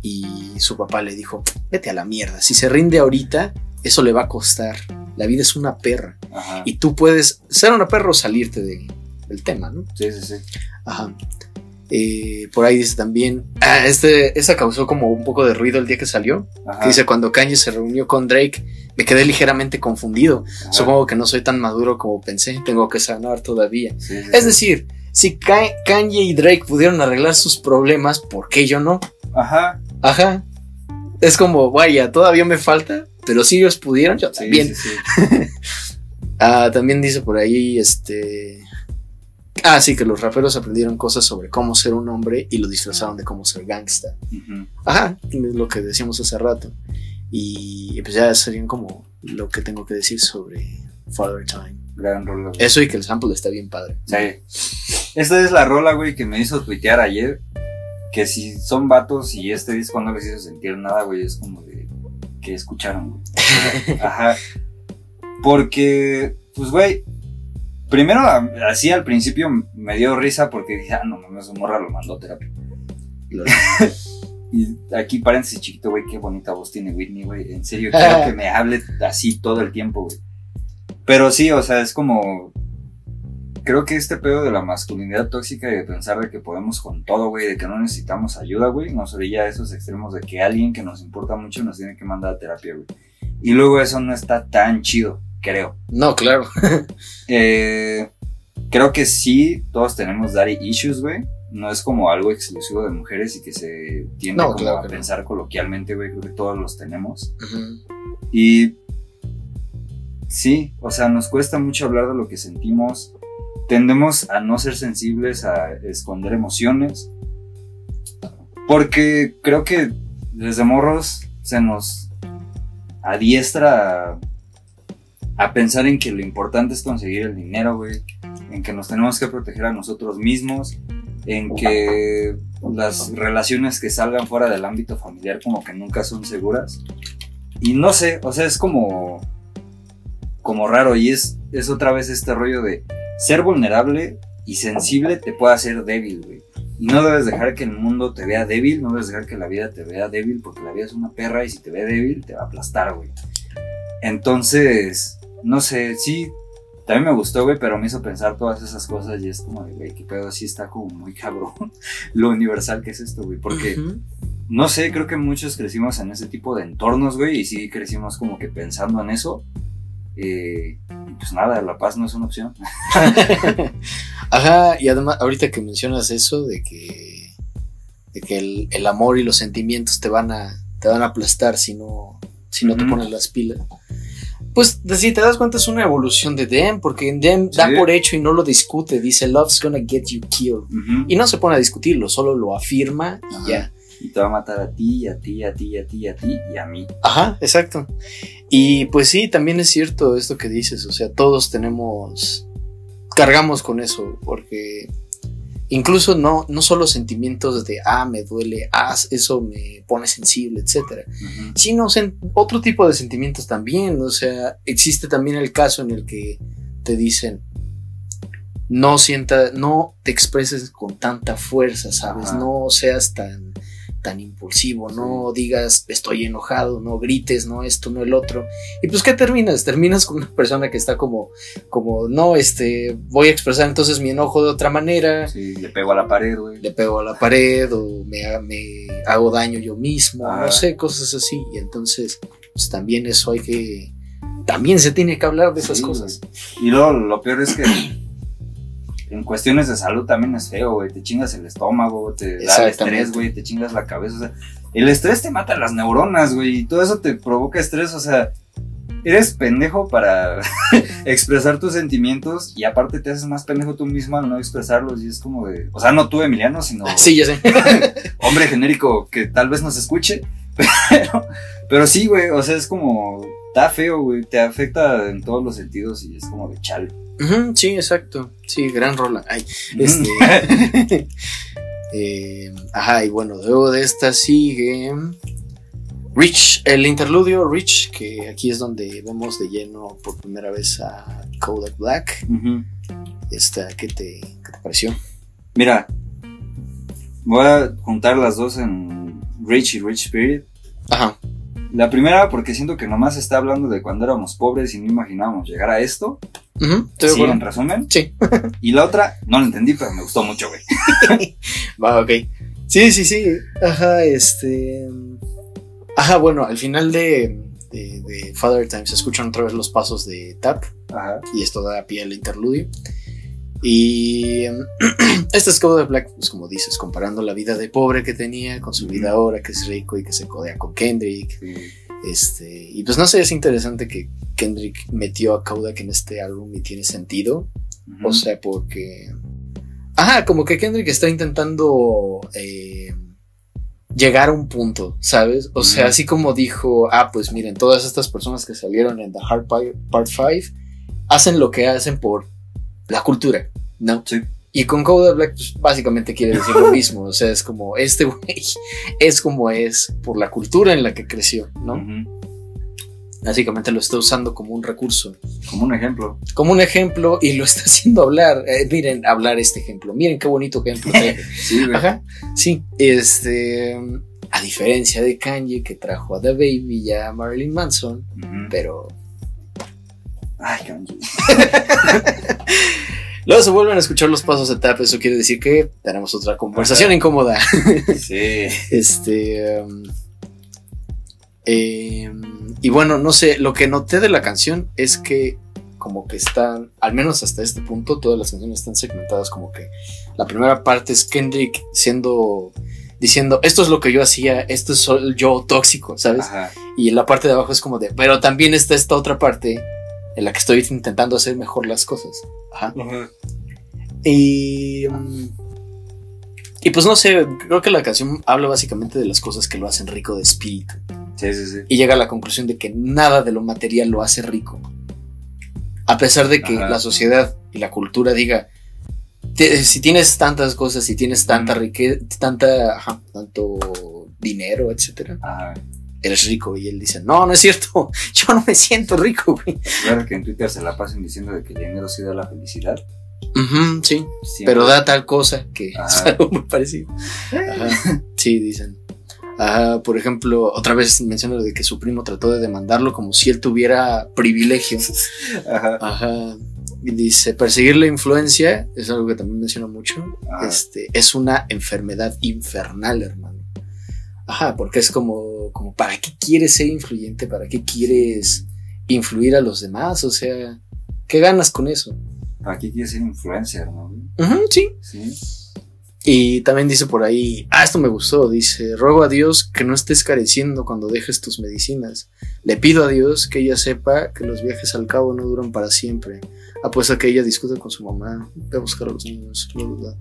Y su papá le dijo, vete a la mierda, si se rinde ahorita, eso le va a costar. La vida es una perra. Ajá. Y tú puedes ser una perra o salirte de- del tema, ¿no? Sí, sí, sí. Ajá. Eh, por ahí dice también, ah, este, esa causó como un poco de ruido el día que salió. Ajá. Que dice, cuando Kanye se reunió con Drake, me quedé ligeramente confundido. Ajá. Supongo que no soy tan maduro como pensé, tengo que sanar todavía. Sí, sí, Es sí. decir, si Ka- Kanye y Drake pudieron arreglar sus problemas, ¿por qué yo no? Ajá. Ajá. Es como, vaya, todavía me falta, pero si ellos pudieron, yo también. sí, sí. *laughs* Ah, también dice por ahí, este... Ah, sí, que los raperos aprendieron cosas sobre cómo ser un hombre y lo disfrazaron de cómo ser gangsta. Ajá, es lo que decíamos hace rato. Y pues ya serían como lo que tengo que decir sobre Father Time. Gran rola. güey. Eso y que el sample está bien padre. Sí. Esta es la rola, güey, que me hizo tuitear ayer. Que si son vatos y este disco no les hizo sentir nada, güey, es como de que escucharon, güey. *laughs* Ajá. Porque, pues, güey, primero así al principio me dio risa porque dije, ah, no mames, su morra lo mandó a terapia. *laughs* Y aquí paréntesis chiquito, güey, qué bonita voz tiene Whitney, güey. En serio, quiero *laughs* que me hable así todo el tiempo, güey. Pero sí, o sea, es como. Creo que este pedo de la masculinidad tóxica y de pensar de que podemos con todo, güey, de que no necesitamos ayuda, güey, nos orilla a esos extremos de que alguien que nos importa mucho nos tiene que mandar a terapia, güey. Y luego eso no está tan chido, creo. No, claro. *laughs* Eh, creo que sí, todos tenemos daddy issues, güey. no es como algo exclusivo de mujeres y que se tiende No, como claro a no. pensar coloquialmente, güey, creo que todos los tenemos. Y sí, o sea, nos cuesta mucho hablar de lo que sentimos. Tendemos a no ser sensibles, a esconder emociones. Porque creo que desde morros se nos adiestra a, a pensar en que lo importante es conseguir el dinero, güey. En que nos tenemos que proteger a nosotros mismos. En que las relaciones que salgan fuera del ámbito familiar como que nunca son seguras. Y no sé, o sea, es como. como raro. Y es, es otra vez este rollo de ser vulnerable y sensible te puede hacer débil, güey. Y no debes dejar que el mundo te vea débil, no debes dejar que la vida te vea débil, porque la vida es una perra y si te ve débil te va a aplastar, güey. Entonces, no sé, sí, también me gustó, güey, pero me hizo pensar todas esas cosas y es como de, güey, qué pedo, sí está como muy cabrón *laughs* lo universal que es esto, güey, porque Ujú. no sé, creo que muchos crecimos en ese tipo de entornos, güey, y sí crecimos como que pensando en eso. Eh, y pues nada, la paz no es una opción. *laughs* Ajá, y además, ahorita que mencionas eso de que, de que el, el amor y los sentimientos te van a, te van a aplastar si no, si no te pones las pilas. Pues si te das cuenta es una evolución de Dem, porque Dem da por hecho y no lo discute, dice Love's gonna get you killed. Y no se pone a discutirlo, solo lo afirma y Ajá. ya. Y te va a matar a ti, a ti, a ti, a ti, a ti y a mí. Ajá, exacto. Y pues sí, también es cierto esto que dices, o sea, todos tenemos, cargamos con eso, porque incluso no, no solo sentimientos de, ah, me duele, ah, eso me pone sensible, etcétera, Ujú. sino sen- otro tipo de sentimientos también, o sea, existe también el caso en el que te dicen, no sienta, no te expreses con tanta fuerza, ¿sabes? Ajá. No seas tan, tan impulsivo, no digas estoy enojado, no grites, no esto, no el otro. Y pues, ¿qué terminas? Terminas con una persona que está como, como, no, este, voy a expresar entonces mi enojo de otra manera, Sí, le pego a la pared, güey. le pego a la pared o me, me hago daño yo mismo, no sé, cosas así. Y entonces, pues también eso hay que, también se tiene que hablar de esas Sí, cosas. Y luego lo peor es que en cuestiones de salud también es feo, güey. Te chingas el estómago, te da el estrés, güey, te chingas la cabeza. O sea, el estrés te mata las neuronas, güey, y todo eso te provoca estrés. O sea, eres pendejo para *laughs* expresar tus sentimientos y aparte te haces más pendejo tú mismo al no expresarlos. Y es como de. O sea, no tú, Emiliano, sino *laughs* Sí, ya sé. *laughs* hombre genérico que tal vez nos escuche. Pero, pero sí, güey, o sea, es como. Está feo, güey, te afecta en todos los sentidos y es como de chale. Sí, exacto. Sí, gran rola. Ay, este. *laughs* eh, ajá, y bueno, luego de esta sigue. Rich, el interludio Rich, que aquí es donde vemos de lleno por primera vez a Kodak Black. Esta, ¿qué te, qué te pareció? Mira, voy a juntar las dos en Rich y Rich Spirit. Ajá. La primera porque siento que nomás está hablando de cuando éramos pobres y no imaginábamos llegar a esto. Estoy de Sí, en resumen. Sí. *laughs* Y la otra, no la entendí, pero me gustó mucho, güey. *laughs* Va, ok. Sí, sí, sí. Ajá, este. Ajá, bueno, al final de, de, de Father Time se escuchan otra vez los pasos de Tap. Ajá. y esto da pie al interludio. Y em, este es Kodak Black, pues como dices, comparando la vida de pobre que tenía con su vida ahora, que es rico y que se codea con Kendrick. Este, y pues no sé, es interesante que Kendrick metió a Kodak en este álbum y tiene sentido. O sea, porque. Ajá, como que Kendrick está intentando eh, llegar a un punto, ¿sabes? O sea, así como dijo, ah, pues miren, todas estas personas que salieron en The Hard Part 5 hacen lo que hacen por la cultura, ¿no? Sí. Y con Kodak Black, pues, básicamente quiere decir lo mismo. O sea, es como, este güey *laughs* es como es por la cultura en la que creció, ¿no? Básicamente lo está usando como un recurso Como un ejemplo. como un ejemplo y lo está haciendo hablar. Eh, miren, hablar este ejemplo. Miren qué bonito ejemplo. *laughs* Sí, güey. Ajá. Sí. Este. A diferencia de Kanye que trajo a The Baby y a Marilyn Manson, pero Ay, Kanye. *laughs* luego se vuelven a escuchar los pasos de tap. Eso quiere decir que tenemos otra conversación Ajá. incómoda. *laughs* Sí. Este. um, em, y bueno, no sé, lo que noté de la canción es que como que están, al menos hasta este punto, todas las canciones están segmentadas como que la primera parte es Kendrick siendo, diciendo, esto es lo que yo hacía, esto es el yo tóxico, ¿sabes? Ajá. Y la parte de abajo es como de, pero también está esta otra parte en la que estoy intentando hacer mejor las cosas. Ajá. Y. mm, Y pues no sé, creo que la canción habla básicamente de las cosas que lo hacen rico de espíritu. Sí, sí, sí. Y llega a la conclusión de que nada de lo material lo hace rico. A pesar de que Ajá. la sociedad y la cultura diga, "Te- si tienes tantas cosas, si tienes tanta riqueza, tanta, ajá, tanto dinero, etcétera, Ajá. Eres rico. Y él dice, no, no es cierto, *laughs* yo no me siento rico, güey. Claro que en Twitter se la pasan diciendo de que el dinero sí da la felicidad. Ujú, sí, Siempre. pero da tal cosa que *laughs* es algo muy parecido. Ajá, *laughs* sí, dicen. Ajá, por ejemplo, otra vez menciona de que su primo trató de demandarlo como si él tuviera privilegio. Ajá. Ajá. Y dice, perseguir la influencia, es algo que también menciona mucho, este, es una enfermedad infernal, hermano. Ajá, porque es como, como, ¿para qué quieres ser influyente? ¿Para qué quieres influir a los demás? O sea, ¿qué ganas con eso? Aquí quieres ser influencer, ¿no? Ujú, sí, Sí. Y también dice por ahí, ah, esto me gustó, dice, ruego a Dios que no estés careciendo cuando dejes tus medicinas. Le pido a Dios que ella sepa que los viajes al cabo no duran para siempre. Apuesto a que ella discute con su mamá, ve a buscar a los niños. bla, bla.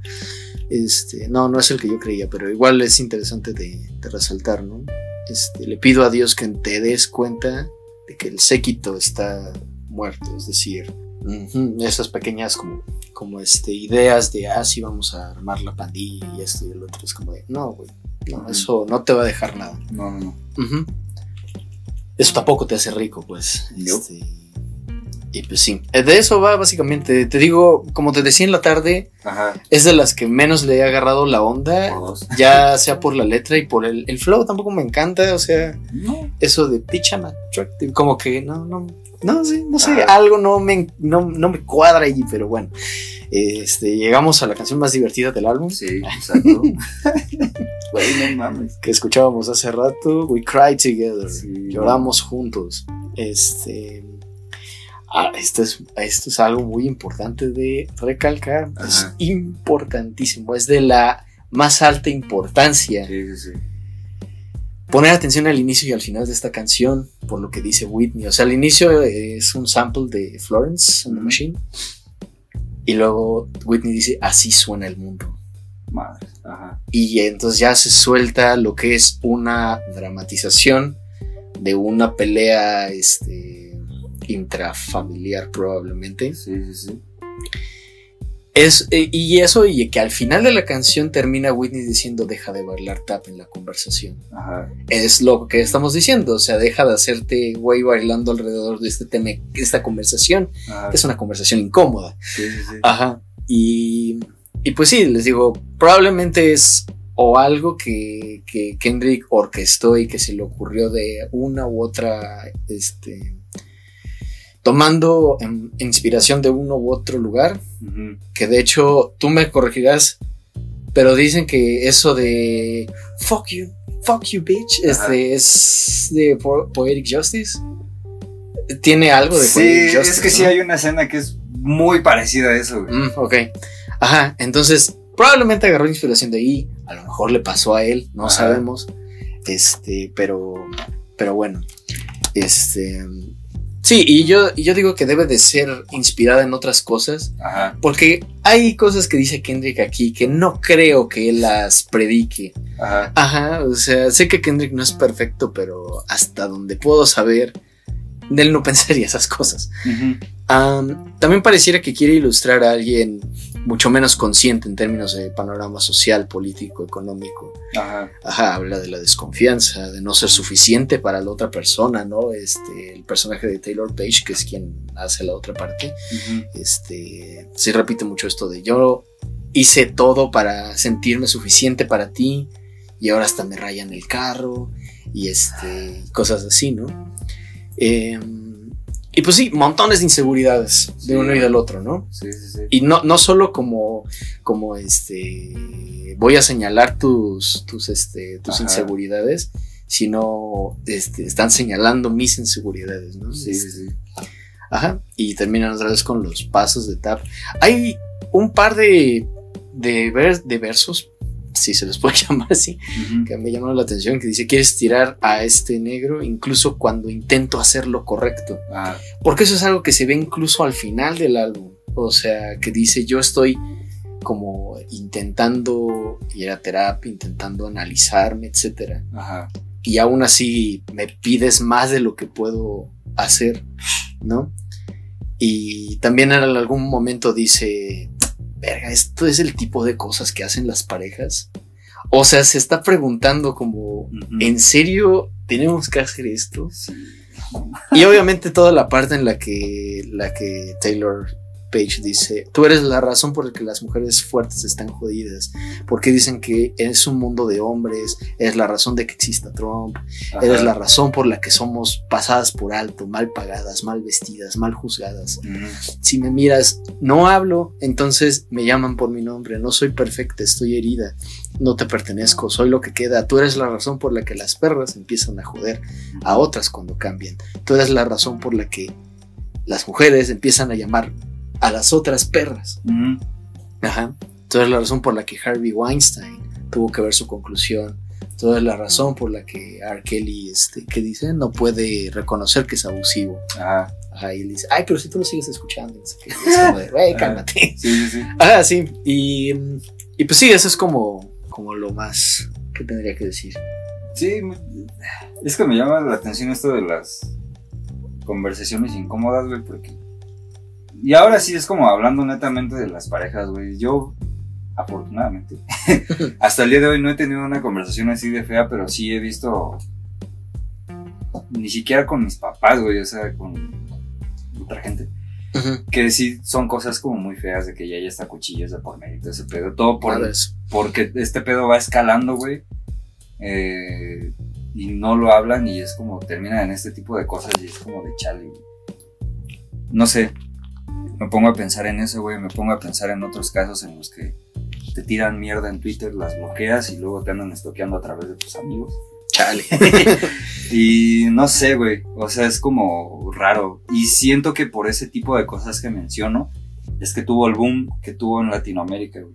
Este, no, no es el que yo creía, pero igual es interesante de, de resaltar, ¿no? Este, le pido a Dios que te des cuenta de que el séquito está muerto, es decir, esas pequeñas como como este ideas de ah sí vamos a armar la pandilla y esto y el otro es como de no güey no eso no te va a dejar nada No, no, no. Eso tampoco te hace rico pues. Este, y pues sí Eh, de eso va básicamente te digo como te decía en la tarde Ajá. es de las que menos le he agarrado la onda *laughs* ya sea por la letra y por el, el flow tampoco me encanta o sea No. eso de bitch I'm attractive, como que no, no, no sé, no sé, Ajá. algo no me, no, no me cuadra allí, pero bueno. Este, llegamos a la canción más divertida del álbum, Sí, exacto. *laughs* Güey, no mames. que escuchábamos hace rato, We Cry Together, Sí. lloramos juntos. Este, ah, esto es, esto es algo muy importante de recalcar, es Ajá. importantísimo, es de la más alta importancia. Sí, sí, sí. poner atención al inicio y al final de esta canción, por lo que dice Whitney. O sea, al inicio es un sample de Florence and the. Machine. Y luego Whitney dice, así suena el mundo. Madre. Ajá. Y entonces ya se suelta lo que es una dramatización de una pelea este, intrafamiliar probablemente. Sí, sí, sí. Es, eh, y eso, y que al final de la canción termina Whitney diciendo, deja de bailar tap en la conversación. Ajá. es lo que estamos diciendo. O sea, deja de hacerte güey bailando alrededor de este tema, esta conversación. Ajá. Es una conversación incómoda. Sí, sí, sí. Ajá. Y, y pues sí, les digo, probablemente es o algo que, que Kendrick orquestó y que se le ocurrió de una u otra, este, tomando em, inspiración de uno u otro lugar, Ujú. que de hecho tú me corregirás, pero dicen que eso de fuck you, fuck you bitch, este es de Po- Poetic Justice. Tiene algo de Sí, Poetic Justice. es que sí ¿no? hay una escena que es muy parecida a eso, güey. Mm, ok. Ajá, entonces probablemente agarró inspiración de ahí, a lo mejor le pasó a él, no Ajá. sabemos. Este, pero pero bueno, este Sí, y yo, y yo digo que debe de ser inspirada en otras cosas, Ajá. porque hay cosas que dice Kendrick aquí que no creo que él las predique. Ajá. Ajá, o sea, sé que Kendrick no es perfecto, pero hasta donde puedo saber, él no *laughs* pensaría esas cosas. Am, también pareciera que quiere ilustrar a alguien mucho menos consciente en términos de panorama social, político, económico. Ajá. Ajá, habla de la desconfianza, de no ser suficiente para la otra persona, ¿no? Este, el personaje de Taylor Page, que es quien hace la otra parte, este, sí repite mucho esto de yo hice todo para sentirme suficiente para ti y ahora hasta me rayan el carro y este, cosas así, ¿no? Em, y pues sí, montones de inseguridades Sí. de uno y del otro, ¿no? Sí, sí, sí. Y no, no solo como, como este, voy a señalar tus, tus, este, tus Ajá. inseguridades, sino este, están señalando mis inseguridades, ¿no? Sí, sí, sí. Ajá. Y terminan otra vez con los pasos de tap. Hay un par de, de, ver- de versos, si se les *laughs* puede llamar así, que me llamaron la atención, que dice, quieres tirar a este negro incluso cuando intento hacer lo correcto. Ah, Porque eso es algo que se ve incluso al final del álbum. O sea, que dice, yo estoy como intentando ir a terapia, intentando analizarme, etcétera. ajá. Y aún así me pides más de lo que puedo hacer, ¿no? Y también en algún momento dice, verga, esto es el tipo de cosas que hacen las parejas. O sea, se está preguntando como. ¿en serio tenemos que hacer esto? Sí. Y obviamente toda la parte en la que, la que Taylor Page dice, tú eres la razón por la que las mujeres fuertes están jodidas, porque dicen que es un mundo de hombres, es la razón de que exista Trump, Ajá. eres la razón por la que somos pasadas por alto, mal pagadas, mal vestidas, mal juzgadas. Si me miras, no hablo, entonces me llaman por mi nombre, no soy perfecta, estoy herida, no te pertenezco, soy lo que queda, tú eres la razón por la que las perras empiezan a joder a otras cuando cambian. Tú eres la razón por la que las mujeres empiezan a llamar a las otras perras. Ujú. Ajá. Eres la razón por la que Harvey Weinstein tuvo que ver su conclusión. Eres la razón por la que R. Kelly, este, que dice, no puede reconocer que es abusivo. Ajá. Ajá, y él dice, ay, pero si tú lo sigues escuchando. Es como de, güey, *laughs* cálmate. Sí, sí, sí. Ajá, sí. Y, mm, y pues sí, eso es como, como lo más que tendría que decir. Sí, es que me llama la atención esto de las conversaciones incómodas, güey, porque... Y ahora sí es como hablando netamente de las parejas, güey. Yo, afortunadamente, *laughs* hasta el día de hoy no he tenido una conversación así de fea, pero sí he visto... Ni siquiera con mis papás, güey, o sea, con otra gente. Que sí son cosas como muy feas de que ya hay hasta cuchillos de por medio y todo ese pedo. Todo por, porque este pedo va escalando, güey. eh, y no lo hablan y es como termina en este tipo de cosas y es como de chale, güey. No sé. Me pongo a pensar en eso, güey. Me pongo a pensar en otros casos en los que te tiran mierda en Twitter, las bloqueas y luego te andan estoqueando a través de tus amigos. Chale. *laughs* Y no sé, güey. O sea, es como raro. Y siento que por ese tipo de cosas que menciono, es que tuvo el boom que tuvo en Latinoamérica, güey.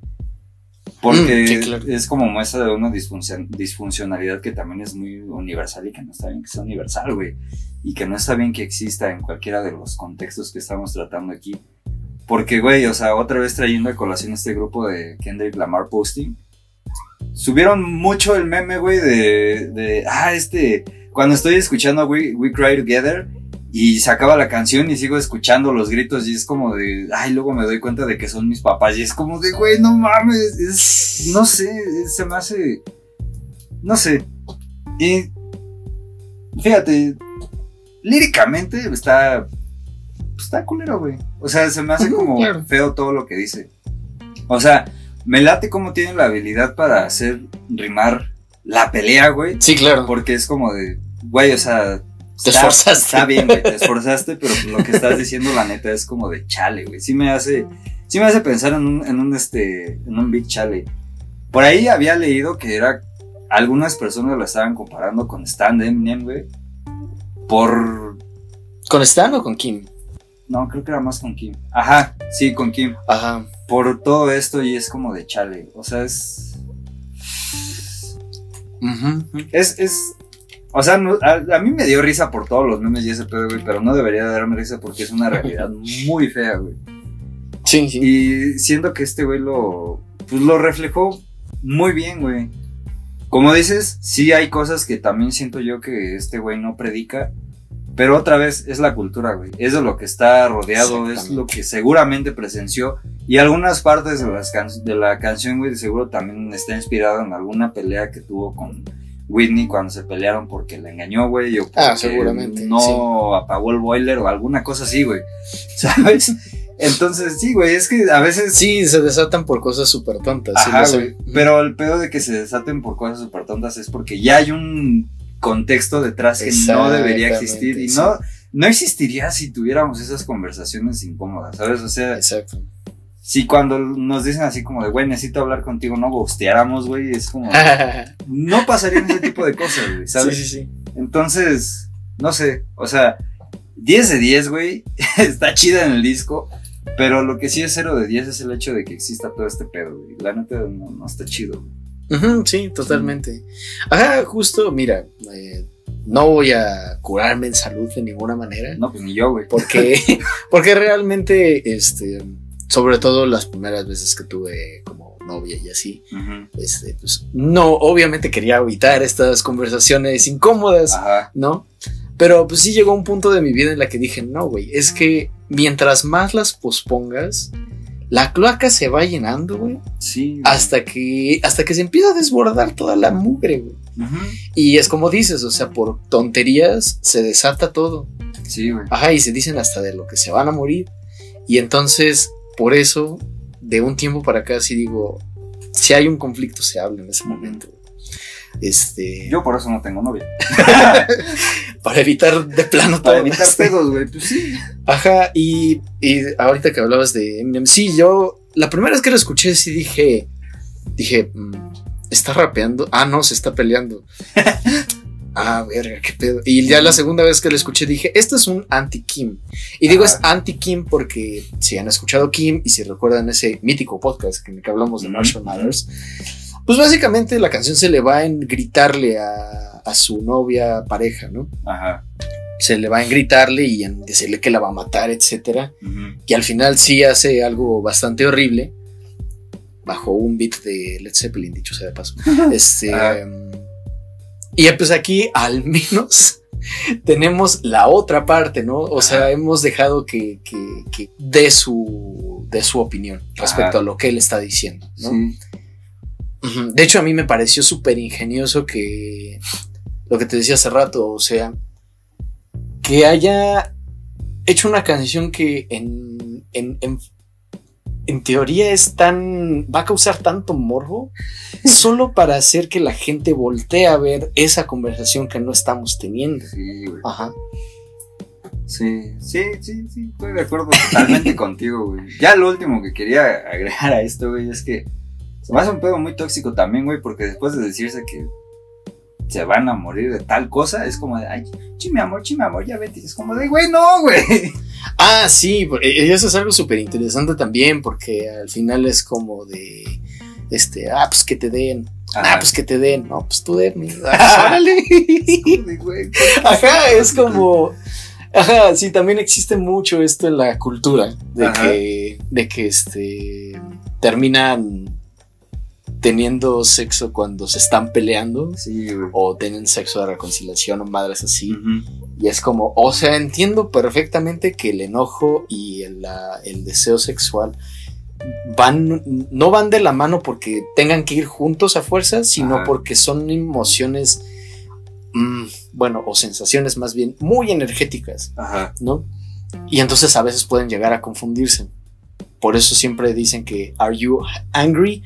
Porque sí, claro. es como muestra de una disfunción- disfuncionalidad que también es muy universal y que no está bien que sea universal, güey. Y que no está bien que exista en cualquiera de los contextos que estamos tratando aquí. Porque, güey, o sea, otra vez trayendo a colación este grupo de Kendrick Lamar Posting. Subieron mucho el meme, güey, de, de, ah, este, cuando estoy escuchando We, We Cry Together y se acaba la canción y sigo escuchando los gritos y es como de, ay, luego me doy cuenta de que son mis papás y es como de, güey, no mames, es, no sé, es- se me hace, no sé. Y, fíjate, líricamente está, está culero, güey. O sea, se me hace como claro. feo todo lo que dice. O sea, me late como tiene la habilidad para hacer rimar la pelea, güey. Sí, claro. Porque es como de, güey, o sea. Te está- esforzaste. Está bien, güey, te esforzaste, pero lo que estás *laughs* diciendo, la neta, es como de chale, güey. Sí me hace, sí me hace pensar en un, en un, este, en un big chale. Por ahí había leído que era, algunas personas lo estaban comparando con Stan Eminem, güey. Por, ¿Con Stan o con Kim? no, creo que era más con Kim. Ajá, sí, con Kim. Ajá. Por todo esto y es como de chale. O sea. Es, es, o sea, no- a, a mí me dio risa por todos los memes y ese pedo, güey, pero no debería de darme risa porque es una realidad *laughs* muy fea, güey. Sí, sí. Y siento que este güey lo, pues lo reflejó muy bien, güey. Como dices, sí hay cosas que también siento yo que este güey no predica, pero otra vez es la cultura, güey. Es de lo que está rodeado, es lo que seguramente presenció. Y algunas partes de, las de la canción, güey, de seguro también está inspirado en alguna pelea que tuvo con Whitney cuando se pelearon porque la engañó, güey, o porque Ah, seguramente, no sí. apagó el boiler o alguna cosa así, güey. *laughs* ¿Sabes? Entonces, sí, güey, es que a veces Sí, se desatan por cosas súper tontas. Ajá, güey. Pero el pedo de que se desaten por cosas súper tontas es porque ya hay un contexto detrás que no debería existir. Y no, no existiría si tuviéramos esas conversaciones incómodas, ¿sabes? O sea, Exacto. Si cuando nos dicen así como de, güey, necesito hablar contigo, no gusteáramos, güey, es como, *laughs* no pasarían ese tipo de cosas, güey, ¿sabes? Sí, sí, sí. Entonces, no sé, o sea, 10 de 10, güey. *laughs* Está chida en el disco. Pero lo que sí es 0 de 10 es el hecho de que exista todo este pedo, güey. La neta no, no está chido. güey. Sí, totalmente. Ajá, justo, mira, eh, no voy a curarme en salud de ninguna manera. No, pues ni yo, güey. Porque, *laughs* porque realmente, este, sobre todo las primeras veces que tuve como novia y así, este, pues, no, obviamente quería evitar estas conversaciones incómodas, Ajá. ¿no? Pero pues sí llegó un punto de mi vida en la que dije, no, güey, es que mientras más las pospongas, la cloaca se va llenando, güey, Sí. güey. hasta que, hasta que se empieza a desbordar toda la mugre, güey. Y es como dices, o sea, por tonterías se desata todo. Sí, güey. Ajá, y se dicen hasta de lo que se van a morir. Y entonces, por eso, de un tiempo para acá, sí digo, si hay un conflicto, se habla en ese momento. Este, Yo por eso no tengo novia. *laughs* para evitar de plano Para evitar pedos, güey. Pues sí. Ajá, y, y ahorita que hablabas de Eminem, sí, yo la primera vez que lo escuché, sí dije, dije, mm, ¿está rapeando? Ah, no, se está peleando. *laughs* ah, verga, qué pedo. Y ya la segunda vez que lo escuché, dije, esto es un anti-Kim. Y digo, Ajá. es anti-Kim porque si han escuchado Kim y si recuerdan ese mítico podcast en el que hablamos de. Marshall Mathers, pues básicamente la canción se le va en gritarle a, a su novia pareja, ¿no? Ajá. se le va en gritarle y en decirle que la va a matar, etcétera. Ujú. Y al final sí hace algo bastante horrible. Bajo un beat de Led Zeppelin, dicho sea de paso. *laughs* Este, Ajá. um, y pues aquí al *laughs* menos tenemos la otra parte, ¿no? O sea, hemos dejado que, que, que dé su, de su opinión respecto Ajá. a lo que él está diciendo, ¿no? Sí. De hecho, a mí me pareció súper ingenioso que lo que te decía hace rato, o sea, que haya hecho una canción que en, en, en, en teoría es tan. va a causar tanto morbo *laughs* solo para hacer que la gente voltee a ver esa conversación que no estamos teniendo. Sí, güey. Ajá. Sí, sí, sí, sí, estoy de acuerdo totalmente *laughs* contigo, güey. Ya lo último que quería agregar a esto, güey, es que se me hace un pedo muy tóxico también, güey, porque después de decirse que se van a morir de tal cosa, es como de, ay, chi, mi amor, chi, mi amor, ya vete. Es como de, güey, no, güey. Ah, sí, por- y eso es algo súper interesante también, porque al final es como de. Este, ah, pues que te den. Ah, pues que te den. No, pues tú denme. *laughs* Ah, pues, órale. *laughs* Ajá, es como. Ajá, sí, también existe mucho esto en la cultura. De Ajá. que. De que este. Terminan teniendo sexo cuando se están peleando. Sí. O tienen sexo de reconciliación o madres así. Y es como, o sea, entiendo perfectamente que el enojo y el, la- el deseo sexual van, no van de la mano porque tengan que ir juntos a fuerza, sino Ajá. porque son emociones, mm, bueno, o sensaciones más bien muy energéticas, Ajá. ¿no? Y entonces a veces pueden llegar a confundirse. Por eso siempre dicen que, ¿are you angry?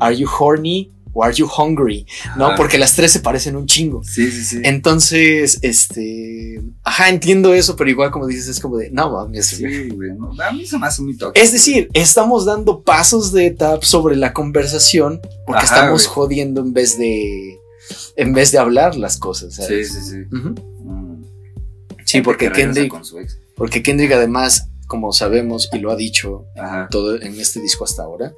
¿Are you horny? ¿O are you hungry? ¿No? Porque las tres se parecen un chingo. Sí, sí, sí. Entonces, este. Ajá, entiendo eso, pero igual, como dices, es como de. No mames. Sí, güey". no, a mí se me hace muy tóxico. Es decir, estamos dando pasos de etapa sobre la conversación porque Ajá, estamos güey. jodiendo en vez de. En vez de hablar las cosas. Sí, sí, sí. Mm. Sí, porque Kendrick, Con su ex. porque Kendrick, además, como sabemos y lo ha dicho todo en este disco hasta ahora,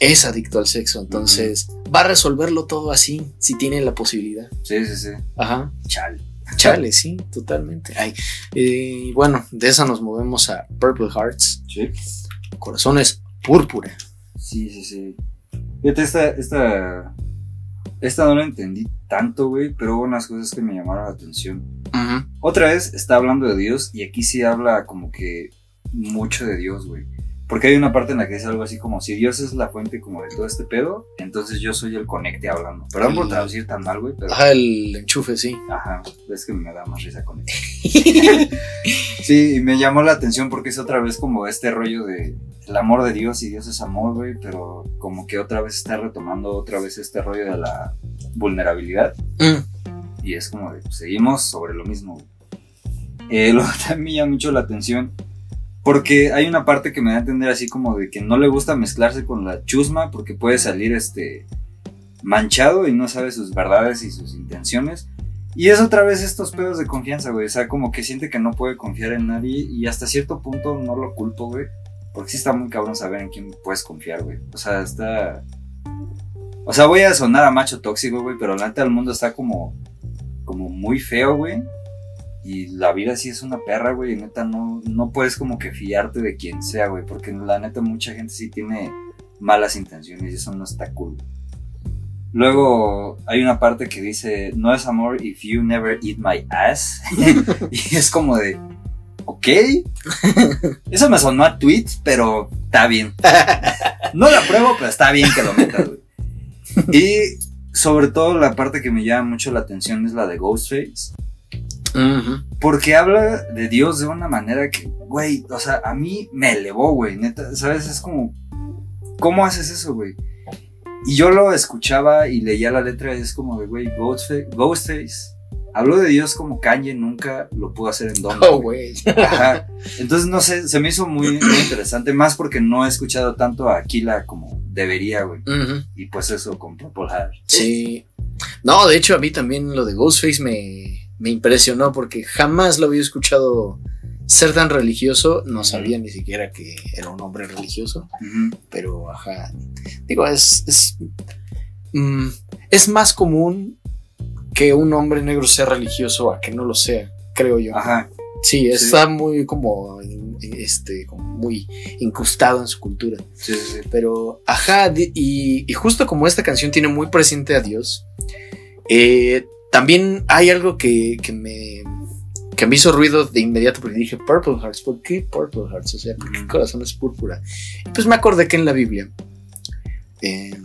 es adicto al sexo. Entonces, va a resolverlo todo así, si tiene la posibilidad. Sí, sí, sí. Ajá. Chal. Chale, sí, totalmente. Ay, eh, bueno, de esa nos movemos a Purple Hearts, Sí. Corazones Púrpura. Sí, sí, sí. Fíjate, esta, esta, esta no la entendí tanto, güey, pero hubo unas cosas que me llamaron la atención. Ujú. Otra vez está hablando de Dios y aquí sí habla como que mucho de Dios, güey. Porque hay una parte en la que dice algo así como, si Dios es la fuente como de todo este pedo, entonces yo soy el conecte hablando. Perdón por traducir tan mal, güey, pero... Ajá, el enchufe, sí. Ajá, es que me da más risa con eso. *laughs* Sí, y me llamó la atención porque es otra vez como este rollo de el amor de Dios y Dios es amor, güey, pero como que otra vez está retomando otra vez este rollo de la vulnerabilidad Mm, y es como de, pues, seguimos sobre lo mismo. güey. Eh, *laughs* lo que también me llama mucho la atención porque hay una parte que me da a entender así como de que no le gusta mezclarse con la chusma porque puede salir este manchado y no sabe sus verdades y sus intenciones. Y es otra vez estos pedos de confianza, güey. O sea, como que siente que no puede confiar en nadie y hasta cierto punto no lo culpo, güey. Porque sí está muy cabrón saber en quién puedes confiar, güey. O sea, está... O sea, voy a sonar a macho tóxico, güey, pero la neta del mundo está como... Como muy feo, güey. Y la vida sí es una perra, güey. Y neta no, no puedes como que fiarte de quien sea, güey. Porque la neta mucha gente sí tiene malas intenciones y eso no está cool. Luego hay una parte que dice, no es amor if you never eat my ass. *laughs* y es como de, ok. *laughs* Eso me sonó a tweet, pero está bien. No lo apruebo, pero está bien que lo metas, güey. Y sobre todo la parte que me llama mucho la atención es la de Ghostface. Ujú. Porque habla de Dios de una manera que, güey, o sea, a mí me elevó, güey, neta, ¿sabes? Es como, ¿cómo haces eso, güey? Y yo lo escuchaba y leía la letra y es como de, güey, Ghostface, Ghostface habló de Dios como Kanye nunca lo pudo hacer en Don. Oh, güey. Ajá. Entonces, no sé, se me hizo muy, muy interesante, más porque no he escuchado tanto a Aquila como debería, güey. Y pues eso con Purple Heart. Sí. No, de hecho, a mí también lo de Ghostface me, me impresionó porque jamás lo había escuchado ser tan religioso. No sabía ni siquiera que era un hombre religioso. Pero, ajá. Digo, es. Es, mm, es más común que un hombre negro sea religioso a que no lo sea, creo yo. Ajá. Sí, está muy como. Este, como muy incrustado en su cultura. Sí, sí, sí. Pero, ajá, y, y justo como esta canción tiene muy presente a Dios, eh, también hay algo que, que me, que me hizo ruido de inmediato porque dije Purple Hearts, ¿por qué Purple Hearts? O sea, ¿por qué Ujú. corazones púrpura? Y pues me acordé que en la Biblia, eh,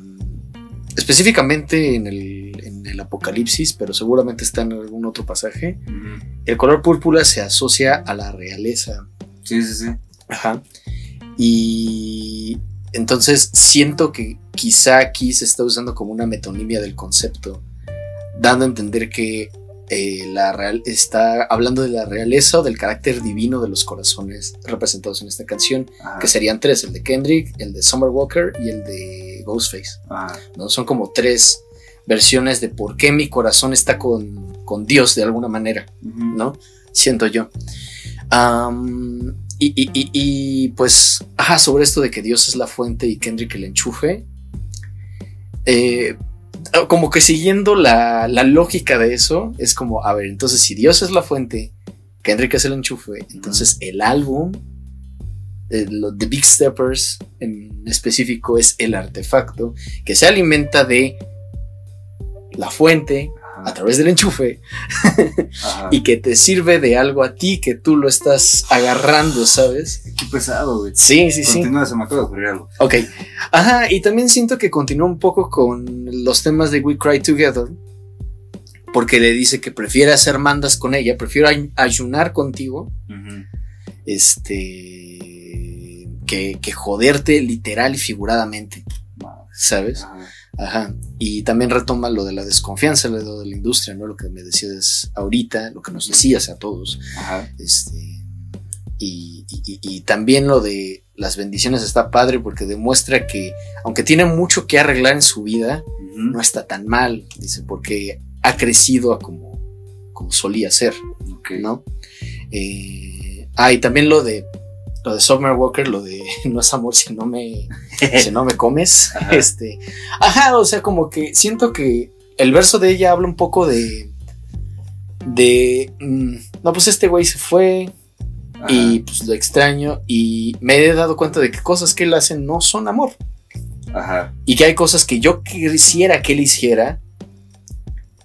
específicamente en el, en el Apocalipsis, pero seguramente está en algún otro pasaje, el color púrpura se asocia a la realeza. Sí, sí, sí. Ajá. Y entonces siento que quizá aquí se está usando como una metonimia del concepto, dando a entender que eh, la real está hablando de la realeza o del carácter divino de los corazones representados en esta canción, Ajá. que serían tres, el de Kendrick, el de Summer Walker y el de Ghostface. Ajá. ¿no? Son como tres versiones de por qué mi corazón está con, con Dios de alguna manera. ¿no? Siento yo. Y, y- y- y, pues, ajá, sobre esto de que Dios es la fuente y Kendrick el enchufe. eh, como que siguiendo la, la lógica de eso, es como, a ver, entonces si Dios es la fuente, Kendrick es el enchufe, entonces el álbum, eh, lo- The Big Steppers en específico, es el artefacto que se alimenta de la fuente a través del enchufe *laughs* y que te sirve de algo a ti que tú lo estás agarrando, ¿sabes? Qué pesado, güey. Sí, sí, sí. Continúa, se me acaba de ocurrir algo. Ok. Ajá, y también siento que continúa un poco con los temas de We Cry Together. Porque le dice que prefiere hacer mandas con ella, prefiero ay- ayunar contigo, Ujú. este, que, que joderte literal y figuradamente, ¿sabes? Ajá. Ajá. Y también retoma lo de la desconfianza, lo de la industria, ¿no? Lo que me decías ahorita, lo que nos decías a todos. Ajá. Este, y, y- también lo de las bendiciones está padre porque demuestra que, aunque tiene mucho que arreglar en su vida, no está tan mal, dice, porque ha crecido a como, como solía ser. ¿no? Eh, ah, y también lo de lo de Summer Walker, lo de *laughs* no es amor si no me, si no me comes. *laughs* Ajá. Este, ajá, o sea, como que siento que el verso de ella habla un poco de. De. mm, no, pues este güey se fue Ajá. y pues lo extraño. Y me he dado cuenta de que cosas que él hace no son amor. Ajá. Y que hay cosas que yo quisiera que él hiciera,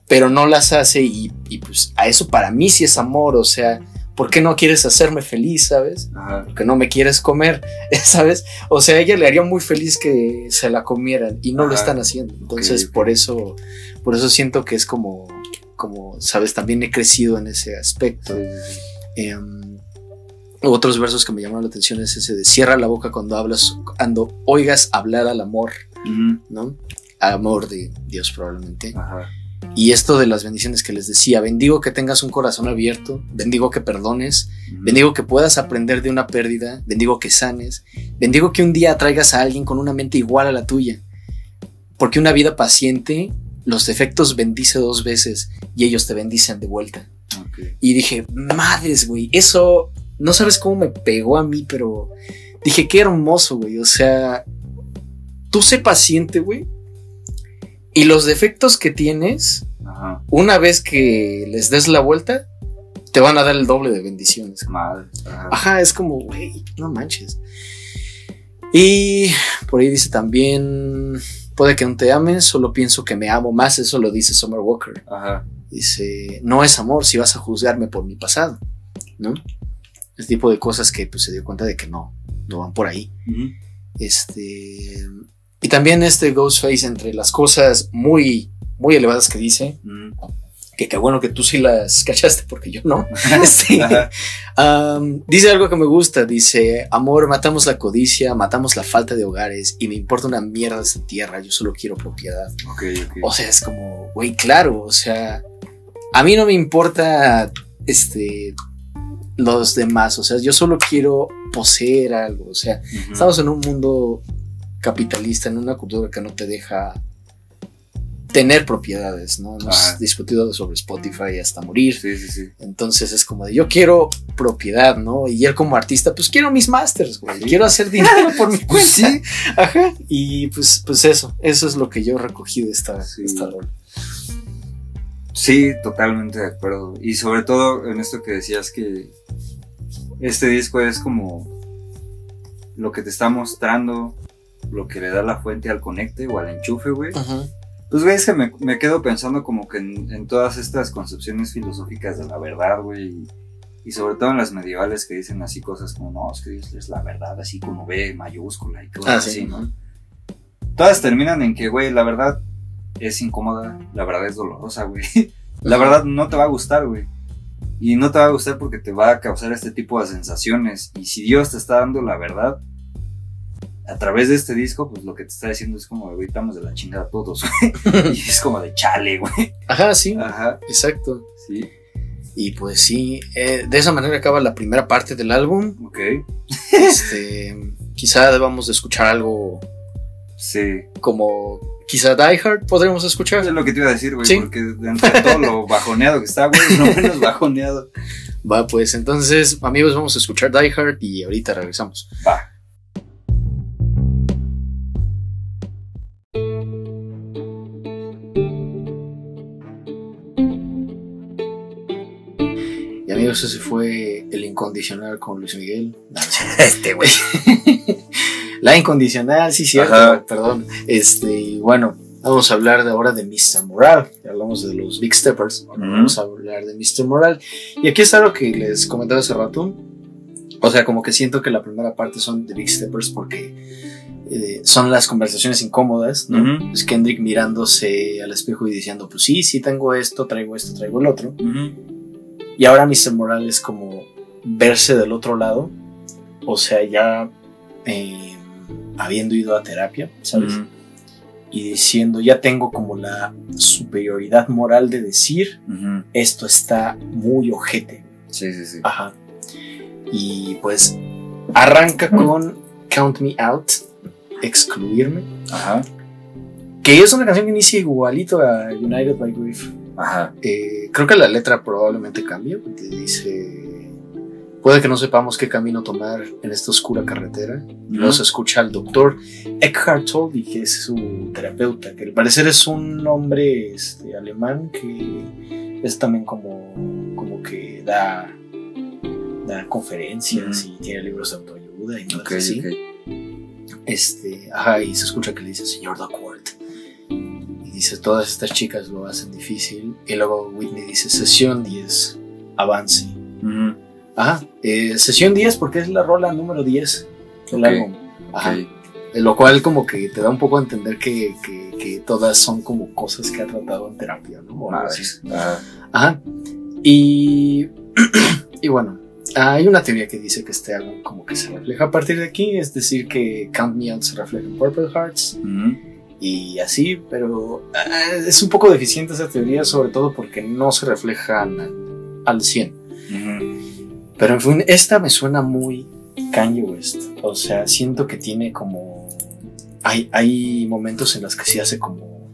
pero no las hace. Y, y, pues a eso para mí sí es amor. O sea, ¿por qué no quieres hacerme feliz, sabes? Ajá. que no me quieres comer, *laughs* ¿sabes? O sea, a ella le haría muy feliz que se la comieran y no lo están haciendo. Entonces, por eso, por eso siento que es como, como, sabes, también he crecido en ese aspecto. Em, otros versos que me llamaron la atención es ese de cierra la boca cuando hablas, cuando oigas hablar al amor. ¿no? Amor de Dios probablemente. Ajá. Y esto de las bendiciones que les decía, bendigo que tengas un corazón abierto, bendigo que perdones. Bendigo que puedas aprender de una pérdida, bendigo que sanes, bendigo que un día atraigas a alguien con una mente igual a la tuya, porque una vida paciente los defectos bendice dos veces y ellos te bendicen de vuelta. Y dije, madres, güey, eso no sabes cómo me pegó a mí, pero dije, qué hermoso, güey. O sea, tú sé paciente, güey. Y los defectos que tienes, Ajá. una vez que les des la vuelta, te van a dar el doble de bendiciones. Madre. Ajá. Ajá, es como, güey, no manches. Y por ahí dice también, puede que no te ames, solo pienso que me amo más, eso lo dice Summer Walker. Ajá. Dice, no es amor si vas a juzgarme por mi pasado, ¿no? Ese tipo de cosas que pues, se dio cuenta de que no, no van por ahí. Este, y también este Ghostface entre las cosas muy, muy elevadas que dice, Ujú. que qué bueno que tú sí las cachaste porque yo no. *laughs* Este. Um, dice algo que me gusta, dice, amor, matamos la codicia, matamos la falta de hogares y me importa una mierda esta tierra, yo solo quiero propiedad. O sea, es como, güey, claro, o sea, a mí no me importa, este, los demás, o sea, yo solo quiero poseer algo, o sea, estamos en un mundo capitalista, en una cultura que no te deja tener propiedades, ¿no? Hemos discutido sobre Spotify hasta morir. Sí, sí, sí. Entonces es como de yo quiero propiedad, ¿no? Y él como artista, pues quiero mis masters, güey. Quiero hacer dinero por mi *laughs* cuenta. Sí. Ajá. Y pues, pues eso, eso es lo que yo recogí de esta, esta rola. Sí, totalmente de acuerdo. Y sobre todo en esto que decías que este disco es como lo que te está mostrando, lo que le da la fuente al conecte o al enchufe, güey. Ajá. Pues, güey, es que me, me quedo pensando como que en, en todas estas concepciones filosóficas de la verdad, güey. Y, y sobre todo en las medievales que dicen así cosas como, no, es que Dios es la verdad, así con V mayúscula y cosas Ah, así, sí. ¿no? Todas terminan en que, güey, la verdad es incómoda, la verdad es dolorosa, güey. *laughs* La verdad no te va a gustar, güey. Y no te va a gustar porque te va a causar este tipo de sensaciones. Y si Dios te está dando la verdad, a través de este disco, pues lo que te está diciendo es como, güey, estamos de la chingada todos. güey. *laughs* y es como de chale, güey. Ajá, sí. Ajá, Exacto. sí, Y pues sí, eh, de esa manera acaba la primera parte del álbum. ok. Este, quizá debamos de escuchar algo Sí. como, quizá Die Hard podremos escuchar. Es lo que te iba a decir, güey, Sí. porque dentro de todo lo *laughs* bajoneado que está, güey, no menos bajoneado. Va, pues entonces, amigos, vamos a escuchar Die Hard y ahorita regresamos. Va. Amigos, ese fue el incondicional con Luis Miguel. No, es. *laughs* Este, güey. *laughs* La incondicional, sí, cierto, Ajá. perdón. Este, y bueno, vamos a hablar de ahora de Mr. Moral. Ya hablamos de los Big Steppers. ahora Ujú. Vamos a hablar de Mr. Moral. Y aquí está lo que les comentaba hace rato. O sea, como que siento que la primera parte son de Big Steppers porque eh, son las conversaciones incómodas, ¿no? Ujú. Es Kendrick mirándose al espejo y diciendo, pues sí, sí tengo esto, traigo esto, traigo el otro. Ujú. Y ahora Mr. Moral es como verse del otro lado. O sea, ya eh, habiendo ido a terapia, ¿sabes? Y diciendo, ya tengo como la superioridad moral de decir, esto está muy ojete. Sí, sí, sí. Ajá. Y pues arranca con Count Me Out, excluirme. Ajá. Que es una canción que inicia igualito a United by Grief. Ajá. Eh, creo que la letra probablemente cambie, porque dice, puede que no sepamos qué camino tomar en esta oscura carretera. Y luego se escucha al doctor Eckhart Tolle, que es su terapeuta, que al parecer es un hombre este, alemán que es también como, como que da, da conferencias y tiene libros de autoayuda y cosas Ok, así. Este, ajá, y se escucha que le dice señor Duckworth. Dice, todas estas chicas lo hacen difícil. Y luego Whitney dice, sesión 10, avance. Ajá, eh, sesión 10 porque es la rola número 10 del Ok, álbum. Ajá. Ok. Eh, Lo cual como que te da un poco a entender que, que- que todas son como cosas que ha tratado en terapia, ¿no? O. Madres. Ajá. Ajá. Y, *clears throat* y bueno, hay una teoría que dice que este álbum como que se refleja a partir de aquí, es decir, que Count Me Out se refleja en Purple Hearts. Y así, pero ah, es un poco deficiente esa teoría, sobre todo porque no se reflejan al, al 100. Ujú. Pero en fin, esta me suena muy Kanye West. O sea, siento que tiene como. Hay, hay momentos en los que sí hace como.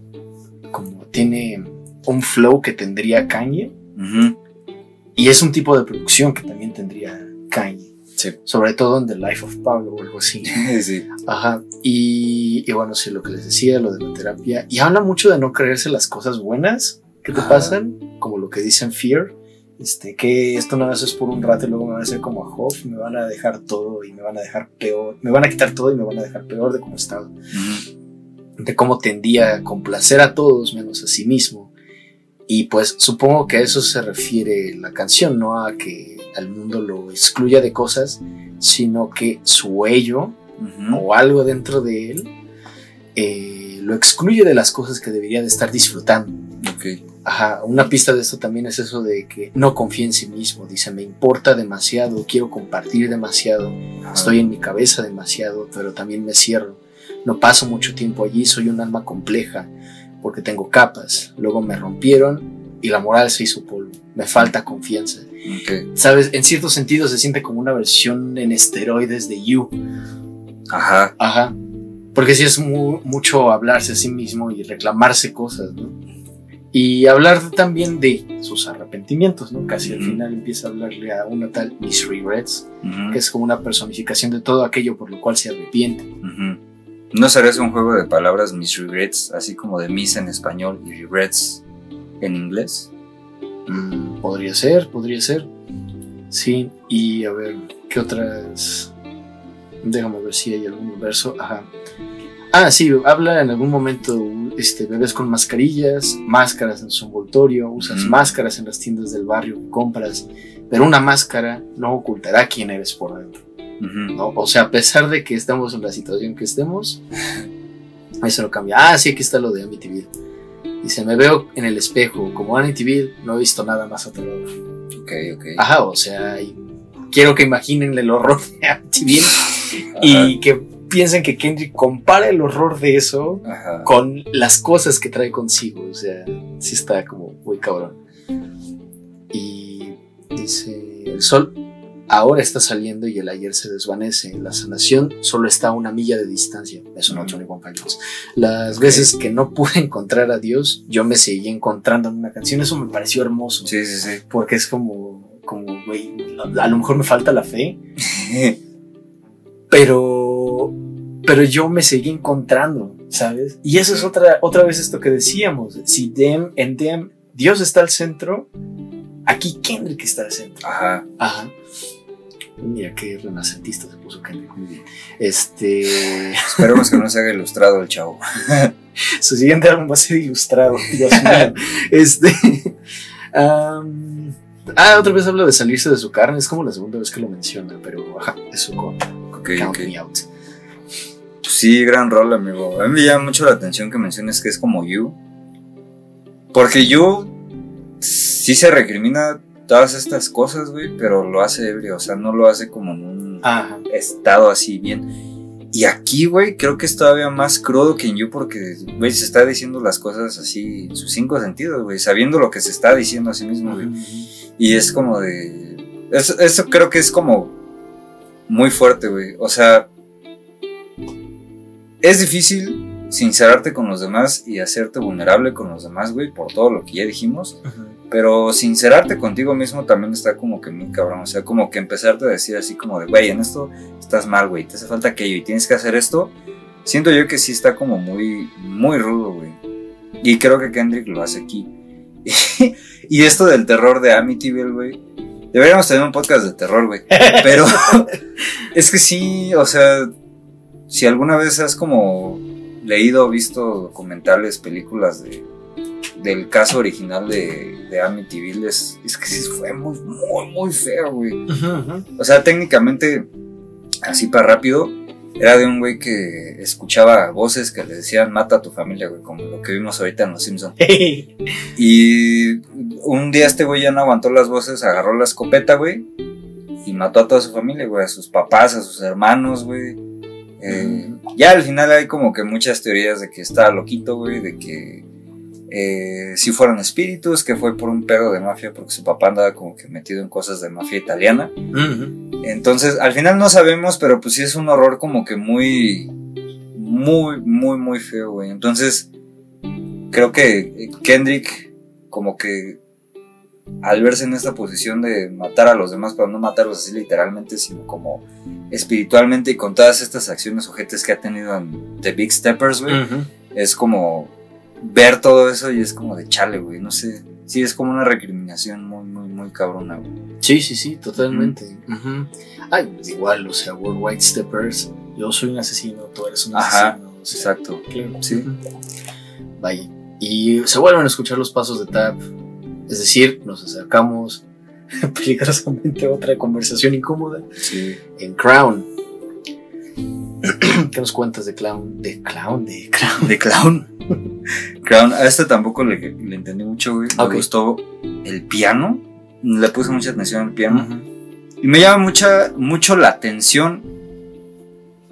como tiene un flow que tendría Kanye y es un tipo de producción que también tendría Kanye. Sí. Sobre todo en The Life of Pablo o algo así. *laughs* sí. Ajá. Y, y bueno, sí, lo que les decía, lo de la terapia. Y habla mucho de no creerse las cosas buenas que te Ajá. pasan, como lo que dicen Fear. Este, que esto nada más es por un rato y luego me van a hacer como a Hoff, me van a dejar todo y me van a dejar peor, me van a quitar todo y me van a dejar peor de cómo estaba, Ujú. de cómo tendía a complacer a todos menos a sí mismo. Y pues supongo que a eso se refiere la canción, no a que al mundo lo excluya de cosas, sino que su ello o algo dentro de él eh, lo excluye de las cosas que debería de estar disfrutando. Ok. Ajá, una pista de esto también es eso de que no confía en sí mismo. Dice, me importa demasiado, quiero compartir demasiado, estoy en mi cabeza demasiado, pero también me cierro. No paso mucho tiempo allí, soy un alma compleja, porque tengo capas. Luego me rompieron y la moral se hizo polvo. Me falta confianza. Ok. Sabes, en cierto sentido se siente como una versión en esteroides de You. Ajá. Ajá. Porque sí es mu- mucho hablarse a sí mismo y reclamarse cosas, ¿no? Y hablar también de sus arrepentimientos, ¿no? Casi al Ujú. final empieza a hablarle a una tal Miss Regrets, Ujú. que es como una personificación de todo aquello por lo cual se arrepiente. Ujú. ¿No serías un juego de palabras mis regrets, así como de miss en español y regrets en inglés? Mm, podría ser, podría ser. Sí, y a ver, ¿qué otras? Déjame ver si hay algún verso. Ajá. Ah, sí, habla en algún momento, este, bebes con mascarillas, máscaras en su envoltorio, usas máscaras en las tiendas del barrio que compras, pero una máscara no ocultará quién eres por dentro, O sea, a pesar de que estamos en la situación que estemos, *laughs* eso no cambia. Ah, sí, aquí está lo de Amityville. Dice, me veo en el espejo, como Amityville, no he visto nada más aterrador. Ok, ok. Ajá, o sea, y quiero que imaginen el horror de Amityville y que piensen que Kendrick compara el horror de eso Ajá. con las cosas que trae consigo. O sea, sí está como muy cabrón. Y dice, el sol ahora está saliendo y el ayer se desvanece. La sanación solo está a una milla de distancia. Eso no. 21 Pilots. Las veces que no pude *laughs* encontrar a Dios, yo me seguí encontrando en una canción. Eso me pareció hermoso. Sí, sí, sí. Porque es como, como, güey, a, a lo mejor me falta la fe, *laughs* pero, pero yo me seguí encontrando, ¿sabes? Y eso es otra, otra vez esto que decíamos. Si Dem, en Dem Dios está al centro, aquí Kendrick está al centro. Ajá. Ajá. Mira qué renacentista se puso Kendrick, muy bien. Este, *laughs* Esperemos que no se haga ilustrado el chavo. *laughs* su siguiente álbum va a ser ilustrado, Dios mío. *laughs* Este, ah, otra vez habla de salirse de su carne, es como la segunda vez que lo menciona, pero ajá, eso con Ok, Count ok. Me Out. Sí, gran rol, amigo. A mí me llama mucho la atención que menciones que es como You. Porque You sí se recrimina todas estas cosas, güey, pero lo hace ebrio. O sea, no lo hace como en un Ajá. estado así bien. Y aquí, güey, creo que es todavía más crudo que en You porque, güey, se está diciendo las cosas así en sus cinco sentidos, güey, sabiendo lo que se está diciendo a sí mismo, güey. Y es como de... Eso, eso creo que es como muy fuerte, güey. O sea, es difícil sincerarte con los demás y hacerte vulnerable con los demás, güey, por todo lo que ya dijimos. Ujú. Pero sincerarte contigo mismo también está como que muy cabrón. O sea, como que empezarte a decir así como de, güey, en esto estás mal, güey, te hace falta aquello y tienes que hacer esto. Siento yo que sí está como muy, muy rudo, güey. Y creo que Kendrick lo hace aquí. *laughs* y esto del terror de Amityville, güey. Deberíamos tener un podcast de terror, güey. *laughs* Pero *laughs* es que sí, o sea, si alguna vez has como leído o visto documentales, películas de, del caso original de, de Amityville, es, es que sí fue muy, muy, muy feo, güey. O sea, técnicamente, así para rápido, era de un güey que escuchaba voces que le decían mata a tu familia, güey, como lo que vimos ahorita en Los Simpsons. Y un día este güey ya no aguantó las voces, agarró la escopeta, güey, y mató a toda su familia, güey, a sus papás, a sus hermanos, güey. Eh, Ya al final hay como que muchas teorías de que estaba loquito, güey, de que eh, si fueron espíritus, que fue por un pedo de mafia, porque su papá andaba como que metido en cosas de mafia italiana. Entonces, al final no sabemos, pero pues sí es un horror como que muy, muy, muy, muy feo, güey. Entonces, creo que Kendrick, como que al verse en esta posición de matar a los demás, pero no matarlos así literalmente, sino como espiritualmente y con todas estas acciones ojetes que ha tenido en The Big Steppers, güey, es como ver todo eso y es como de chale, güey, no sé. Sí, es como una recriminación muy, muy, muy cabrona, güey. Sí, sí, sí, totalmente. Ujú. Ay, pues igual, o sea, World White Steppers, yo soy un asesino, tú eres un Ajá, asesino. o sea, Exacto. claro. Sí. Vaya. Y se vuelven a escuchar los pasos de Tap. Es decir, nos acercamos *laughs* peligrosamente a otra conversación incómoda Sí. en Crown. *clears throat* ¿Qué nos cuentas de Clown? De Clown, de Crown. De Clown. Crown, a este tampoco le, le entendí mucho, güey. Me gustó el piano. Le puse mucha atención al piano. Y me llama mucha, mucho la atención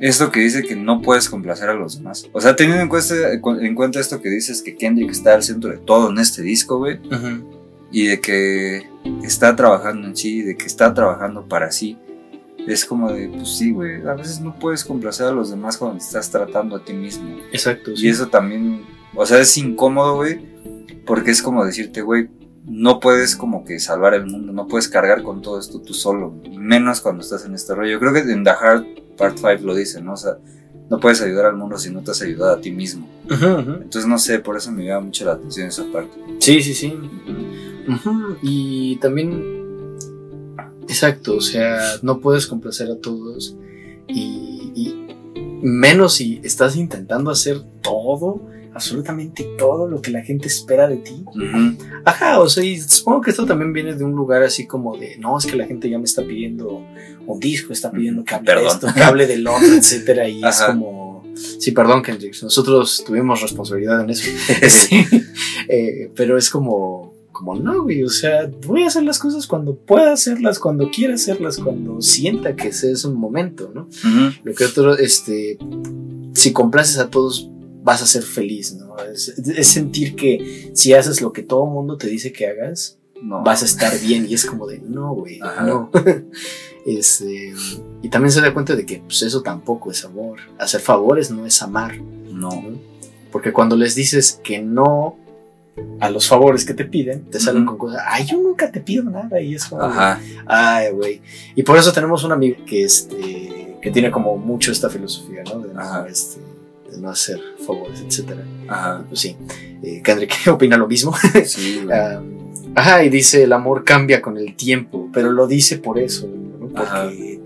esto que dice que no puedes complacer a los demás. O sea, teniendo en cuenta, en cuenta esto que dices que Kendrick está al centro de todo en este disco, güey. Y de que está trabajando en sí, de que está trabajando para sí. Es como de, pues sí, güey, a veces no puedes complacer a los demás cuando te estás tratando a ti mismo. Exacto. Y sí. eso también, o sea, es incómodo, güey, porque es como decirte, güey, no puedes como que salvar el mundo, no puedes cargar con todo esto tú solo, menos cuando estás en este rollo. Creo que en The Hard Part 5 lo dice, ¿no? O sea, no puedes ayudar al mundo si no te has ayudado a ti mismo. Ujú, ujú. Entonces, no sé, por eso me llama mucho la atención esa parte. Sí, sí, sí. Ujú, Y también, exacto, o sea, no puedes complacer a todos y, y menos si estás intentando hacer todo, absolutamente todo lo que la gente espera de ti. Ajá, o sea, y supongo que esto también viene de un lugar así como de, no, es que la gente ya me está pidiendo un disco, está pidiendo que hable de esto, que hable del otro, *laughs* etcétera, y es como, sí, perdón, Kendrick, nosotros tuvimos responsabilidad en eso, *laughs* *laughs* Sí. Eh, pero es como, como no, güey, o sea, voy a hacer las cosas cuando pueda hacerlas, cuando quiera hacerlas, cuando sienta que ese es un momento, ¿no? Lo que otro, este, si complaces a todos, vas a ser feliz, ¿no? Es, es sentir que si haces lo que todo mundo te dice que hagas, No. vas a estar bien y es como de, no, güey, no. *laughs* Este, y también se da cuenta de que pues, eso tampoco es amor. Hacer favores no es amar. No. ¿no? Porque cuando les dices que no a los favores que te piden, te salen con cosas, ay, yo nunca te pido nada y es como, Ajá. ay, güey. Y por eso tenemos un amigo que, este, que tiene como mucho esta filosofía, ¿no? De no, Ajá. este, de no hacer favores, etcétera. Ajá. Pues sí, eh, Kendrick *laughs* opina lo mismo. Sí. Ah, *laughs* ajá, y dice, el amor cambia con el tiempo, pero lo dice por eso, ¿no? Ajá. Porque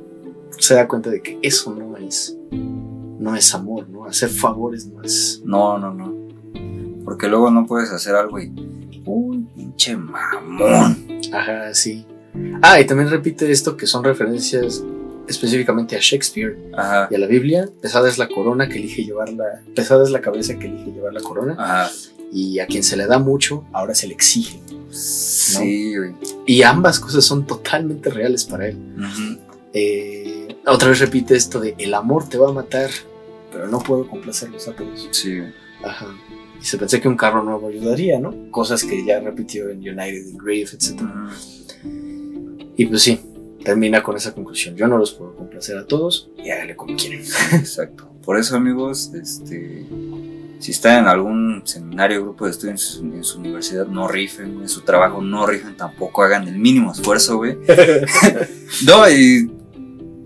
se da cuenta de que eso no es, no es amor, ¿no? Hacer favores no es... No, no, no. Porque luego no puedes hacer algo y. Uy, pinche mamón. Ajá, sí. Ah, y también repite esto que son referencias específicamente a Shakespeare Ajá. y a la Biblia. Pesada es la corona que elige llevarla, pesada es la cabeza que elige llevar la corona. Ajá. Y a quien se le da mucho, ahora se le exige. Sí, güey. Y ambas cosas son totalmente reales para él. Eh, otra vez repite esto de el amor te va a matar, pero no puedo complacerlos a todos. Sí, güey. Ajá. Y se pensé que un carro nuevo ayudaría, ¿no? Cosas que ya repitió en United in Grave, etc. Y pues sí, termina con esa conclusión. Yo no los puedo complacer a todos y hágale como quieren. Exacto. Por eso, amigos, este. Si están en algún seminario, grupo de estudio en su, en su universidad, no rifen, en su trabajo no rifen, tampoco hagan el mínimo esfuerzo, güey. *laughs* No, y.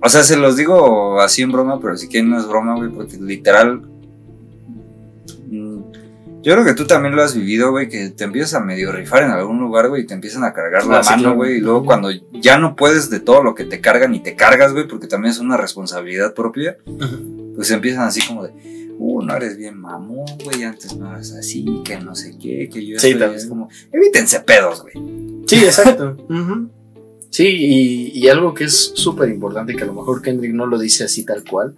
O sea, se los digo así en broma, pero si quieren no es broma, güey, porque literal. Yo creo que tú también lo has vivido, güey, que te empiezas a medio rifar en algún lugar, güey, y te empiezan a cargar la Ah, mano, güey, y luego cuando ya no puedes de todo lo que te cargan y te cargas, güey, porque también es una responsabilidad propia, pues empiezan así como de, uh, no eres bien mamón, güey, antes no eras así, que no sé qué, que yo Sí, estoy-". también. es como, evítense pedos, güey. Sí, exacto. *laughs* Sí, y, y algo que es súper importante, que a lo mejor Kendrick no lo dice así tal cual,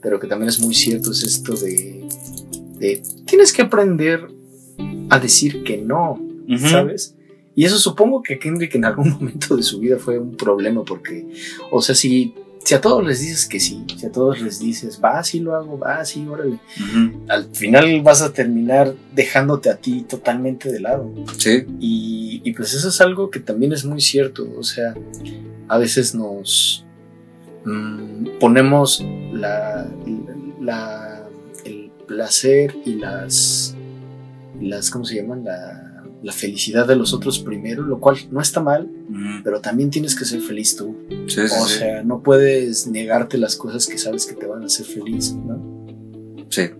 pero que también es muy cierto, es esto de, tienes que aprender a decir que no. ¿sabes? Y eso supongo que Kendrick en algún *laughs* momento de su vida fue un problema, porque, o sea, si, si a todos les dices que sí, si a todos les dices, va, sí lo hago, va, sí, órale, al final vas a terminar dejándote a ti totalmente de lado. Sí, Y, y pues eso es algo que también es muy cierto. O sea, a veces nos mm, ponemos la, la- placer y las las, ¿cómo se llaman? La, la felicidad de los otros primero, lo cual no está mal, pero también tienes que ser feliz tú. Sí, O sí. sea, no puedes negarte las cosas que sabes que te van a hacer feliz, ¿no? Sí.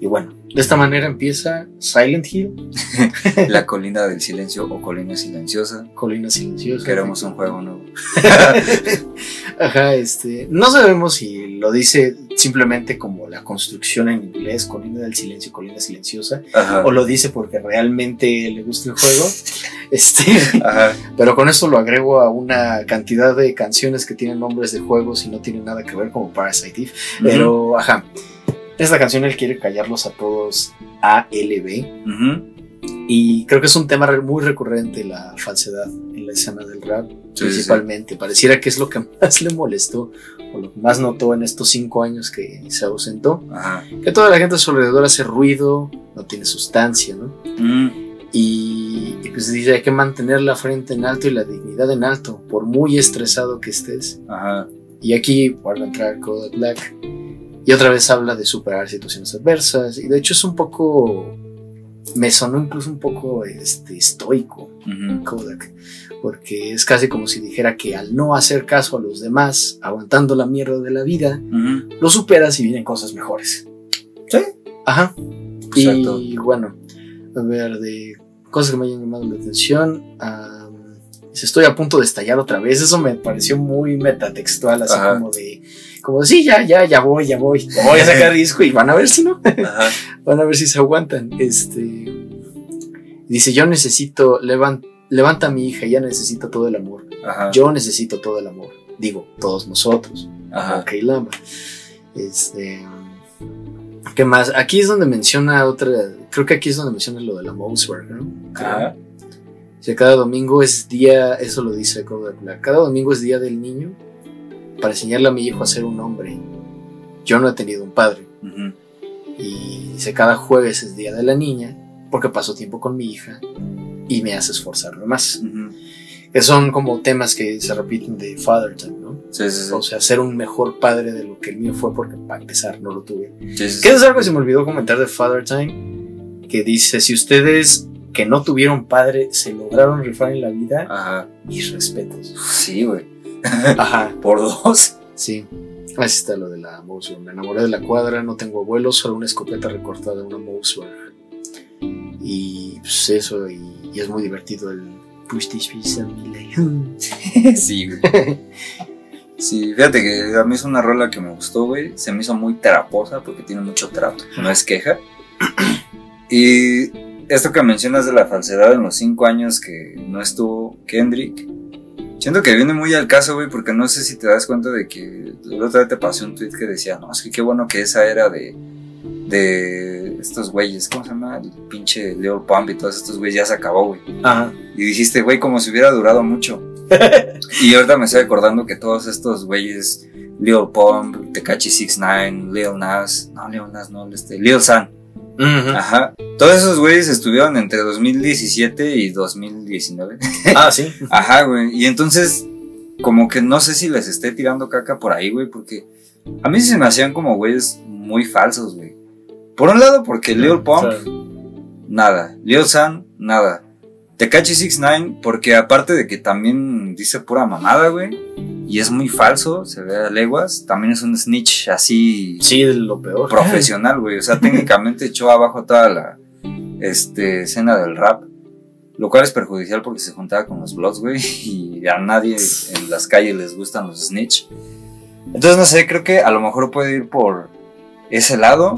Y bueno, de esta manera empieza Silent Hill, *laughs* La colina del silencio o colina silenciosa. Colina Silenciosa. Queremos un juego nuevo. *laughs* Ajá, este, no sabemos si lo dice simplemente como la construcción en inglés, Colina del Silencio, Colina Silenciosa, Ajá. o lo dice porque realmente le gusta el juego. *laughs* Este, Ajá. pero con esto lo agrego a una cantidad de canciones que tienen nombres de juegos y no tienen nada que ver como Parasite Eve. Pero, ajá, esta canción él quiere callarlos a todos ALB. Ujú. Y creo que es un tema muy recurrente la falsedad en la escena del rap, Sí, principalmente. Pareciera que es lo que más le molestó o lo que más notó en estos cinco años que se ausentó. Ajá. Que toda la gente a su alrededor hace ruido, no tiene sustancia, ¿no? Mm. Y, y pues dice, hay que mantener la frente en alto y la dignidad en alto, por muy estresado que estés. Ajá. Y aquí vuelve a entrar Kodak Black. Y otra vez habla de superar situaciones adversas. Y de hecho es un poco... Me sonó incluso un poco este, estoico. Kodak. Porque es casi como si dijera que al no hacer caso a los demás, aguantando la mierda de la vida, lo superas y vienen cosas mejores. Sí. Ajá. Exacto. Y bueno, a ver, de cosas que me hayan llamado la atención. dice, estoy a punto de estallar otra vez. Eso me pareció muy metatextual, así Ajá. como de, como sí, ya, ya, ya voy, ya voy. Voy a sacar disco y van a ver si no. Ajá. *laughs* van a ver si se aguantan. Este. Dice, yo necesito, levan- levanta a mi hija, ella necesita todo el amor. Ajá. Yo necesito todo el amor. Digo, todos nosotros. Ajá. Lama. Este. ¿Qué más? Aquí es donde menciona otra. Creo que aquí es donde menciona lo de la Moseberg, ¿no? Ajá. Dice, cada domingo es día. Eso lo dice Kodak Black, Cada domingo es día del niño para enseñarle a mi hijo a ser un hombre. Yo no he tenido un padre. Ujú. Y dice, cada jueves es día de la niña porque paso tiempo con mi hija y me hace esforzarme más. Ujú. Que son como temas que se repiten de Father Time, ¿no? Sí, sí, sí. O sea, ser un mejor padre de lo que el mío fue porque para empezar no lo tuve. Sí, sí, Que es algo que se me olvidó comentar de Father Time, que dice, si ustedes que no tuvieron padre se lograron rifar en la vida, Ajá. mis respetos. Sí, güey. Ajá, *laughs* Por dos. sí. Así está lo de la Moseberg. Me enamoré de la cuadra, no tengo abuelos, solo una escopeta recortada, una Moseberg. Y pues eso, y, y es muy divertido el push this like- *laughs* sí, güey. Sí, fíjate que a mí es una rola que me gustó, güey. Se me hizo muy teraposa porque tiene mucho trato. No es queja. Y esto que mencionas de la falsedad en los cinco años que no estuvo Kendrick. Siento que viene muy al caso, güey, porque no sé si te das cuenta de que la otra vez te pasé un tweet que decía, no, es que qué bueno que esa era de, de estos güeyes, ¿cómo se llama? El pinche Leo Pump y todos estos güeyes ya se acabó, güey. Ajá. Y dijiste, güey, como si hubiera durado mucho. *laughs* y ahorita me estoy acordando que todos estos güeyes, Lil Pump, Tekachi 69, Lil Nas, no, Lil Nas, no, este, Lil San, ajá. Todos esos güeyes estuvieron entre 2017 y 2019. *laughs* Ah, sí. Ajá, güey. Y entonces, como que no sé si les esté tirando caca por ahí, güey, porque a mí se me hacían como güeyes muy falsos, güey. Por un lado, porque Lil Pump, nada. Lil San, nada. Tekachi 69, porque aparte de que también dice pura mamada, güey, y es muy falso, se ve a leguas, también es un snitch así Sí, de lo peor. profesional, güey. O sea, *laughs* técnicamente echó abajo toda la este, escena del rap. Lo cual es perjudicial porque se juntaba con los Bloods, güey. *laughs* Y a nadie en las calles les gustan los snitch. Entonces, no sé, creo que a lo mejor puede ir por ese lado.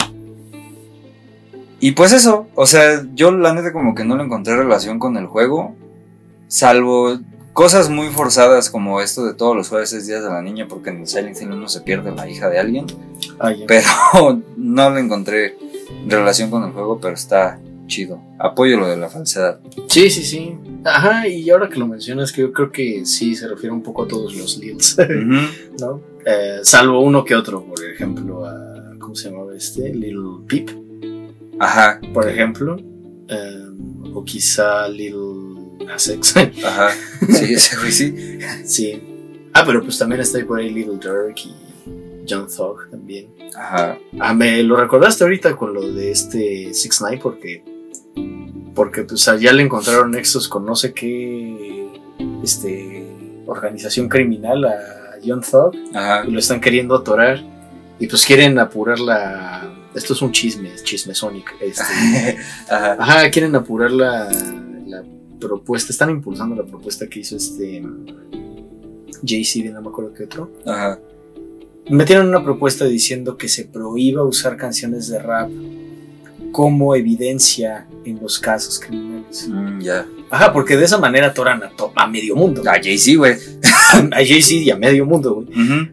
Y pues eso, o sea, yo la neta como que no le encontré relación con el juego. Salvo cosas muy forzadas como esto de todos los jueves es días de la niña porque en el Silent Hill uno se pierde la hija de alguien. Ah. Pero *laughs* no le encontré relación con el juego, pero está chido. Apoyo lo de la falsedad. Sí, sí, sí. Ajá, y ahora que lo mencionas, que yo creo que sí se refiere un poco a todos los *laughs* Ujú. ¿no? Eh, salvo uno que otro, por ejemplo, a, ¿cómo se llamaba este? Little Peep, Ajá, por ejemplo. Eh, o quizá Little Nas X. ajá. Sí, *laughs* ese güey sí. sí. Ah, pero pues también está ahí por ahí Little Dirk y John Thug también. Ajá. Ah, me lo recordaste ahorita con lo de este Six Nine porque porque pues allá le encontraron nexos con no sé qué este organización criminal a John Thug Ajá. y lo están queriendo atorar y pues quieren apurar la esto es un chisme, chisme Sonic. Este, *laughs* Ajá. ajá, quieren apurar la, la propuesta, están impulsando la propuesta que hizo este Jay-Z, no me acuerdo qué otro. Ajá. Metieron una propuesta diciendo que se prohíba usar canciones de rap como evidencia en los casos criminales. Mm, ya. Ajá, porque de esa manera atoran a, a medio mundo. A Jay-Z, güey. *laughs* A, Jay-Z y a medio mundo, güey.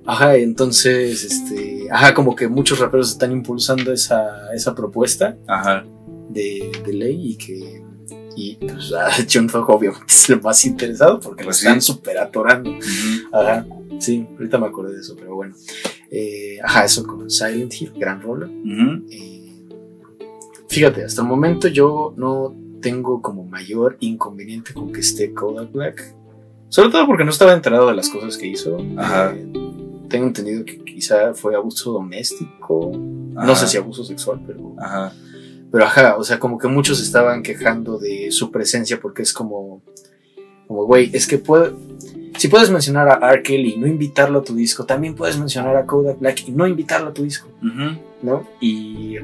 Ajá, entonces, este, ajá, como que muchos raperos están impulsando esa, esa propuesta Ajá. de, de ley y que, y pues *laughs* a John Thug obviamente es el más interesado porque Pues lo están sí. super atorando. Ajá, sí, ahorita me acordé de eso, pero bueno. Eh, ajá, eso con Silent Hill, gran rola. Eh, fíjate, hasta el momento yo no tengo como mayor inconveniente con que esté Kodak Black. Sobre todo porque no estaba enterado de las cosas que hizo. Ajá. Eh, tengo entendido que quizá fue abuso doméstico. No sé si abuso sexual, pero, Ajá. pero ajá, o sea, como que muchos estaban quejando de su presencia porque es como, como, güey, es que puede, si puedes mencionar a R. Kelly y no invitarlo a tu disco, también puedes mencionar a Kodak Black y no invitarlo a tu disco. Ujú. ¿no? Y,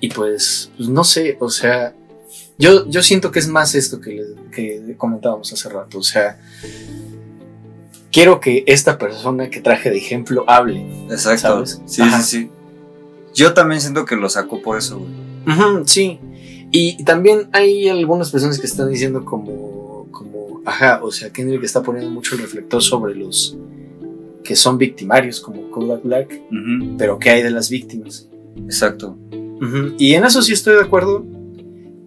y pues, pues, no sé, o sea, yo, yo siento que es más esto que, le- que comentábamos hace rato, o sea, quiero que esta persona que traje de ejemplo hable. Exacto. ¿Sabes? Sí, Ajá. sí, sí. Yo también siento que lo sacó por eso, güey. Sí, y también hay algunas personas que están diciendo como, como, ajá, o sea, Kendrick está poniendo mucho el reflector sobre los que son victimarios, como Kodak Black, pero ¿qué hay de las víctimas? Exacto. Y en eso sí estoy de acuerdo,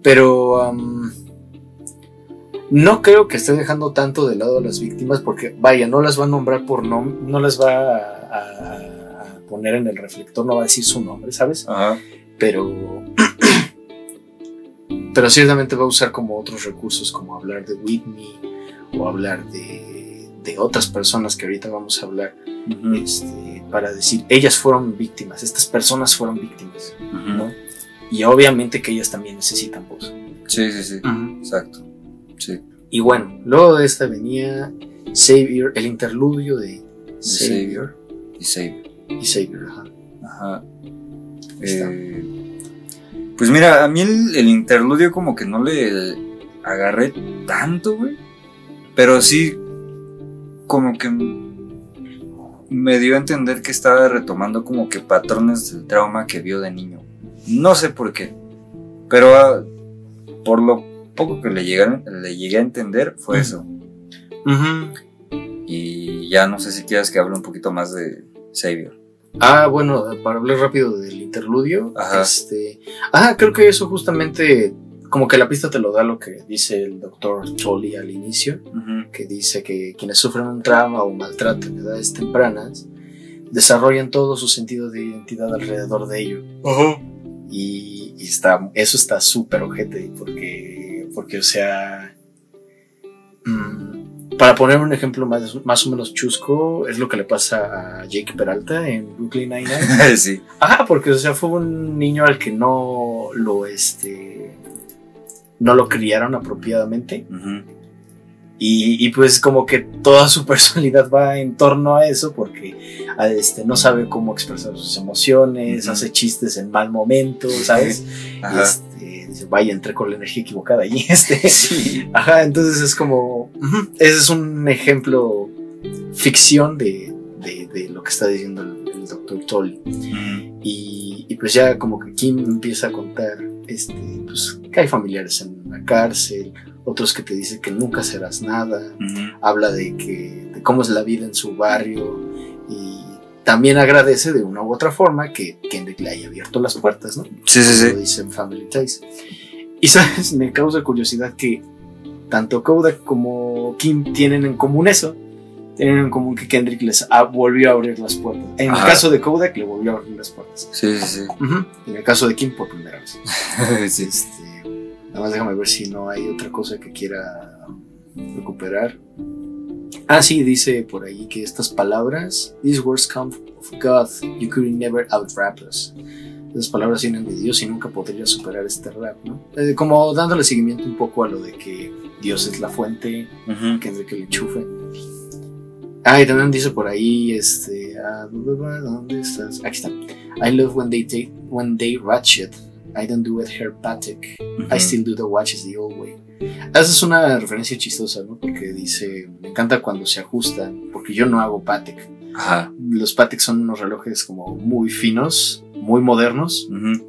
pero no creo que esté dejando tanto de lado a las víctimas porque, vaya, no las va a nombrar por nombre, no las va a, poner en el reflector, no va a decir su nombre, ¿sabes? Ajá. Pero, *clears throat* pero ciertamente va a usar como otros recursos, como hablar de Whitney o hablar de, de otras personas que ahorita vamos a hablar, este, para decir, ellas fueron víctimas, estas personas fueron víctimas. ¿no? Y obviamente que ellas también necesitan voz. Sí, sí, sí. Exacto. Sí. Y bueno, luego de esta venía Savior, el interludio de Savior Y Savior. y Savior. Ajá. Ajá. Eh, pues mira, a mí el, el interludio como que no le agarré tanto, güey. Pero sí, como que me dio a entender que estaba retomando como que patrones del trauma que vio de niño. No sé por qué. Pero ah, por lo poco que le, llegaron, le llegué a entender fue eso. Y ya no sé si quieres que hable un poquito más de Savior. Ah, bueno, para hablar rápido del interludio, Ajá. este, ah, creo que eso justamente, como que la pista te lo da lo que dice el doctor Tolly al inicio, Ujú. que dice que quienes sufren un trauma o maltrato en edades tempranas desarrollan todo su sentido de identidad alrededor de ello. Y, y está, eso está súper ojete, porque, porque, o sea, mm, para poner un ejemplo más, más o menos chusco, es lo que le pasa a Jake Peralta en Brooklyn Nine-Nine. *laughs* sí. Ajá, porque, o sea, fue un niño al que no lo, este, no lo criaron apropiadamente. Ujú. Y, y pues como que toda su *laughs* personalidad va en torno a eso porque este, no sabe cómo expresar sus emociones, hace chistes en mal momento, ¿sabes? *laughs* Y Ajá. este, dice, vaya, entré con la energía equivocada y *laughs* este... Sí. Ajá, entonces es como... Ese es un ejemplo ficción de, de- de lo que está diciendo el, el doctor Toll. Ujú. Y, y pues ya como que Kim empieza a contar este, pues, que hay familiares en la cárcel, otros que te dicen que nunca serás nada, Ujú. habla de, que, de cómo es la vida en su barrio y también agradece de una u otra forma que Kendrick le haya abierto las puertas, ¿no? Sí, sí, sí. dice en Family Ties. Y sabes, me causa curiosidad que tanto Kodak como Kim tienen en común eso. Tienen en común que Kendrick les volvió a abrir las puertas. En Ajá. el caso de Kodak le volvió a abrir las puertas. Sí, sí, Ujú. En el caso de Kim por primera vez. sí. *laughs* sí. Este, nada más déjame ver si no hay otra cosa que quiera recuperar. Ah, sí, dice por ahí que estas palabras, these words come of God, you could never out-rap us. Esas palabras vienen de Dios y nunca podría superar este rap, ¿no? Eh, como dándole seguimiento un poco a lo de que Dios es la fuente, Ujú. que es de que le enchufe. Ah, y también dice por ahí, este, ah, ¿dónde estás? Aquí está. I love when they take, when they ratchet. I don't do it herpatic. I Ujú. still do the watches the old way. Esa es una referencia chistosa, ¿no? Porque dice, me encanta cuando se ajustan, porque yo no hago Patek. Ajá. Los Patek son unos relojes como muy finos, muy modernos, Ujú.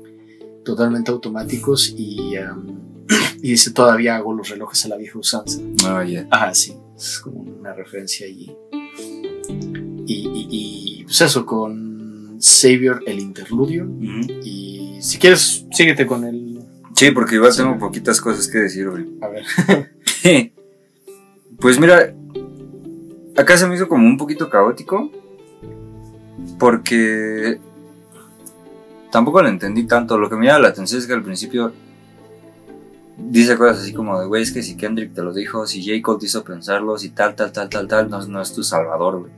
totalmente automáticos y, um, *clears throat* y dice, todavía hago los relojes a la vieja usanza. Ah, ya. Ah, sí, es como una referencia allí. Y, y, y, pues eso, con Savior el interludio. Ujú. Y si quieres, síguete con el... Sí, porque igual Sí. tengo poquitas cosas que decir, güey. A ver. *laughs* Pues mira, acá se me hizo como un poquito caótico. Porque tampoco lo entendí tanto. Lo que me llama la atención es que al principio dice cosas así como de, güey, es que si Kendrick te lo dijo, si J. Cole te hizo pensarlo, si tal, tal, tal, tal, tal, no, no es tu salvador, güey.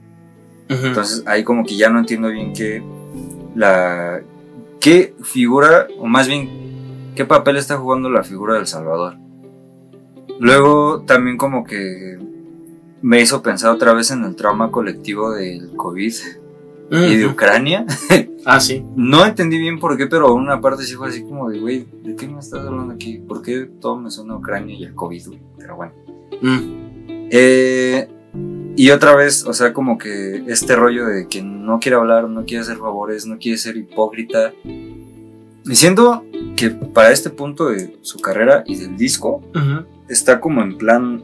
Entonces ahí como que ya no entiendo bien qué la qué figura o más bien qué papel está jugando la figura del Salvador. Luego también como que me hizo pensar otra vez en el trauma colectivo del COVID y de. Ucrania. *laughs* Ah, sí. No entendí bien por qué, pero una parte sí fue así como de, güey, ¿de qué me estás hablando aquí? ¿Por qué todo me suena a Ucrania y a COVID? Pero bueno. Mm. Eh, y otra vez, o sea, como que este rollo de que no quiere hablar, no quiere hacer favores, no quiere ser hipócrita. Y siento que para este punto de su carrera y del disco, está como en plan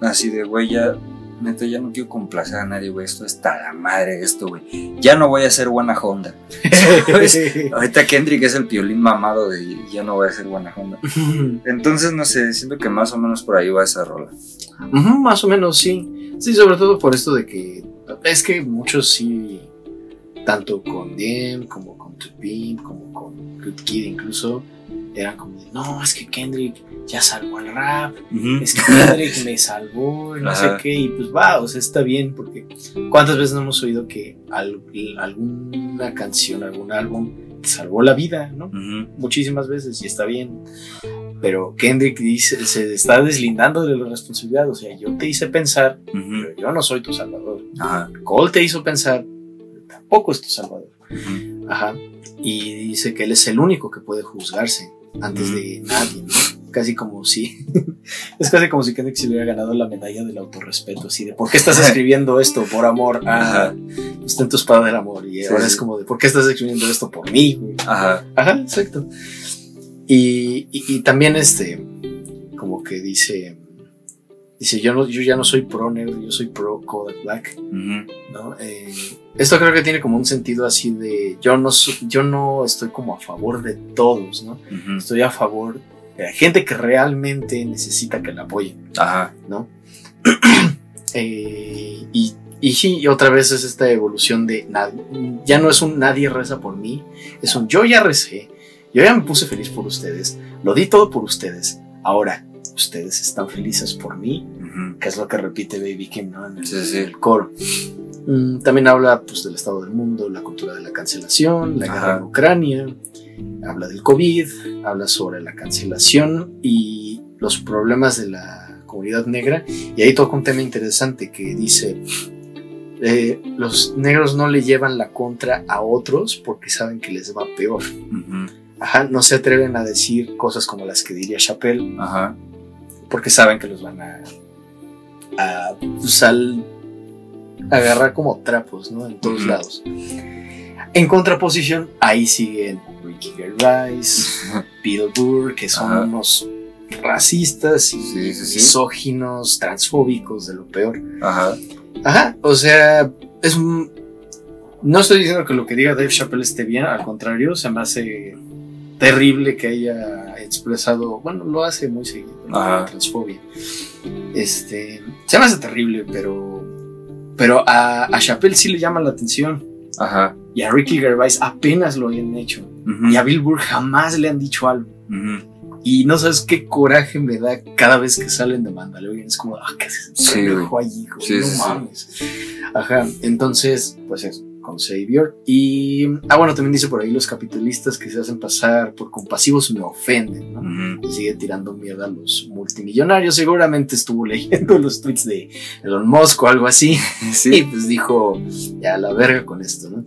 así de, güey, ya, neta, ya no quiero complacer a nadie, güey, esto está la madre, esto, güey. Ya no voy a ser buena Honda. *laughs* Ahorita Kendrick es el piolín mamado de ya no voy a ser buena Honda. *laughs* Entonces, no sé, siento que más o menos por ahí va esa rola. Más o menos, sí. Sí, sobre todo por esto de que es que muchos sí, tanto con Diem como con Tupim, como con Good Kid incluso, eran como de, no, es que Kendrick ya salvó el rap, es que *laughs* Kendrick me salvó, no Ajá. sé qué, y pues va, o sea, está bien, porque ¿cuántas veces no hemos oído que al- alguna canción, algún álbum te salvó la vida, ¿no? Muchísimas veces y está bien. Pero Kendrick dice, se está deslindando de la responsabilidad. O sea, yo te hice pensar, pero yo no soy tu salvador. Ajá. Cole te hizo pensar, pero tampoco es tu salvador. Ajá. Y dice que él es el único que puede juzgarse antes de nadie. ¿no? Casi como si. *laughs* es casi como si Kendrick se hubiera ganado la medalla del autorrespeto. Así de, ¿por qué estás escribiendo esto? Por amor. Ah, Ajá. está en tu espada del amor. Y Sí, ahora sí. es como de, ¿por qué estás escribiendo esto por mí? güey? Ajá. Ajá, exacto. Y, y- y también este, como que dice, dice, yo, no, yo ya no soy pro negro, yo soy pro Kodak Black. ¿no? Eh, esto creo que tiene como un sentido así de, yo no, yo no estoy como a favor de todos, ¿no? Estoy a favor de la gente que realmente necesita que la apoyen, Ajá. ¿no? *clears throat* Eh, y, y sí, y otra vez es esta evolución de ya no es un nadie reza por mí, es un yo ya recé, yo ya me puse feliz por ustedes, lo di todo por ustedes, ahora ustedes están felices por mí, Ujú. que es lo que repite Baby Kim ¿no? en el, Sí, sí. el coro. Mm, también habla pues, del estado del mundo, la cultura de la cancelación, la guerra Ajá. en Ucrania, habla del COVID, habla sobre la cancelación y los problemas de la comunidad negra. Y ahí toca un tema interesante que dice, eh, los negros no le llevan la contra a otros porque saben que les va peor. Ujú. Ajá, no se atreven a decir cosas como las que diría Chappelle Ajá. Porque saben que los van a, a pues, al- agarrar como trapos, ¿no? En todos lados. En contraposición, ahí siguen Ricky Gervais, *laughs* Bill Burr, que son Ajá. unos racistas y Sí, sí, sí. misóginos, transfóbicos, de lo peor. Ajá. Ajá, o sea, es un... No estoy diciendo que lo que diga Dave Chappelle esté bien, al contrario, se me hace terrible que haya expresado, bueno, lo hace muy seguido, la transfobia. Este, se me hace terrible, pero, pero a, a Chappelle sí le llama la atención Ajá. y a Ricky Gervais apenas lo habían hecho y a Bill Burr jamás le han dicho algo. Ujú. Y no sabes qué coraje me da cada vez que salen de Mandalorian. Es como, ah, ¿qué haces? Sí, pendejo allí, güey? Sí, no sí. mames. Ajá, entonces, pues eso, con Savior. Y, ah, bueno, también dice por ahí los capitalistas que se hacen pasar por compasivos me ofenden, ¿no? Sigue tirando mierda a los multimillonarios. Seguramente estuvo leyendo los tweets de Elon Musk o algo así. *laughs* Y Sí. pues dijo, ya la verga con esto, ¿no?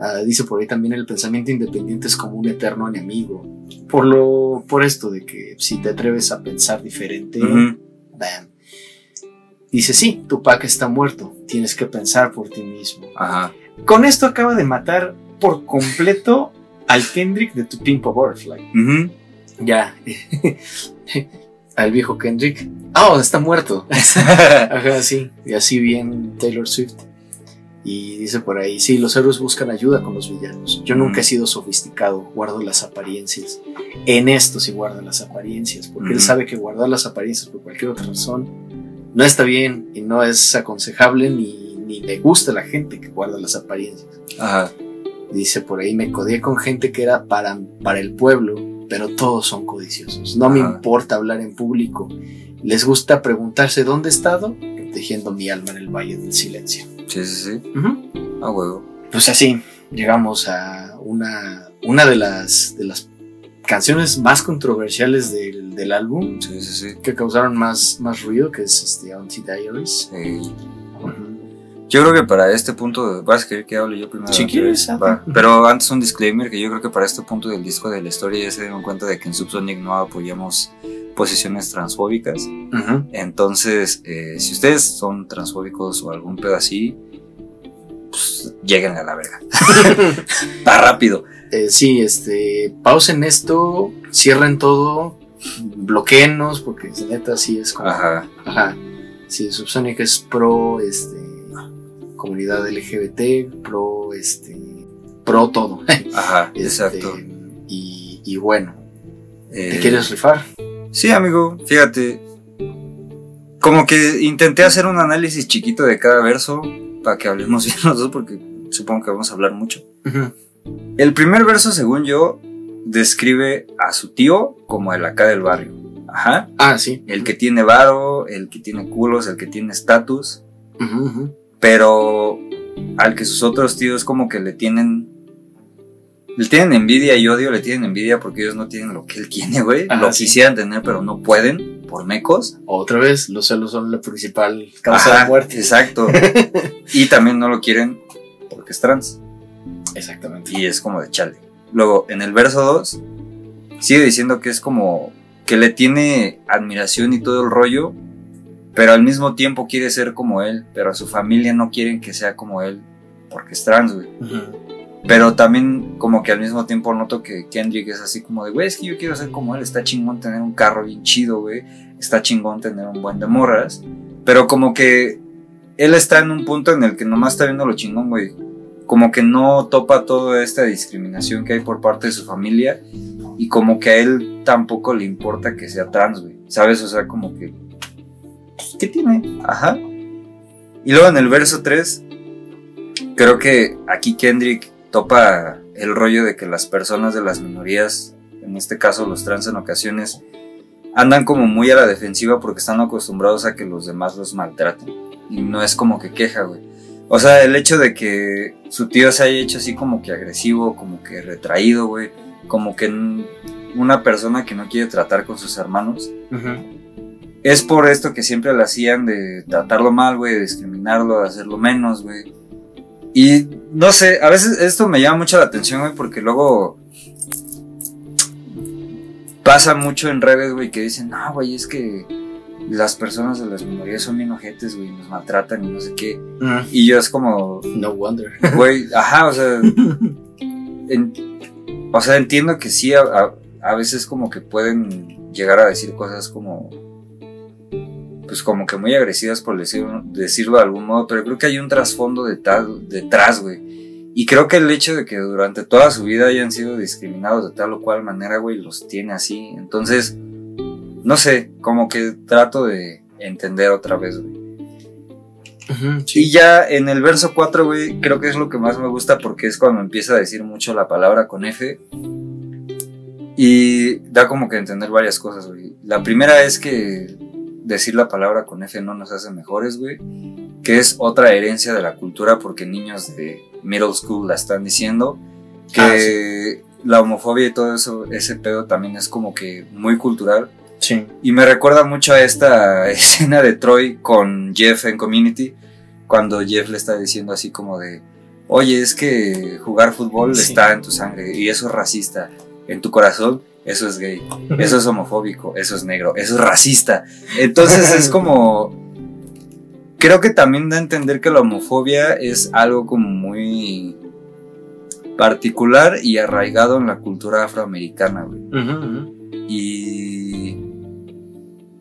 Ah, dice por ahí también el pensamiento independiente es como un eterno enemigo. Por lo, por esto de que si te atreves a pensar diferente, Ujú. bam. Dice, sí, Tupac está muerto, tienes que pensar por ti mismo. Ajá. Con esto acaba de matar por completo al Kendrick de Tu Pimp a Butterfly. Ujú. Ya. *laughs* al viejo Kendrick. Ah, oh, está muerto. *laughs* Ajá, sí. Y así bien Taylor Swift. Y dice por ahí, sí, los héroes buscan ayuda con los villanos. Yo nunca he sido sofisticado, guardo las apariencias. En esto sí guarda las apariencias, porque él Ujú. sabe que guardar las apariencias por cualquier otra razón no está bien y no es aconsejable ni, ni le gusta a la gente que guarda las apariencias. Ajá. Dice por ahí, me codié con gente que era para, para el pueblo, pero todos son codiciosos. No me importa hablar en público. Les gusta preguntarse dónde he estado, protegiendo mi alma en el valle del silencio. Sí, sí, sí. A huevo. Pues así, llegamos a una, una de, las, de las canciones más controversiales del, del álbum, Sí, sí, sí. que causaron más, más ruido, que es este, Auntie Diaries. Sí. Yo creo que para este punto, vas a querer que hable yo primero. Si quieres, Va. Pero antes un disclaimer que yo creo que para este punto del disco de la historia ya se dieron cuenta de que en Subsonic no apoyamos posiciones transfóbicas. Entonces, eh, si ustedes son transfóbicos o algún pedo así, pues lleguen a la verga. *laughs* Está rápido. Eh, sí, este, pausen esto, cierren todo, bloqueenos, porque neta sí es como... Ajá. Ajá. Sí, Subsonic es pro, este, comunidad LGBT, pro, este, pro todo. Ajá, *laughs* Este, exacto. Y, y bueno, ¿te Eh, quieres rifar? Sí, amigo, fíjate. Como que intenté hacer un análisis chiquito de cada verso para que hablemos *laughs* bien los dos, porque supongo que vamos a hablar mucho. El primer verso, según yo, describe a su tío como el acá del barrio. Ajá. Ah, sí. El que tiene varo, el que tiene culos, el que tiene estatus. Ujú, ujú. Pero al que sus otros tíos como que le tienen... Le tienen envidia y odio, le tienen envidia porque ellos no tienen lo que él tiene, güey. Lo sí. quisieran tener, pero no pueden por mecos. Otra vez, los celos son la principal causa Ajá, de muerte. Exacto. *laughs* y también no lo quieren porque es trans. Exactamente. Y es como de chale. Luego, en el verso 2, sigue diciendo que es como que le tiene admiración y todo el rollo, pero al mismo tiempo quiere ser como él, pero a su familia no quieren que sea como él porque es trans, güey. Pero también como que al mismo tiempo noto que Kendrick es así como de, güey, es que yo quiero ser como él, está chingón tener un carro bien chido, güey, está chingón tener un buen de morras, pero como que él está en un punto en el que nomás está viendo lo chingón, güey. Como que no topa toda esta discriminación que hay por parte de su familia y como que a él tampoco le importa que sea trans, güey. ¿Sabes? O sea, como que... ¿Qué tiene? Ajá. Y luego en el verso 3, creo que aquí Kendrick topa el rollo de que las personas de las minorías, en este caso los trans en ocasiones, andan como muy a la defensiva porque están acostumbrados a que los demás los maltraten. Y no es como que queja, güey. O sea, el hecho de que su tío se haya hecho así como que agresivo, como que retraído, güey. Como que una persona que no quiere tratar con sus hermanos. Ujú. Es por esto que siempre le hacían de tratarlo mal, güey, de discriminarlo, de hacerlo menos, güey. Y no sé, a veces esto me llama mucho la atención, güey, porque luego pasa mucho en redes, güey, que dicen, no, güey, es que las personas de las minorías son bien ojetes, güey, nos maltratan y no sé qué. Mm, Y yo es como, No wonder. güey, *laughs* ajá, o sea, en- o sea, entiendo que sí, a, a- a veces como que pueden llegar a decir cosas como, pues como que muy agresivas por decirlo, decirlo de algún modo, pero creo que hay un trasfondo detrás, detrás, güey. Y creo que el hecho de que durante toda su vida hayan sido discriminados de tal o cual manera, güey, los tiene así. Entonces, no sé, como que trato de entender otra vez, güey. Ujú, Y sí. ya en el verso 4, güey, creo que es lo que más me gusta porque es cuando empieza a decir mucho la palabra con F. Y da como que entender varias cosas, güey. La primera es que decir la palabra con F no nos hace mejores, güey. Que es otra herencia de la cultura porque niños de middle school la están diciendo. Que Ah, la homofobia y todo eso, ese pedo también es como que muy cultural. Sí. Y me recuerda mucho a esta *laughs* escena de Troy con Jeff en Community, cuando Jeff le está diciendo así como de, oye, es que jugar fútbol Sí. está en tu sangre y eso es racista, en tu corazón eso es gay, eso es homofóbico, eso es negro, eso es racista. Entonces es *laughs* como, creo que también da a entender que la homofobia es algo como muy particular y arraigado en la cultura afroamericana, güey. Y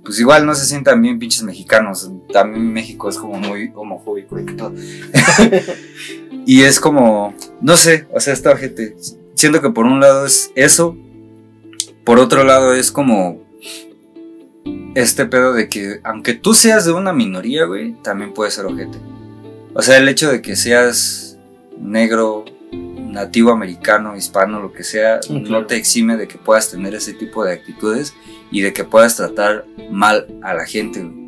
pues igual no se sientan bien pinches mexicanos. También México es como muy homofóbico y todo. *laughs* y es como, no sé, o sea, esta gente. Siento que por un lado es eso. Por otro lado es como este pedo de que aunque tú seas de una minoría, güey, también puedes ser ojete. O sea, el hecho de que seas negro, nativo americano, hispano, lo que sea, no te exime de que puedas tener ese tipo de actitudes y de que puedas tratar mal a la gente. güey.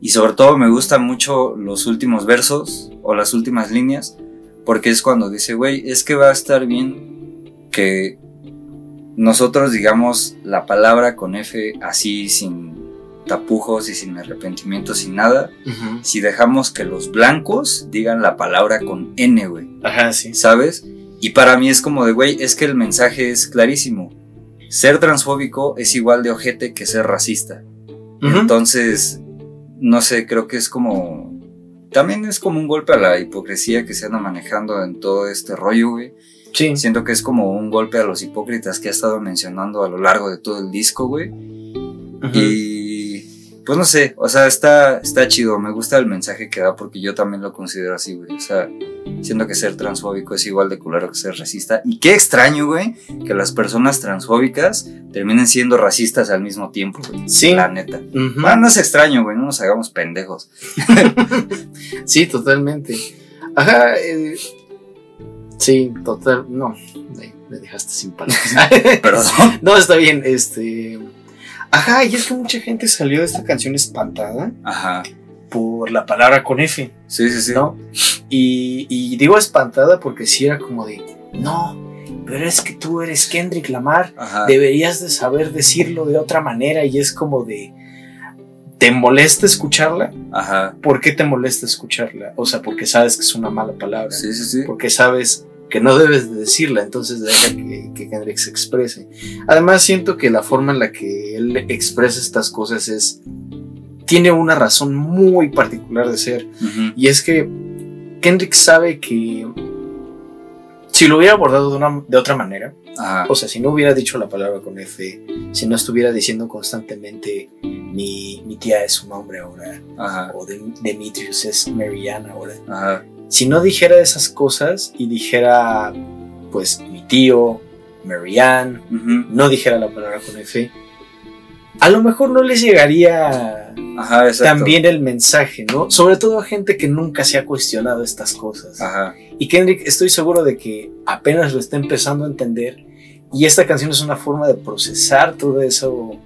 Y sobre todo me gustan mucho los últimos versos o las últimas líneas, porque es cuando dice, güey, es que va a estar bien que nosotros digamos la palabra con F así sin tapujos y sin arrepentimiento, sin nada, si dejamos que los blancos digan la palabra con N, güey. Ajá, sí. ¿sabes? Y para mí es como de, güey, es que el mensaje es clarísimo. Ser transfóbico es igual de ojete que ser racista. Entonces, no sé, creo que es como... También es como un golpe a la hipocresía que se anda manejando en todo este rollo, güey. Sí. Siento que es como un golpe a los hipócritas que ha estado mencionando a lo largo de todo el disco, güey. Y pues no sé, o sea, está, está chido, me gusta el mensaje que da porque yo también lo considero así, güey. O sea, siendo que ser transfóbico es igual de culero que ser racista. Y qué extraño, güey, que las personas transfóbicas terminen siendo racistas al mismo tiempo, güey. Sí. La neta. Bueno, no es extraño, güey, no nos hagamos pendejos. *laughs* Sí, totalmente. Ajá. eh, sí, total. No, me, dejaste sin palabras. *laughs* *laughs* Perdón. no, está bien. Este. Ajá, y es que mucha gente salió de esta canción espantada Ajá. por la palabra con F, Sí, sí, sí. ¿no? Y, y digo espantada porque sí era como de, no, pero es que tú eres Kendrick Lamar, Ajá. deberías de saber decirlo de otra manera y es como de, ¿te molesta escucharla? Ajá. ¿Por qué te molesta escucharla? O sea, porque sabes que es una mala palabra. Sí, sí, sí. Porque sabes que no debes de decirla, entonces deja que, que Kendrick se exprese. Además, siento que la forma en la que él expresa estas cosas es. tiene una razón muy particular de ser. Y es que Kendrick sabe que. Si lo hubiera abordado de, una, de otra manera, Ajá. o sea, si no hubiera dicho la palabra con F, si no estuviera diciendo constantemente mi, mi tía es un hombre ahora, Ajá. o Dem- Demetrius es Marianne ahora, Ajá. Si no dijera esas cosas y dijera, pues, mi tío, Marianne, Ujú. no dijera la palabra con F, a lo mejor no les llegaría Ajá, también el mensaje, ¿no? Sobre todo a gente que nunca se ha cuestionado estas cosas. Ajá. Y Kendrick, estoy seguro de que apenas lo está empezando a entender y esta canción es una forma de procesar todo eso,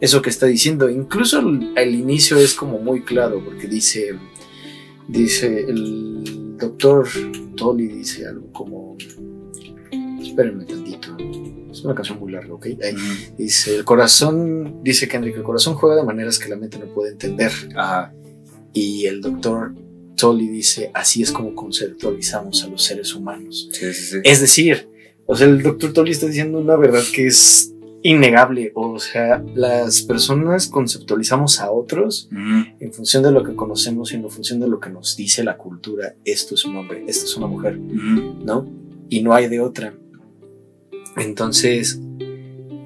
eso que está diciendo. Incluso el, el inicio es como muy claro porque dice, dice el doctor Tolly dice algo como, espérenme tantito, es una canción muy larga, ¿ok? Ahí. Dice, el corazón, dice Kendrick, el corazón juega de maneras que la mente no puede entender. Ajá. Y el doctor Tolly dice, así es como conceptualizamos a los seres humanos. Sí, sí, sí. Es decir, o sea, el doctor Tolly está diciendo una verdad que es innegable. O sea, las personas conceptualizamos a otros Ujú. en función de lo que conocemos y en función de lo que nos dice la cultura. Esto es un hombre, esto es una mujer, Ujú. ¿no? Y no hay de otra. Entonces,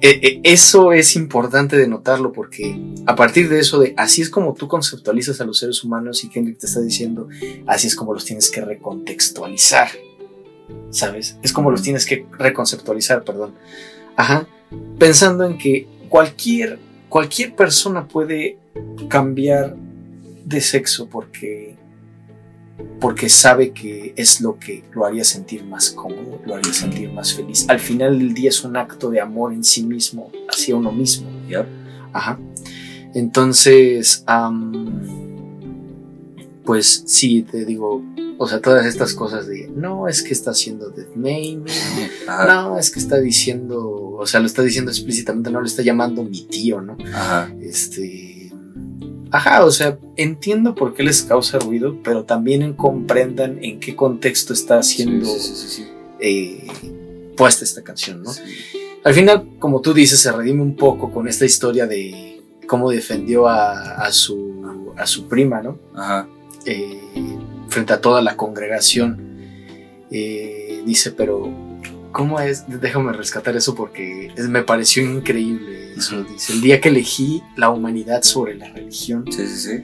e- e- eso es importante de notarlo porque a partir de eso de así es como tú conceptualizas a los seres humanos y Kendrick te está diciendo así es como los tienes que recontextualizar sabes es como los tienes que reconceptualizar perdón ajá pensando en que cualquier cualquier persona puede cambiar de sexo porque porque sabe que es lo que lo haría sentir más cómodo, lo haría sentir más feliz. Al final del día es un acto de amor en sí mismo, hacia uno mismo. Ajá. Entonces, pues sí, te digo, o sea, todas estas cosas de, no, es que está haciendo death *laughs* Ajá. no, es que está diciendo, o sea, lo está diciendo explícitamente, no lo está llamando mi tío, ¿no? Ajá. Este. Ajá, o sea, entiendo por qué les causa ruido, pero también comprendan en qué contexto está siendo Sí, sí, sí, sí, eh, puesta esta canción, ¿no? Al final, como tú dices, se redime un poco con esta historia de cómo defendió a, a su, a su prima, ¿no? Ajá. Eh, frente a toda la congregación. Eh, dice, pero ¿cómo es? Déjame rescatar eso porque es- me pareció increíble. Eso dice, el día que elegí la humanidad sobre la religión, Sí, sí, sí.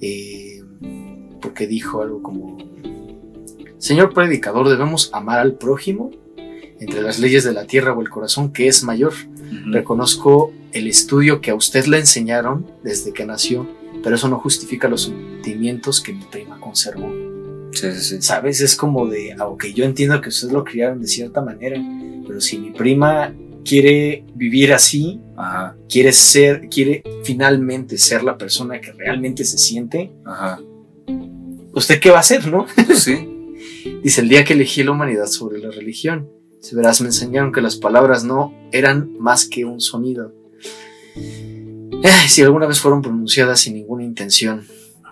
eh, porque dijo algo como, Señor predicador, debemos amar al prójimo entre las leyes de la tierra o el corazón, que es mayor. Reconozco el estudio que a usted le enseñaron desde que nació, pero eso no justifica los sentimientos que mi prima conservó. Sí, sí, sí. ¿Sabes? Es como de, ok, yo entiendo que ustedes lo criaron de cierta manera, pero si mi prima quiere vivir así, Ajá. quiere ser, quiere finalmente ser la persona que realmente se siente, Ajá. ¿usted qué va a hacer, no? Pues sí. *laughs* Dice, el día que elegí la humanidad sobre la religión, si verás, me enseñaron que las palabras no eran más que un sonido. Si alguna vez fueron pronunciadas sin ninguna intención,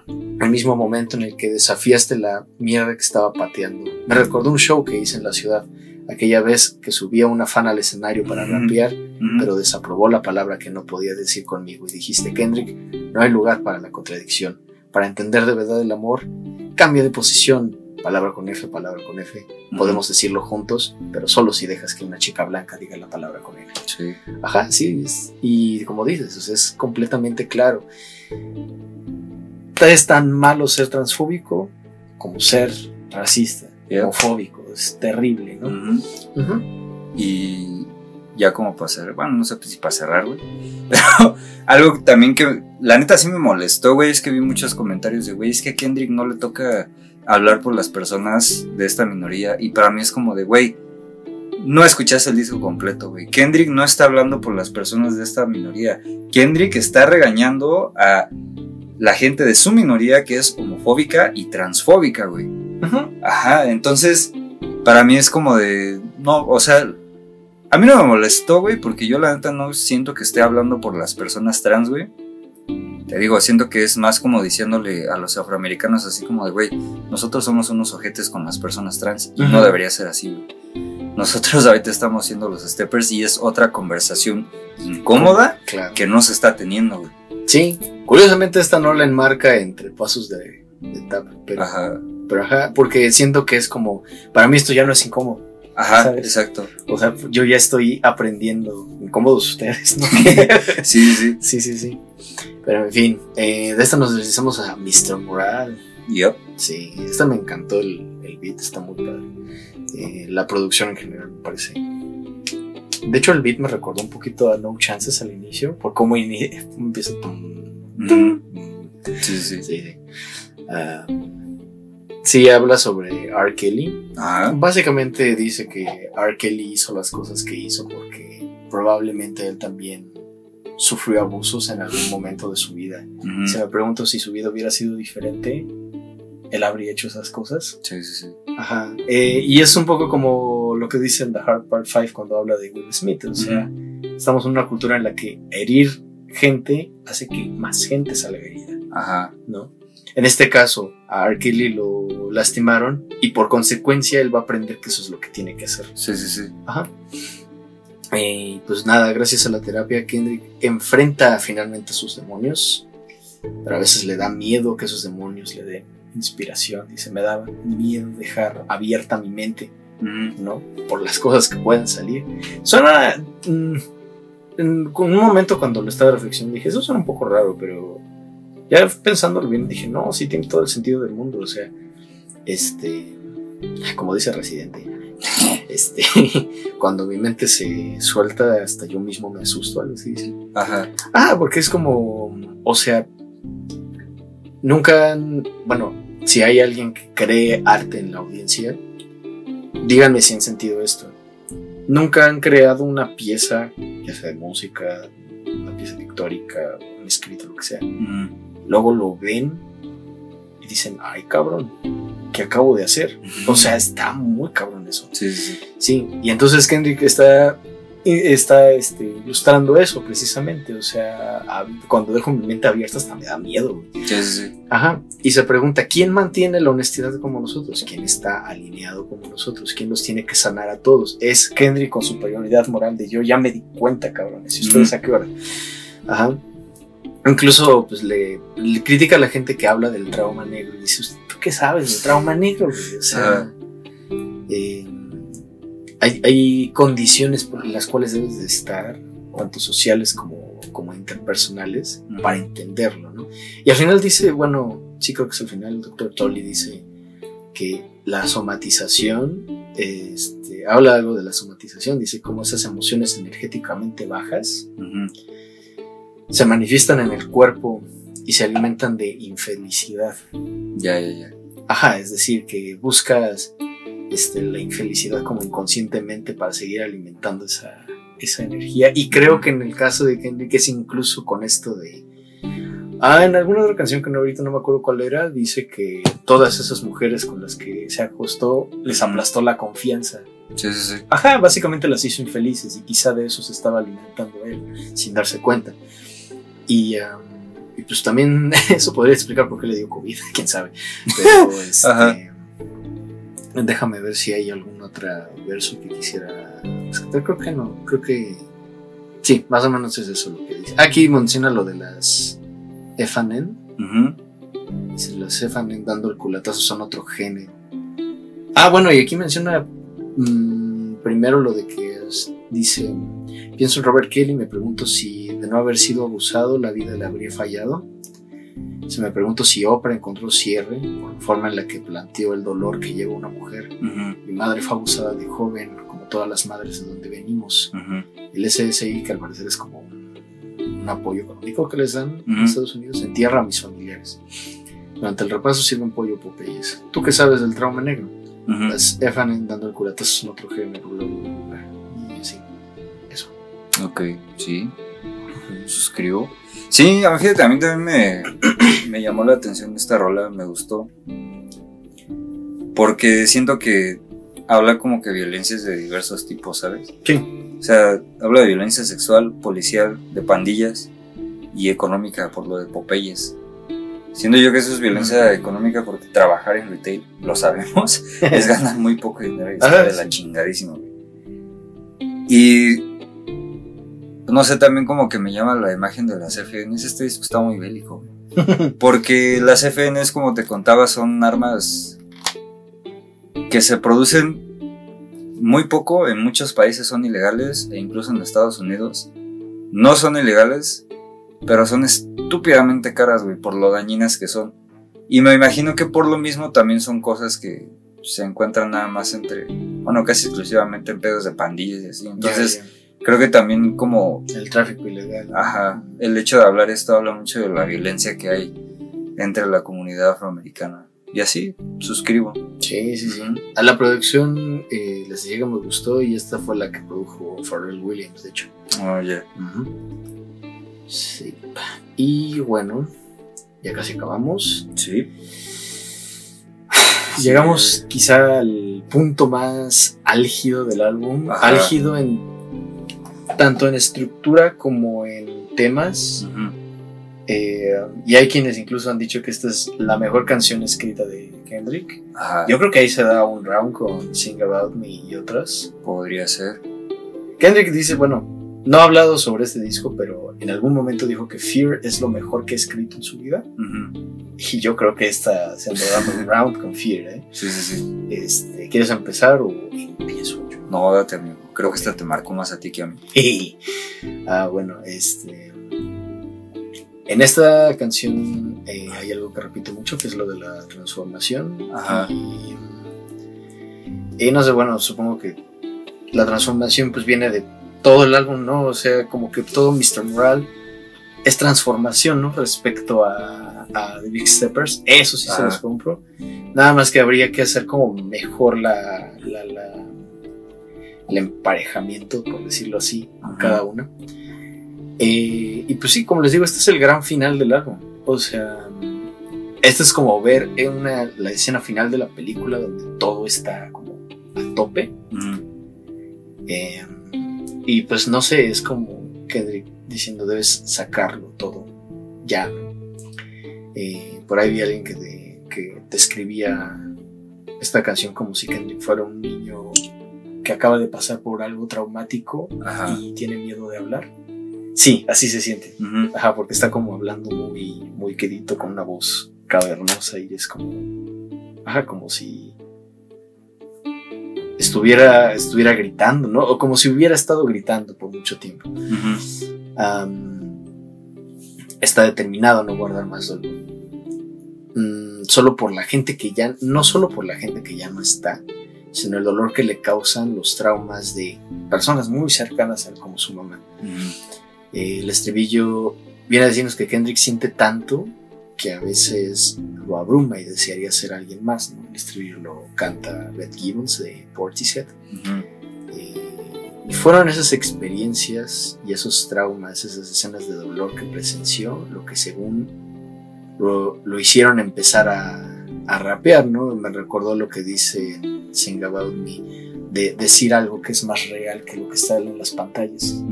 el mismo momento en el que desafiaste la mierda que estaba pateando. Me recordó un show que hice en la ciudad, aquella vez que subía una fan al escenario para rapear, pero desaprobó la palabra que no podía decir conmigo y dijiste, Kendrick, no hay lugar para la contradicción. Para entender de verdad el amor, cambia de posición. Palabra con F, palabra con F. Podemos decirlo juntos, pero solo si dejas que una chica blanca diga la palabra con F. Sí. Ajá, sí. es- y como dices, o sea, es completamente claro. Es tan malo ser transfóbico como ser racista, homofóbico. Es terrible, ¿no? Y ya como para cerrar, bueno, no sé si para cerrar, güey. *laughs* Pero algo también que la neta sí me molestó, güey, es que vi muchos comentarios de, güey, es que a Kendrick no le toca hablar por las personas de esta minoría. Y para mí es como de, güey, no escuchaste el disco completo, güey. Kendrick no está hablando por las personas de esta minoría. Kendrick está regañando a la gente de su minoría que es homofóbica y transfóbica, güey. Ujú. Ajá, entonces para mí es como de, no, o sea, a mí no me molestó, güey, porque yo la neta no siento que esté hablando por las personas trans, güey. Te digo, siento que es más como diciéndole a los afroamericanos así como de, güey, nosotros somos unos ojetes con las personas trans y no debería ser así, güey. Nosotros *laughs* ahorita estamos siendo los steppers y es otra conversación incómoda Claro. que no se está teniendo, güey. Sí, curiosamente esta no la enmarca entre pasos de, de tap, pero Ajá, pero ajá, porque siento que es como, para mí esto ya no es incómodo, ajá, ¿Sabes? exacto. o sea, yo ya estoy aprendiendo, incómodos ustedes, ¿no? *laughs* Sí, sí, sí, sí, sí, pero en fin, eh, de esta nos deslizamos a Mr. Moral, yep. sí, esta me encantó, el, el beat está muy padre, Eh, la producción en general me parece... De hecho, el beat me recordó un poquito a No Chances al inicio, por cómo ini- *laughs* empieza. Ujú. Sí, sí, sí. Sí, sí. Ah, sí, habla sobre R. Kelly. Ajá. Básicamente dice que R. Kelly hizo las cosas que hizo porque probablemente él también sufrió abusos en algún momento de su vida. Se me pregunto si su vida hubiera sido diferente, él habría hecho esas cosas. Sí, sí, sí. Ajá. Eh, y es un poco como lo que dice en The Hard Part 5 cuando habla de Will Smith. O sea, estamos en una cultura en la que herir gente hace que más gente salga herida. Ajá. ¿no? En este caso, a R. Kelly lo lastimaron y por consecuencia él va a aprender que eso es lo que tiene que hacer. Sí, sí, sí. Ajá. Y pues nada, gracias a la terapia, Kendrick enfrenta finalmente a sus demonios, pero a veces le da miedo que esos demonios le den inspiración. Dice, me daba miedo dejar abierta mi mente. ¿no? Por las cosas que puedan salir. Suena... mm, en un momento cuando lo estaba reflexionando dije, eso suena un poco raro, pero ya pensándolo bien dije, no, sí tiene todo el sentido del mundo, o sea, este, como dice Residente, *laughs* este, *laughs* cuando mi mente se suelta, hasta yo mismo me asusto, algo así dice. Ajá. Ah, porque es como, o sea, nunca, han- bueno, si hay alguien que cree arte en la audiencia, díganme si han sentido esto. Nunca han creado una pieza, ya sea de música, una pieza pictórica, un escrito, lo que sea. Ujú. Luego lo ven y dicen, ay cabrón, ¿qué acabo de hacer? O sea, está muy cabrón eso. Sí, sí, sí. Sí, y entonces Kendrick está, está este, ilustrando eso precisamente. O sea, a- cuando dejo mi mente abierta hasta me da miedo. güey. Sí, sí, sí. Ajá. Y se pregunta, ¿quién mantiene la honestidad como nosotros? ¿Quién está alineado como nosotros? ¿Quién nos tiene que sanar a todos? Es Kendrick con superioridad moral de yo ya me di cuenta, cabrones. ¿Y ustedes Mm. a qué hora? Ajá. Incluso pues le, le critica a la gente que habla del trauma negro y dice, ¿tú qué sabes del trauma negro? güey?" O sea, eh, hay, hay condiciones por las cuales debes de estar, tanto sociales como, como interpersonales, para entenderlo, ¿no? Y al final dice, bueno, sí creo que es al final, el doctor Tolley dice que la somatización, este, habla algo de la somatización, dice cómo esas emociones energéticamente bajas. Se manifiestan en el cuerpo y se alimentan de infelicidad. Ya, ya, ya. Ajá, es decir, que buscas este, la infelicidad como inconscientemente para seguir alimentando esa, esa energía. Y creo que en el caso de Kendrick es incluso con esto de... Ah, en alguna otra canción que no, ahorita no me acuerdo cuál era, dice que todas esas mujeres con las que se acostó les aplastó la confianza. Sí, sí, sí. Ajá, básicamente las hizo infelices y quizá de eso se estaba alimentando él sin darse cuenta. Y, um, y pues también *laughs* eso podría explicar por qué le dio COVID, *laughs* quién sabe. Pero *laughs* este, déjame ver si hay algún otro verso que quisiera rescatar. Creo que no, creo que sí, más o menos es eso lo que dice. Aquí menciona lo de las Efanen. Ujú. Dice, las Efanen dando el culatazo son otro género. Ah, bueno, y aquí menciona mm, primero lo de que dice, pienso en Robert Kelly y me pregunto si de no haber sido abusado la vida le habría fallado. Se me pregunto si Oprah encontró cierre por la forma en la que planteó el dolor que lleva una mujer. Ujú. Mi madre fue abusada de joven, como todas las madres de donde venimos. Ujú. El SSI, que al parecer es como un, un apoyo económico que les dan en Ujú. Estados Unidos, entierra a mis familiares. Durante el repaso sirven pollo Popeyes. ¿Tú qué sabes del trauma negro? Las Efanen dando el culatazo son otro género, Ok, sí. Suscribo. Sí, a mí, fíjate, a mí también me, *clears throat* me llamó la atención esta rola, me gustó. Porque siento que habla como que violencias de diversos tipos, ¿sabes? Sí. O sea, habla de violencia sexual, policial, de pandillas y económica por lo de Popeyes. Siendo yo que eso es violencia económica porque trabajar en retail, lo sabemos, *laughs* es ganar muy poco dinero y está de la chingadísima. Y no sé, también como que me llama la imagen de las FNs. Este disco está muy bélico. *laughs* Porque las FNs, como te contaba, son armas que se producen muy poco, en muchos países son ilegales, e incluso en Estados Unidos no son ilegales, pero son estúpidamente caras, güey, por lo dañinas que son. Y me imagino que por lo mismo también son cosas que se encuentran nada más entre, bueno, casi exclusivamente en pedos de pandillas y así. Entonces, creo que también como, el tráfico ilegal. ajá, el hecho de hablar esto habla mucho de la violencia que hay entre la comunidad afroamericana. Y así, suscribo. Sí, sí, sí. A la producción eh, decía que me gustó y esta fue la que produjo Pharrell Williams, de hecho. Oh, ya. Sí. Y bueno, ya casi acabamos. Sí. Llegamos quizá al punto más álgido del álbum. Ajá. Álgido en tanto en estructura como en temas. Ujú. Eh, y hay quienes incluso han dicho que esta es la mejor canción escrita de Kendrick. Ajá. Yo creo que ahí se da un round con Sing About Me y otras. Podría ser. Kendrick dice, bueno, no ha hablado sobre este disco, pero en algún momento dijo que Fear es lo mejor que ha escrito en su vida. Ujú. Y yo creo que esta se anda dando un round con Fear, ¿eh? Sí, sí, sí. Este, ¿Quieres empezar o empiezo yo? No, date, amigo. Creo que esta te marcó más a ti que a mí. *laughs* ah, bueno, este. En esta canción eh, hay algo que repito mucho, que es lo de la transformación. Ajá. Y, y no sé, bueno, supongo que la transformación pues viene de todo el álbum, ¿no? O sea, como que todo Mr. Moral es transformación, ¿no? Respecto a, a The Big Steppers, eso sí se los compro. Nada más que habría que hacer como mejor la, la, la- el emparejamiento, por decirlo así, Ajá. cada una. Eh, y pues sí, como les digo, este es el gran final del álbum. O sea, este es como ver en una, la escena final de la película donde todo está como a tope. Ujú. Eh, y pues no sé, es como Kendrick diciendo debes sacarlo todo ya. Eh, por ahí vi a alguien que, de- que describía esta canción como si Kendrick fuera un niño que acaba de pasar por algo traumático Ajá. y tiene miedo de hablar. Sí, así se siente. Ajá, porque está como hablando muy, muy quedito con una voz cavernosa y es como, ajá, como si estuviera, estuviera gritando, ¿no? O como si hubiera estado gritando por mucho tiempo. Está determinado a no guardar más dolor. Mm, solo por la gente que ya, no solo por la gente que ya no está, sino el dolor que le causan los traumas de personas muy cercanas a él como su mamá. Eh, el estribillo viene a decirnos que Kendrick siente tanto que a veces lo abruma y desearía ser alguien más. ¿no? El estribillo lo canta Beth Gibbons de Portishead. Eh, y fueron esas experiencias y esos traumas, esas escenas de dolor que presenció, lo que según lo, lo hicieron empezar a, a rapear, ¿no? Me recordó lo que dice Sing About Me, de decir algo que es más real que lo que está en las pantallas.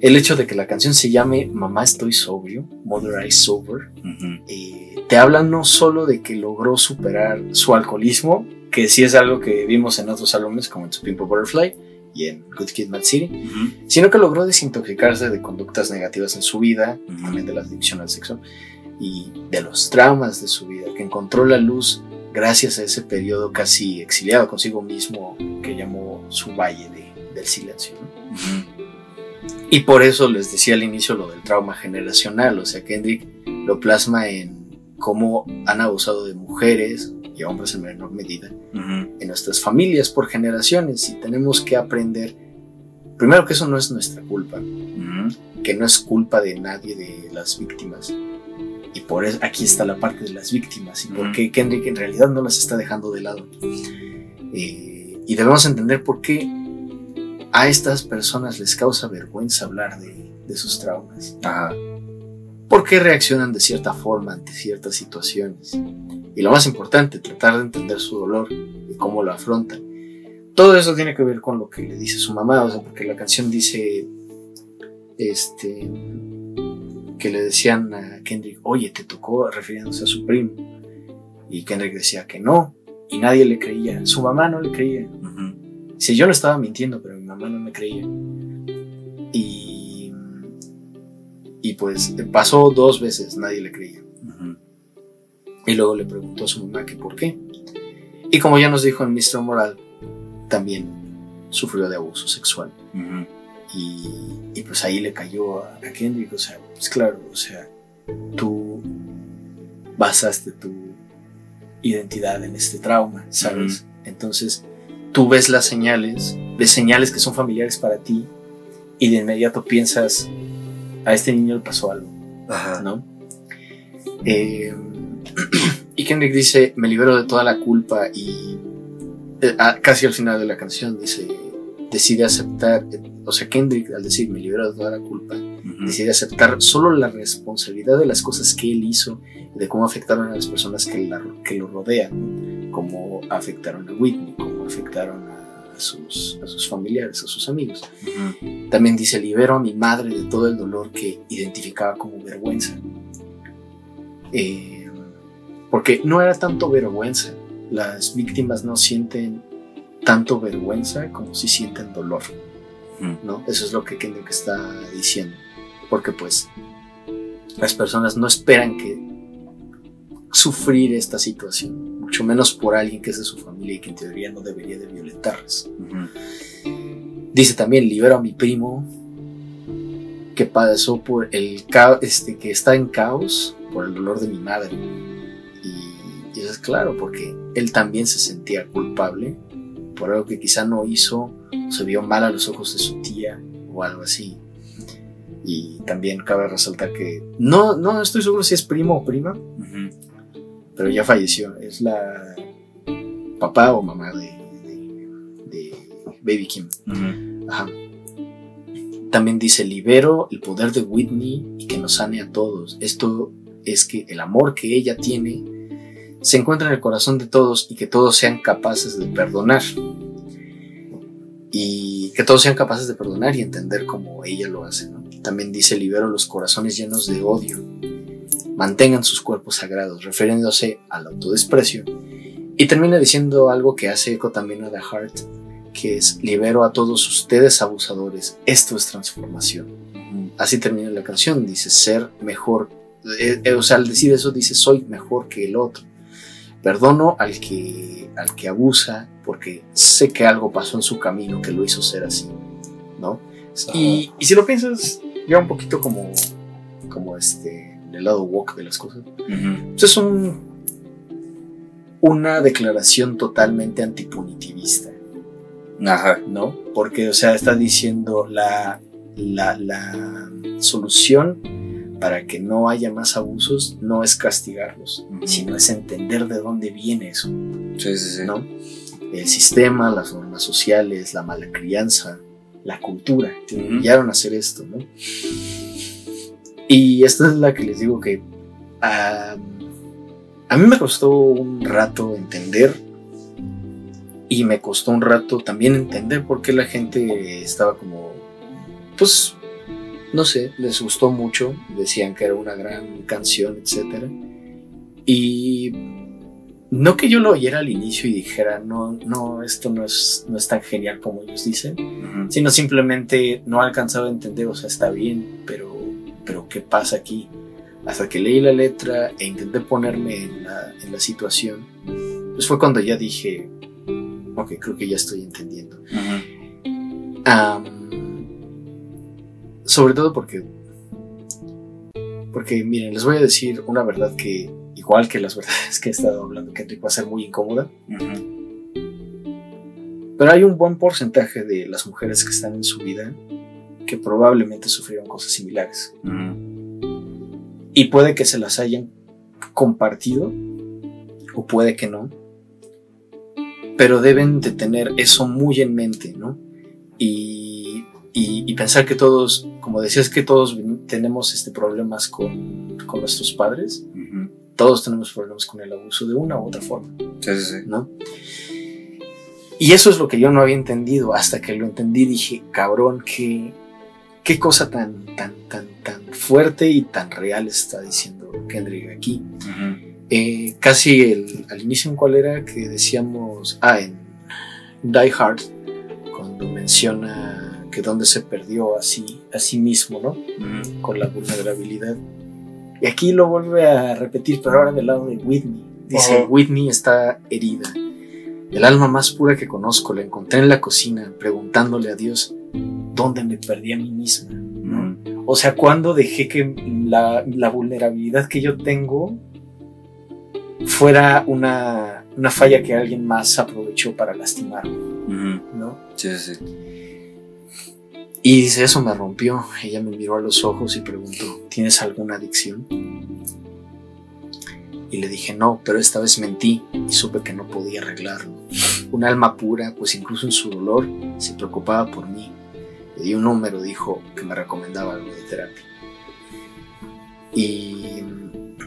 El hecho de que la canción se llame Mamá estoy sobrio, Mother I sober, eh, te habla no solo de que logró superar su alcoholismo, que sí es algo que vimos en otros álbumes como en To Pimp a Butterfly y en Good Kid, Mad City, sino que logró desintoxicarse de conductas negativas en su vida, también de la adicción al sexo y de los traumas de su vida, que encontró la luz gracias a ese periodo casi exiliado consigo mismo que llamó su valle de- del silencio. Y por eso les decía al inicio lo del trauma generacional, o sea, Kendrick lo plasma en cómo han abusado de mujeres y hombres en menor medida Ujú. en nuestras familias por generaciones y tenemos que aprender, primero que eso no es nuestra culpa, Ujú. que no es culpa de nadie de las víctimas. Y por eso aquí está la parte de las víctimas y por qué Kendrick en realidad no las está dejando de lado. Eh, y debemos entender por qué a estas personas les causa vergüenza hablar de, de sus traumas. Ajá. ¿Por qué reaccionan de cierta forma ante ciertas situaciones? Y lo más importante, tratar de entender su dolor y cómo lo afrontan. Todo eso tiene que ver con lo que le dice su mamá, o sea, porque la canción dice, este, que le decían a Kendrick, oye, te tocó refiriéndose a su primo. Y Kendrick decía que no, y nadie le creía. Su mamá no le creía. Ujú. Si yo no estaba mintiendo, pero mi mamá no me creía. Y, y pues pasó dos veces, nadie le creía. Ujú. Y luego le preguntó a su mamá que por qué. Y como ya nos dijo en Mr. Moral, también sufrió de abuso sexual. Ujú. Y, y pues ahí le cayó a, a Kendrick. O sea, pues claro, o sea, tú basaste tu identidad en este trauma, ¿sabes? Entonces, tú ves las señales, ves señales que son familiares para ti y de inmediato piensas, a este niño le pasó algo. Ajá. ¿no? Eh, *clears throat* y Kendrick dice, me libero de toda la culpa y eh, casi al final de la canción dice, decide aceptar, o sea, Kendrick al decir, me libero de toda la culpa, Ujú. decide aceptar solo la responsabilidad de las cosas que él hizo y de cómo afectaron a las personas que, la- que lo rodean, ¿no? cómo afectaron a Whitney, cómo afectaron a, a sus, a sus familiares, a sus amigos. También dice, libero a mi madre de todo el dolor que identificaba como vergüenza. Eh, porque no era tanto vergüenza. Las víctimas no sienten tanto vergüenza como si sienten dolor. Ujú. ¿no? Eso es lo que Kendrick está diciendo. Porque pues las personas no esperan que sufrir esta situación, mucho menos por alguien que es de su familia y que en teoría no debería de violentarles. Dice también, libero a mi primo que pasó por el caos, este, que está en caos por el dolor de mi madre. Y, y eso es claro, porque él también se sentía culpable por algo que quizá no hizo, se vio mal a los ojos de su tía o algo así. Y también cabe resaltar que no, no estoy seguro si es primo o prima, pero ya falleció. Es la papá o mamá de, Baby Kim. También dice, libero el poder de Whitney y que nos sane a todos. Esto es que el amor que ella tiene se encuentra en el corazón de todos y que todos sean capaces de perdonar. Y que todos sean capaces de perdonar y entender como ella lo hace. ¿no? También dice, libero los corazones llenos de odio. Mantengan sus cuerpos sagrados, refiriéndose al autodesprecio. Y termina diciendo algo que hace eco también a The Heart, que es libero a todos ustedes abusadores, esto es transformación. Así termina la canción, dice ser mejor, eh, eh, o sea, al decir eso dice soy mejor que el otro. Perdono al que, al que abusa porque sé que algo pasó en su camino que lo hizo ser así, ¿no? Y, y si lo piensas, ya un poquito como, como este, del lado woke de las cosas, Ujú. pues es un, una declaración totalmente antipunitivista. Ajá. ¿no? Porque, o sea, está diciendo la, la, la solución para que no haya más abusos no es castigarlos, Ujú. sino es entender de dónde viene eso, Sí, sí, sí. ¿no? El sistema, las normas sociales, la mala crianza, la cultura, te Ujú. enviaron a hacer esto, ¿no? Y esta es la que les digo que ah, a mí me costó un rato entender y me costó un rato también entender por qué la gente estaba como, pues, no sé, les gustó mucho, decían que era una gran canción, etc. Y no que yo lo oyera al inicio y dijera, no, no, esto no es, no es tan genial como ellos dicen, sino simplemente no alcanzaba a entender, o sea, está bien, pero, pero ¿qué pasa aquí? Hasta que leí la letra e intenté ponerme en la, en la situación, pues fue cuando ya dije, ok, creo que ya estoy entendiendo. Sobre todo porque, porque miren, les voy a decir una verdad que, igual que las verdades que he estado hablando, que va a ser muy incómoda. Pero hay un buen porcentaje de las mujeres que están en su vida que probablemente sufrieron cosas similares. Y puede que se las hayan compartido o puede que no. Pero deben de tener eso muy en mente, ¿no? Y, y- y pensar que todos, como decías, que todos tenemos este, problemas con, con nuestros padres. Ujú. Todos tenemos problemas con el abuso de una u otra forma. Sí, sí, sí. ¿no? Y eso es lo que yo no había entendido. Hasta que lo entendí dije, cabrón, qué, qué cosa tan, tan, tan, tan fuerte y tan real está diciendo Kendrick aquí. Eh, casi el, al inicio, ¿en cuál era? Que decíamos, ah, en Die Hard, cuando menciona que donde se perdió así, a sí mismo, ¿no? Con la vulnerabilidad. Y aquí lo vuelve a repetir, pero ahora del lado de Whitney. Dice. Whitney está herida. El alma más pura que conozco la encontré en la cocina, preguntándole a Dios, ¿dónde me perdí a mí misma? ¿No? Ujú. O sea, cuando dejé que la, la vulnerabilidad que yo tengo fuera una, una falla que alguien más aprovechó para lastimarme, Ujú. ¿no? Sí, sí, sí. Y dice, eso me rompió. Ella me miró a los ojos y preguntó, ¿tienes alguna adicción? Y le dije, no, pero esta vez mentí y supe que no podía arreglarlo. Un alma pura, pues incluso en su dolor, se preocupaba por mí. Le di un número, dijo que me recomendaba algo de terapia. Y,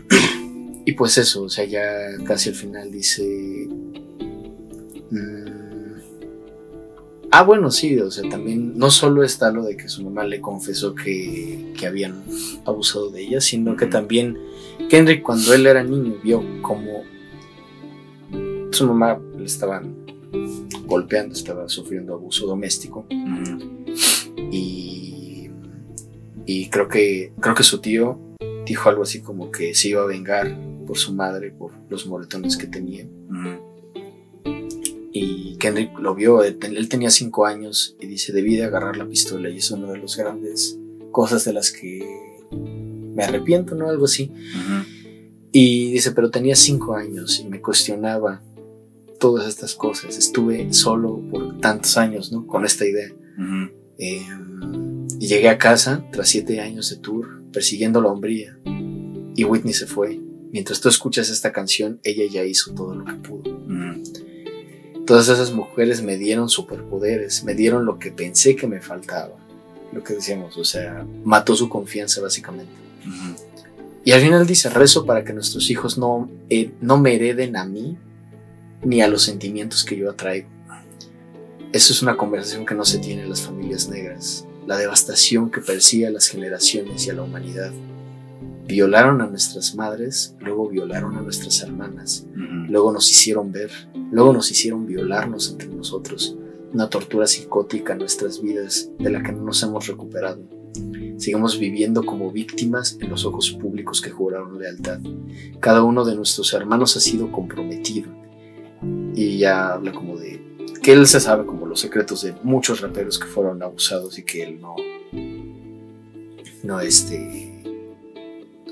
*clears throat* y pues eso, o sea, ya casi al final dice... ah, bueno, sí, o sea, también no solo está lo de que su mamá le confesó que, que habían abusado de ella, sino que también Kendrick cuando él era niño vio como su mamá le estaban golpeando, estaba sufriendo abuso doméstico. Y, y creo que creo que su tío dijo algo así como que se iba a vengar por su madre por los moretones que tenía. Y Kendrick lo vio él, ten- él tenía cinco años y dice debí de agarrar la pistola y es una de las grandes cosas de las que me arrepiento no algo así Ujú. y dice pero tenía cinco años y me cuestionaba todas estas cosas estuve solo por tantos años no con esta idea Ujú. Eh, y llegué a casa tras siete años de tour, persiguiendo la hombría. Y Whitney se fue. Mientras tú escuchas esta canción, ella ya hizo todo lo que pudo. Ujú. Todas esas mujeres me dieron superpoderes, me dieron lo que pensé que me faltaba. Lo que decíamos, o sea, mató su confianza básicamente. Y al final dice, rezo para que nuestros hijos no, eh, no me hereden a mí ni a los sentimientos que yo atraigo. Eso es una conversación que no se tiene en las familias negras. La devastación que persigue a las generaciones y a la humanidad. Violaron a nuestras madres, luego violaron a nuestras hermanas, luego nos hicieron ver, luego nos hicieron violarnos entre nosotros. Una tortura psicótica en nuestras vidas de la que no nos hemos recuperado. Sigamos viviendo como víctimas en los ojos públicos que juraron lealtad. Cada uno de nuestros hermanos ha sido comprometido. Y ya habla como de que él se sabe como los secretos de muchos raperos que fueron abusados y que él no. No, este.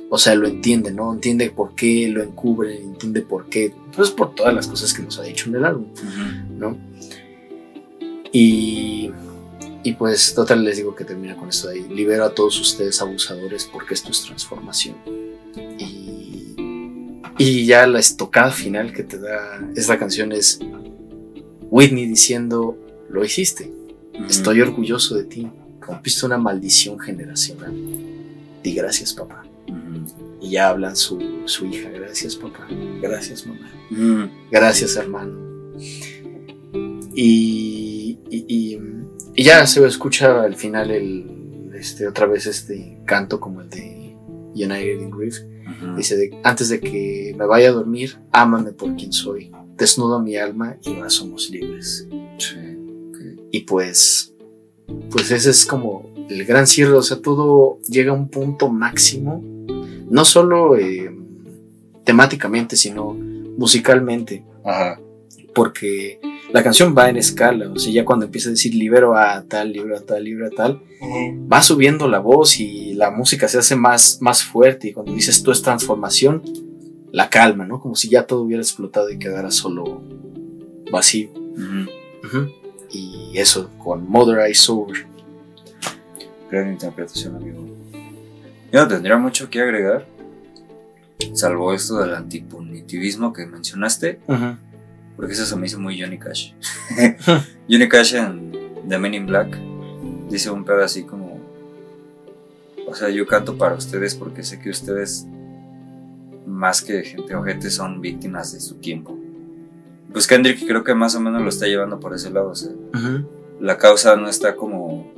O sea, lo entiende, ¿no? Entiende por qué lo encubre, entiende por qué. Pues por todas las cosas que nos ha dicho en el álbum. ¿no? Y, y pues total les digo que termina con esto de ahí. Libero a todos ustedes abusadores porque esto es transformación. Y, y ya la estocada final que te da esta canción es Whitney diciendo, lo hiciste, estoy orgulloso de ti, rompiste una maldición generacional. Di gracias papá. Y ya hablan su, su hija, gracias papá, gracias mamá. Ujú. Gracias, hermano. Y, y, y- y ya se escucha al final el, este, otra vez este canto como el de United in Grief. Dice, de, antes de que me vaya a dormir, ámame por quien soy. Desnudo mi alma y ahora somos libres. Sí. Y pues, pues ese es como el gran cierre. O sea, todo llega a un punto máximo. No solo eh, temáticamente, sino musicalmente. Ajá. porque la canción va en escala, o sea, ya cuando empieza a decir libero a tal, libero a tal, libero a tal, va subiendo la voz y la música se hace más, más fuerte y cuando dices tú es transformación, la calma, ¿no? Como si ya todo hubiera explotado y quedara solo vacío. Y eso, con Mother Eye Sober. Gran interpretación, amigo. Yo no tendría mucho que agregar, salvo esto del antipunitivismo que mencionaste, porque eso se me hizo muy Johnny Cash. *laughs* *laughs* Johnny Cash en The Men in Black dice un pedo así como: O sea, yo canto para ustedes porque sé que ustedes, más que gente ojete, son víctimas de su tiempo. Pues Kendrick creo que más o menos lo está llevando por ese lado, o sea, la causa no está como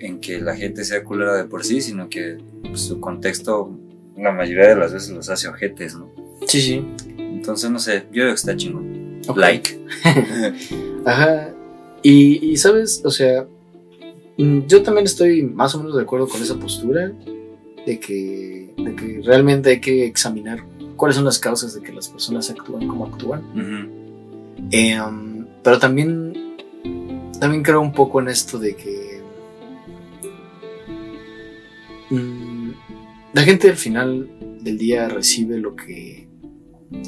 en que la gente sea culera de por sí, sino que pues, su contexto la mayoría de las veces los hace ojetes, ¿no? Sí, sí. Entonces, no sé, yo creo que está chingón. Like. *laughs* Ajá. Y, y, sabes, o sea, mm, yo también estoy más o menos de acuerdo con esa postura de que, de que realmente hay que examinar cuáles son las causas de que las personas actúan como actúan. Eh, um, pero también, también creo un poco en esto de que la gente al final del día recibe lo que,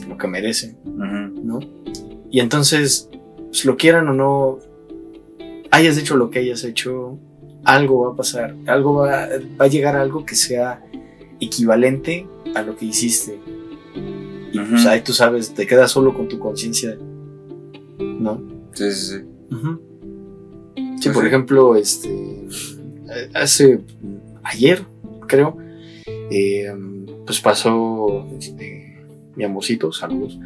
lo que merece. ¿no? Y entonces, pues, lo quieran o no, hayas hecho lo que hayas hecho, algo va a pasar, algo va, va a llegar a algo que sea equivalente a lo que hiciste. Y pues ahí tú sabes, te quedas solo con tu conciencia, ¿no? Sí, sí, sí. Sí, Pues por sí. ejemplo, este, eh, hace, ayer, creo, eh, pues pasó, este, mi amorcito, saludos,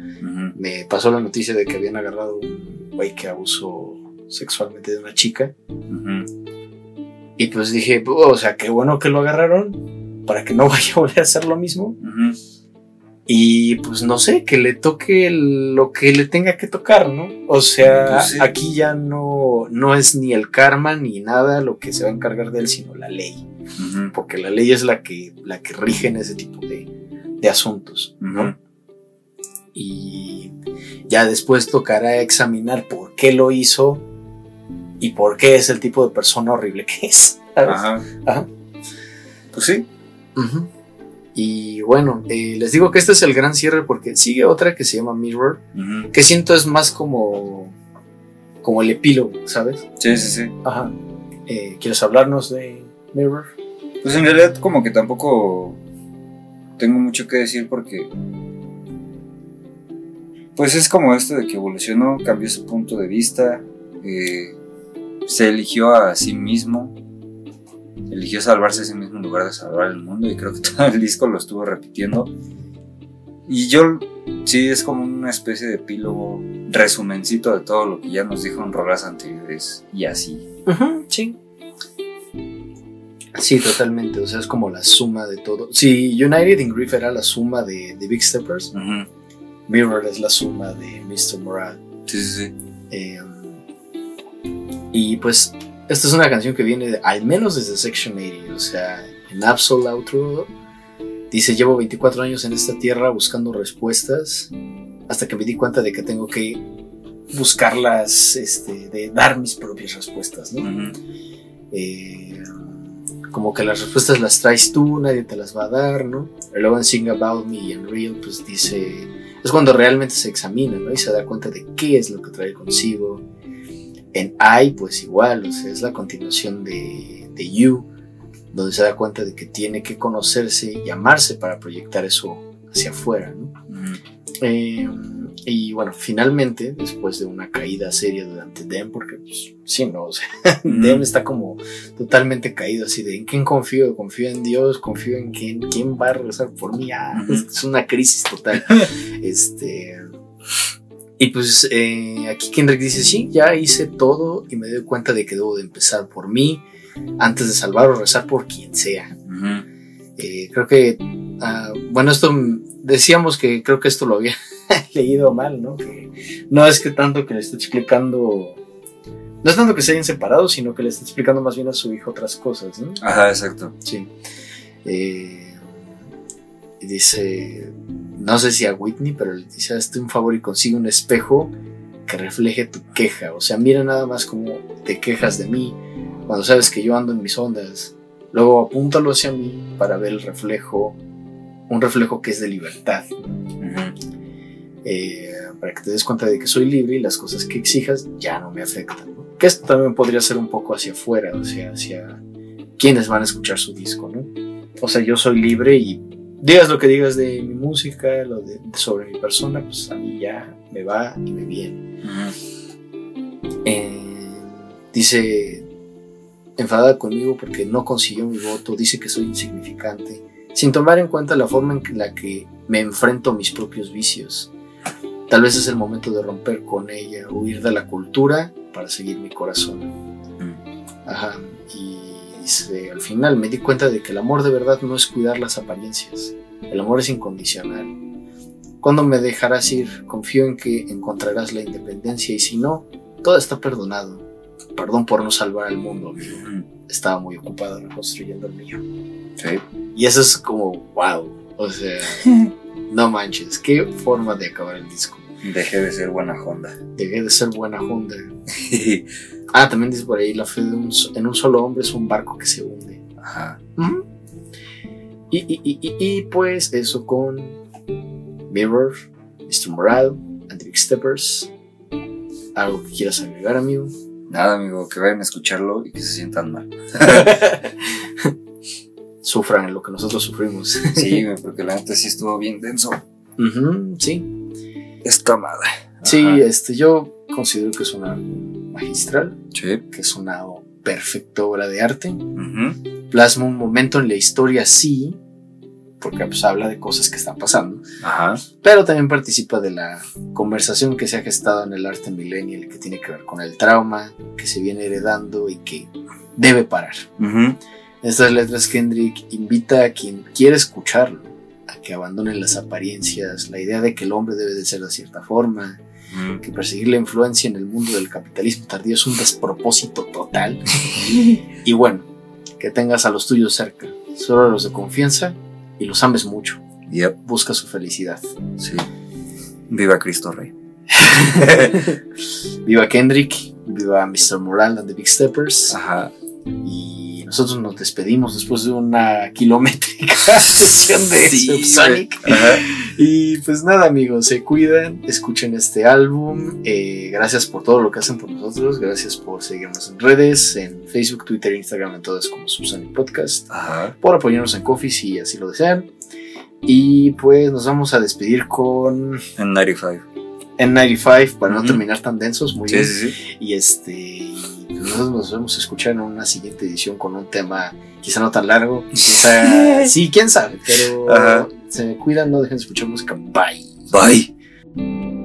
me pasó la noticia de que habían agarrado un güey que abusó sexualmente de una chica. Y pues dije, "Oh, o sea, qué bueno que lo agarraron para que no *laughs* vaya a volver a hacer lo mismo. Y pues no sé, que le toque lo que le tenga que tocar, ¿no? O sea, Pues sí. aquí ya no, no es ni el karma ni nada lo que se va a encargar de él, sino la ley. Porque la ley es la que, la que rige en ese tipo de, de asuntos, y ya después tocará examinar por qué lo hizo y por qué es el tipo de persona horrible que es. ¿sabes? Ajá. Ajá. Pues sí. Y bueno, eh, les digo que este es el gran cierre porque sigue otra que se llama Mirror, que siento es más como, como el epílogo, ¿sabes? Sí, sí, sí. Ajá. Eh, ¿Quieres hablarnos de Mirror? Pues en realidad como que tampoco tengo mucho que decir porque pues es como esto de que evolucionó, cambió su punto de vista, eh, se eligió a sí mismo, eligió salvarse a sí mismo lugar de salvar el mundo y creo que *laughs* todo el disco lo estuvo repitiendo. Y yo sí es como una especie de epílogo, resumencito de todo lo que ya nos dijo en rolas anteriores y así. sí. Sí, totalmente. O sea, es como la suma de todo. Si United in Grief era la suma de, de Big Steppers. Mirror es la suma de Mr. Morale. Sí, sí, sí. Eh, y pues, esta es una canción que viene de- al menos desde Section 80. O sea, en Absol Outro dice: Llevo 24 años en esta tierra buscando respuestas hasta que me di cuenta de que tengo que buscarlas, este, de dar mis propias respuestas, ¿no? Ujú. Eh, como que las respuestas las traes tú, nadie te las va a dar, ¿no? Y luego en Sing About Me y en Real, pues dice, es cuando realmente se examina, ¿no? Y se da cuenta de qué es lo que trae consigo. En I, pues igual, o sea, es la continuación de, de You, donde se da cuenta de que tiene que conocerse y amarse para proyectar eso hacia afuera, ¿no? Eh, y bueno, finalmente, después de una caída seria durante Dem, porque pues, sí, no, o sea, *laughs* Dem está como totalmente caído, así de en quién confío, confío en Dios, confío en quién, quién va a rezar por mí, ah, es una crisis total. *laughs* este, y pues eh, aquí Kendrick dice, sí, ya hice todo y me doy cuenta de que debo de empezar por mí antes de salvar o rezar por quien sea. Eh, creo que, ah, bueno, esto mm, decíamos que creo que esto lo había *laughs* leído mal, ¿no? Que no es que tanto que le esté explicando, no es tanto que se hayan separado, sino que le está explicando más bien a su hijo otras cosas, ¿no? Ajá, exacto. Sí. Eh, y dice, no sé si a Whitney, pero le dice, hazte un favor y consigue un espejo que refleje tu queja. O sea, mira nada más como te quejas de mí cuando sabes que yo ando en mis ondas. Luego apúntalo hacia mí para ver el reflejo, un reflejo que es de libertad. Eh, para que te des cuenta de que soy libre y las cosas que exijas ya no me afectan. ¿no? Que esto también podría ser un poco hacia afuera, o sea, hacia quienes van a escuchar su disco, ¿no? O sea, yo soy libre y digas lo que digas de mi música, lo de, sobre mi persona, pues a mí ya me va y me viene. Eh, dice, enfadada conmigo porque no consiguió mi voto, dice que soy insignificante, sin tomar en cuenta la forma en la que me enfrento a mis propios vicios. Tal vez es el momento de romper con ella, huir de la cultura para seguir mi corazón. Ajá. Y dice, al final me di cuenta de que el amor de verdad no es cuidar las apariencias. El amor es incondicional. ¿Cuándo me dejarás ir? Confío en que encontrarás la independencia y si no, todo está perdonado. Perdón por no salvar al mundo, amigo. Ujú. Estaba muy ocupado reconstruyendo el mío. Sí. Y eso es como, wow. O sea, *laughs* no manches, qué forma de acabar el disco. Dejé de ser buena Honda. Dejé de ser buena Honda. *laughs* Ah, también dice por ahí, la fe de un en un solo hombre es un barco que se hunde. Ajá. Y, y, y, y, y, pues eso con Mirror, Mr. Morale, Andrick Steppers. ¿Algo que quieras agregar, amigo? Nada, amigo, que vayan a escucharlo y que se sientan mal. *laughs* Sufran lo que nosotros sufrimos. *laughs* Sí, porque la neta sí estuvo bien denso. Sí. Esta madre. Sí, Ajá. este, yo considero que es un álbum magistral, Sí. que es una perfecta obra de arte. Ujú. Plasma un momento en la historia, sí, porque pues habla de cosas que están pasando, Ajá. pero también participa de la conversación que se ha gestado en el arte millennial que tiene que ver con el trauma que se viene heredando y que debe parar. En estas letras Kendrick invita a quien quiere escucharlo a que abandonen las apariencias, la idea de que el hombre debe de ser de cierta forma, Ujú. que perseguir la influencia en el mundo del capitalismo tardío es un despropósito total. *laughs* y bueno, que tengas a los tuyos cerca, solo a los de confianza y los ames mucho. Yep. Busca su felicidad. Sí. Viva Cristo Rey. *laughs* viva Kendrick, viva Mr. Moral and the Big Steppers. Ajá. Y nosotros nos despedimos después de una kilométrica *laughs* sesión de Sí. Ajá. Y pues nada, amigos, se cuidan, escuchen este álbum. eh, gracias por todo lo que hacen por nosotros. Gracias por seguirnos en redes, en Facebook, Twitter, Instagram, en todas como Subsonic Podcast. Ajá. Por apoyarnos en Coffee si así lo desean. Y pues nos vamos a despedir con En 95. N95 para no terminar tan densos. Muy Sí, bien. sí, sí. Y este. y Nosotros nos vamos a escuchar en una siguiente edición con un tema quizá no tan largo. Quizá. *laughs* sí, quién sabe. Pero Ajá. se me cuidan, no dejen de escuchar música. Bye. Bye.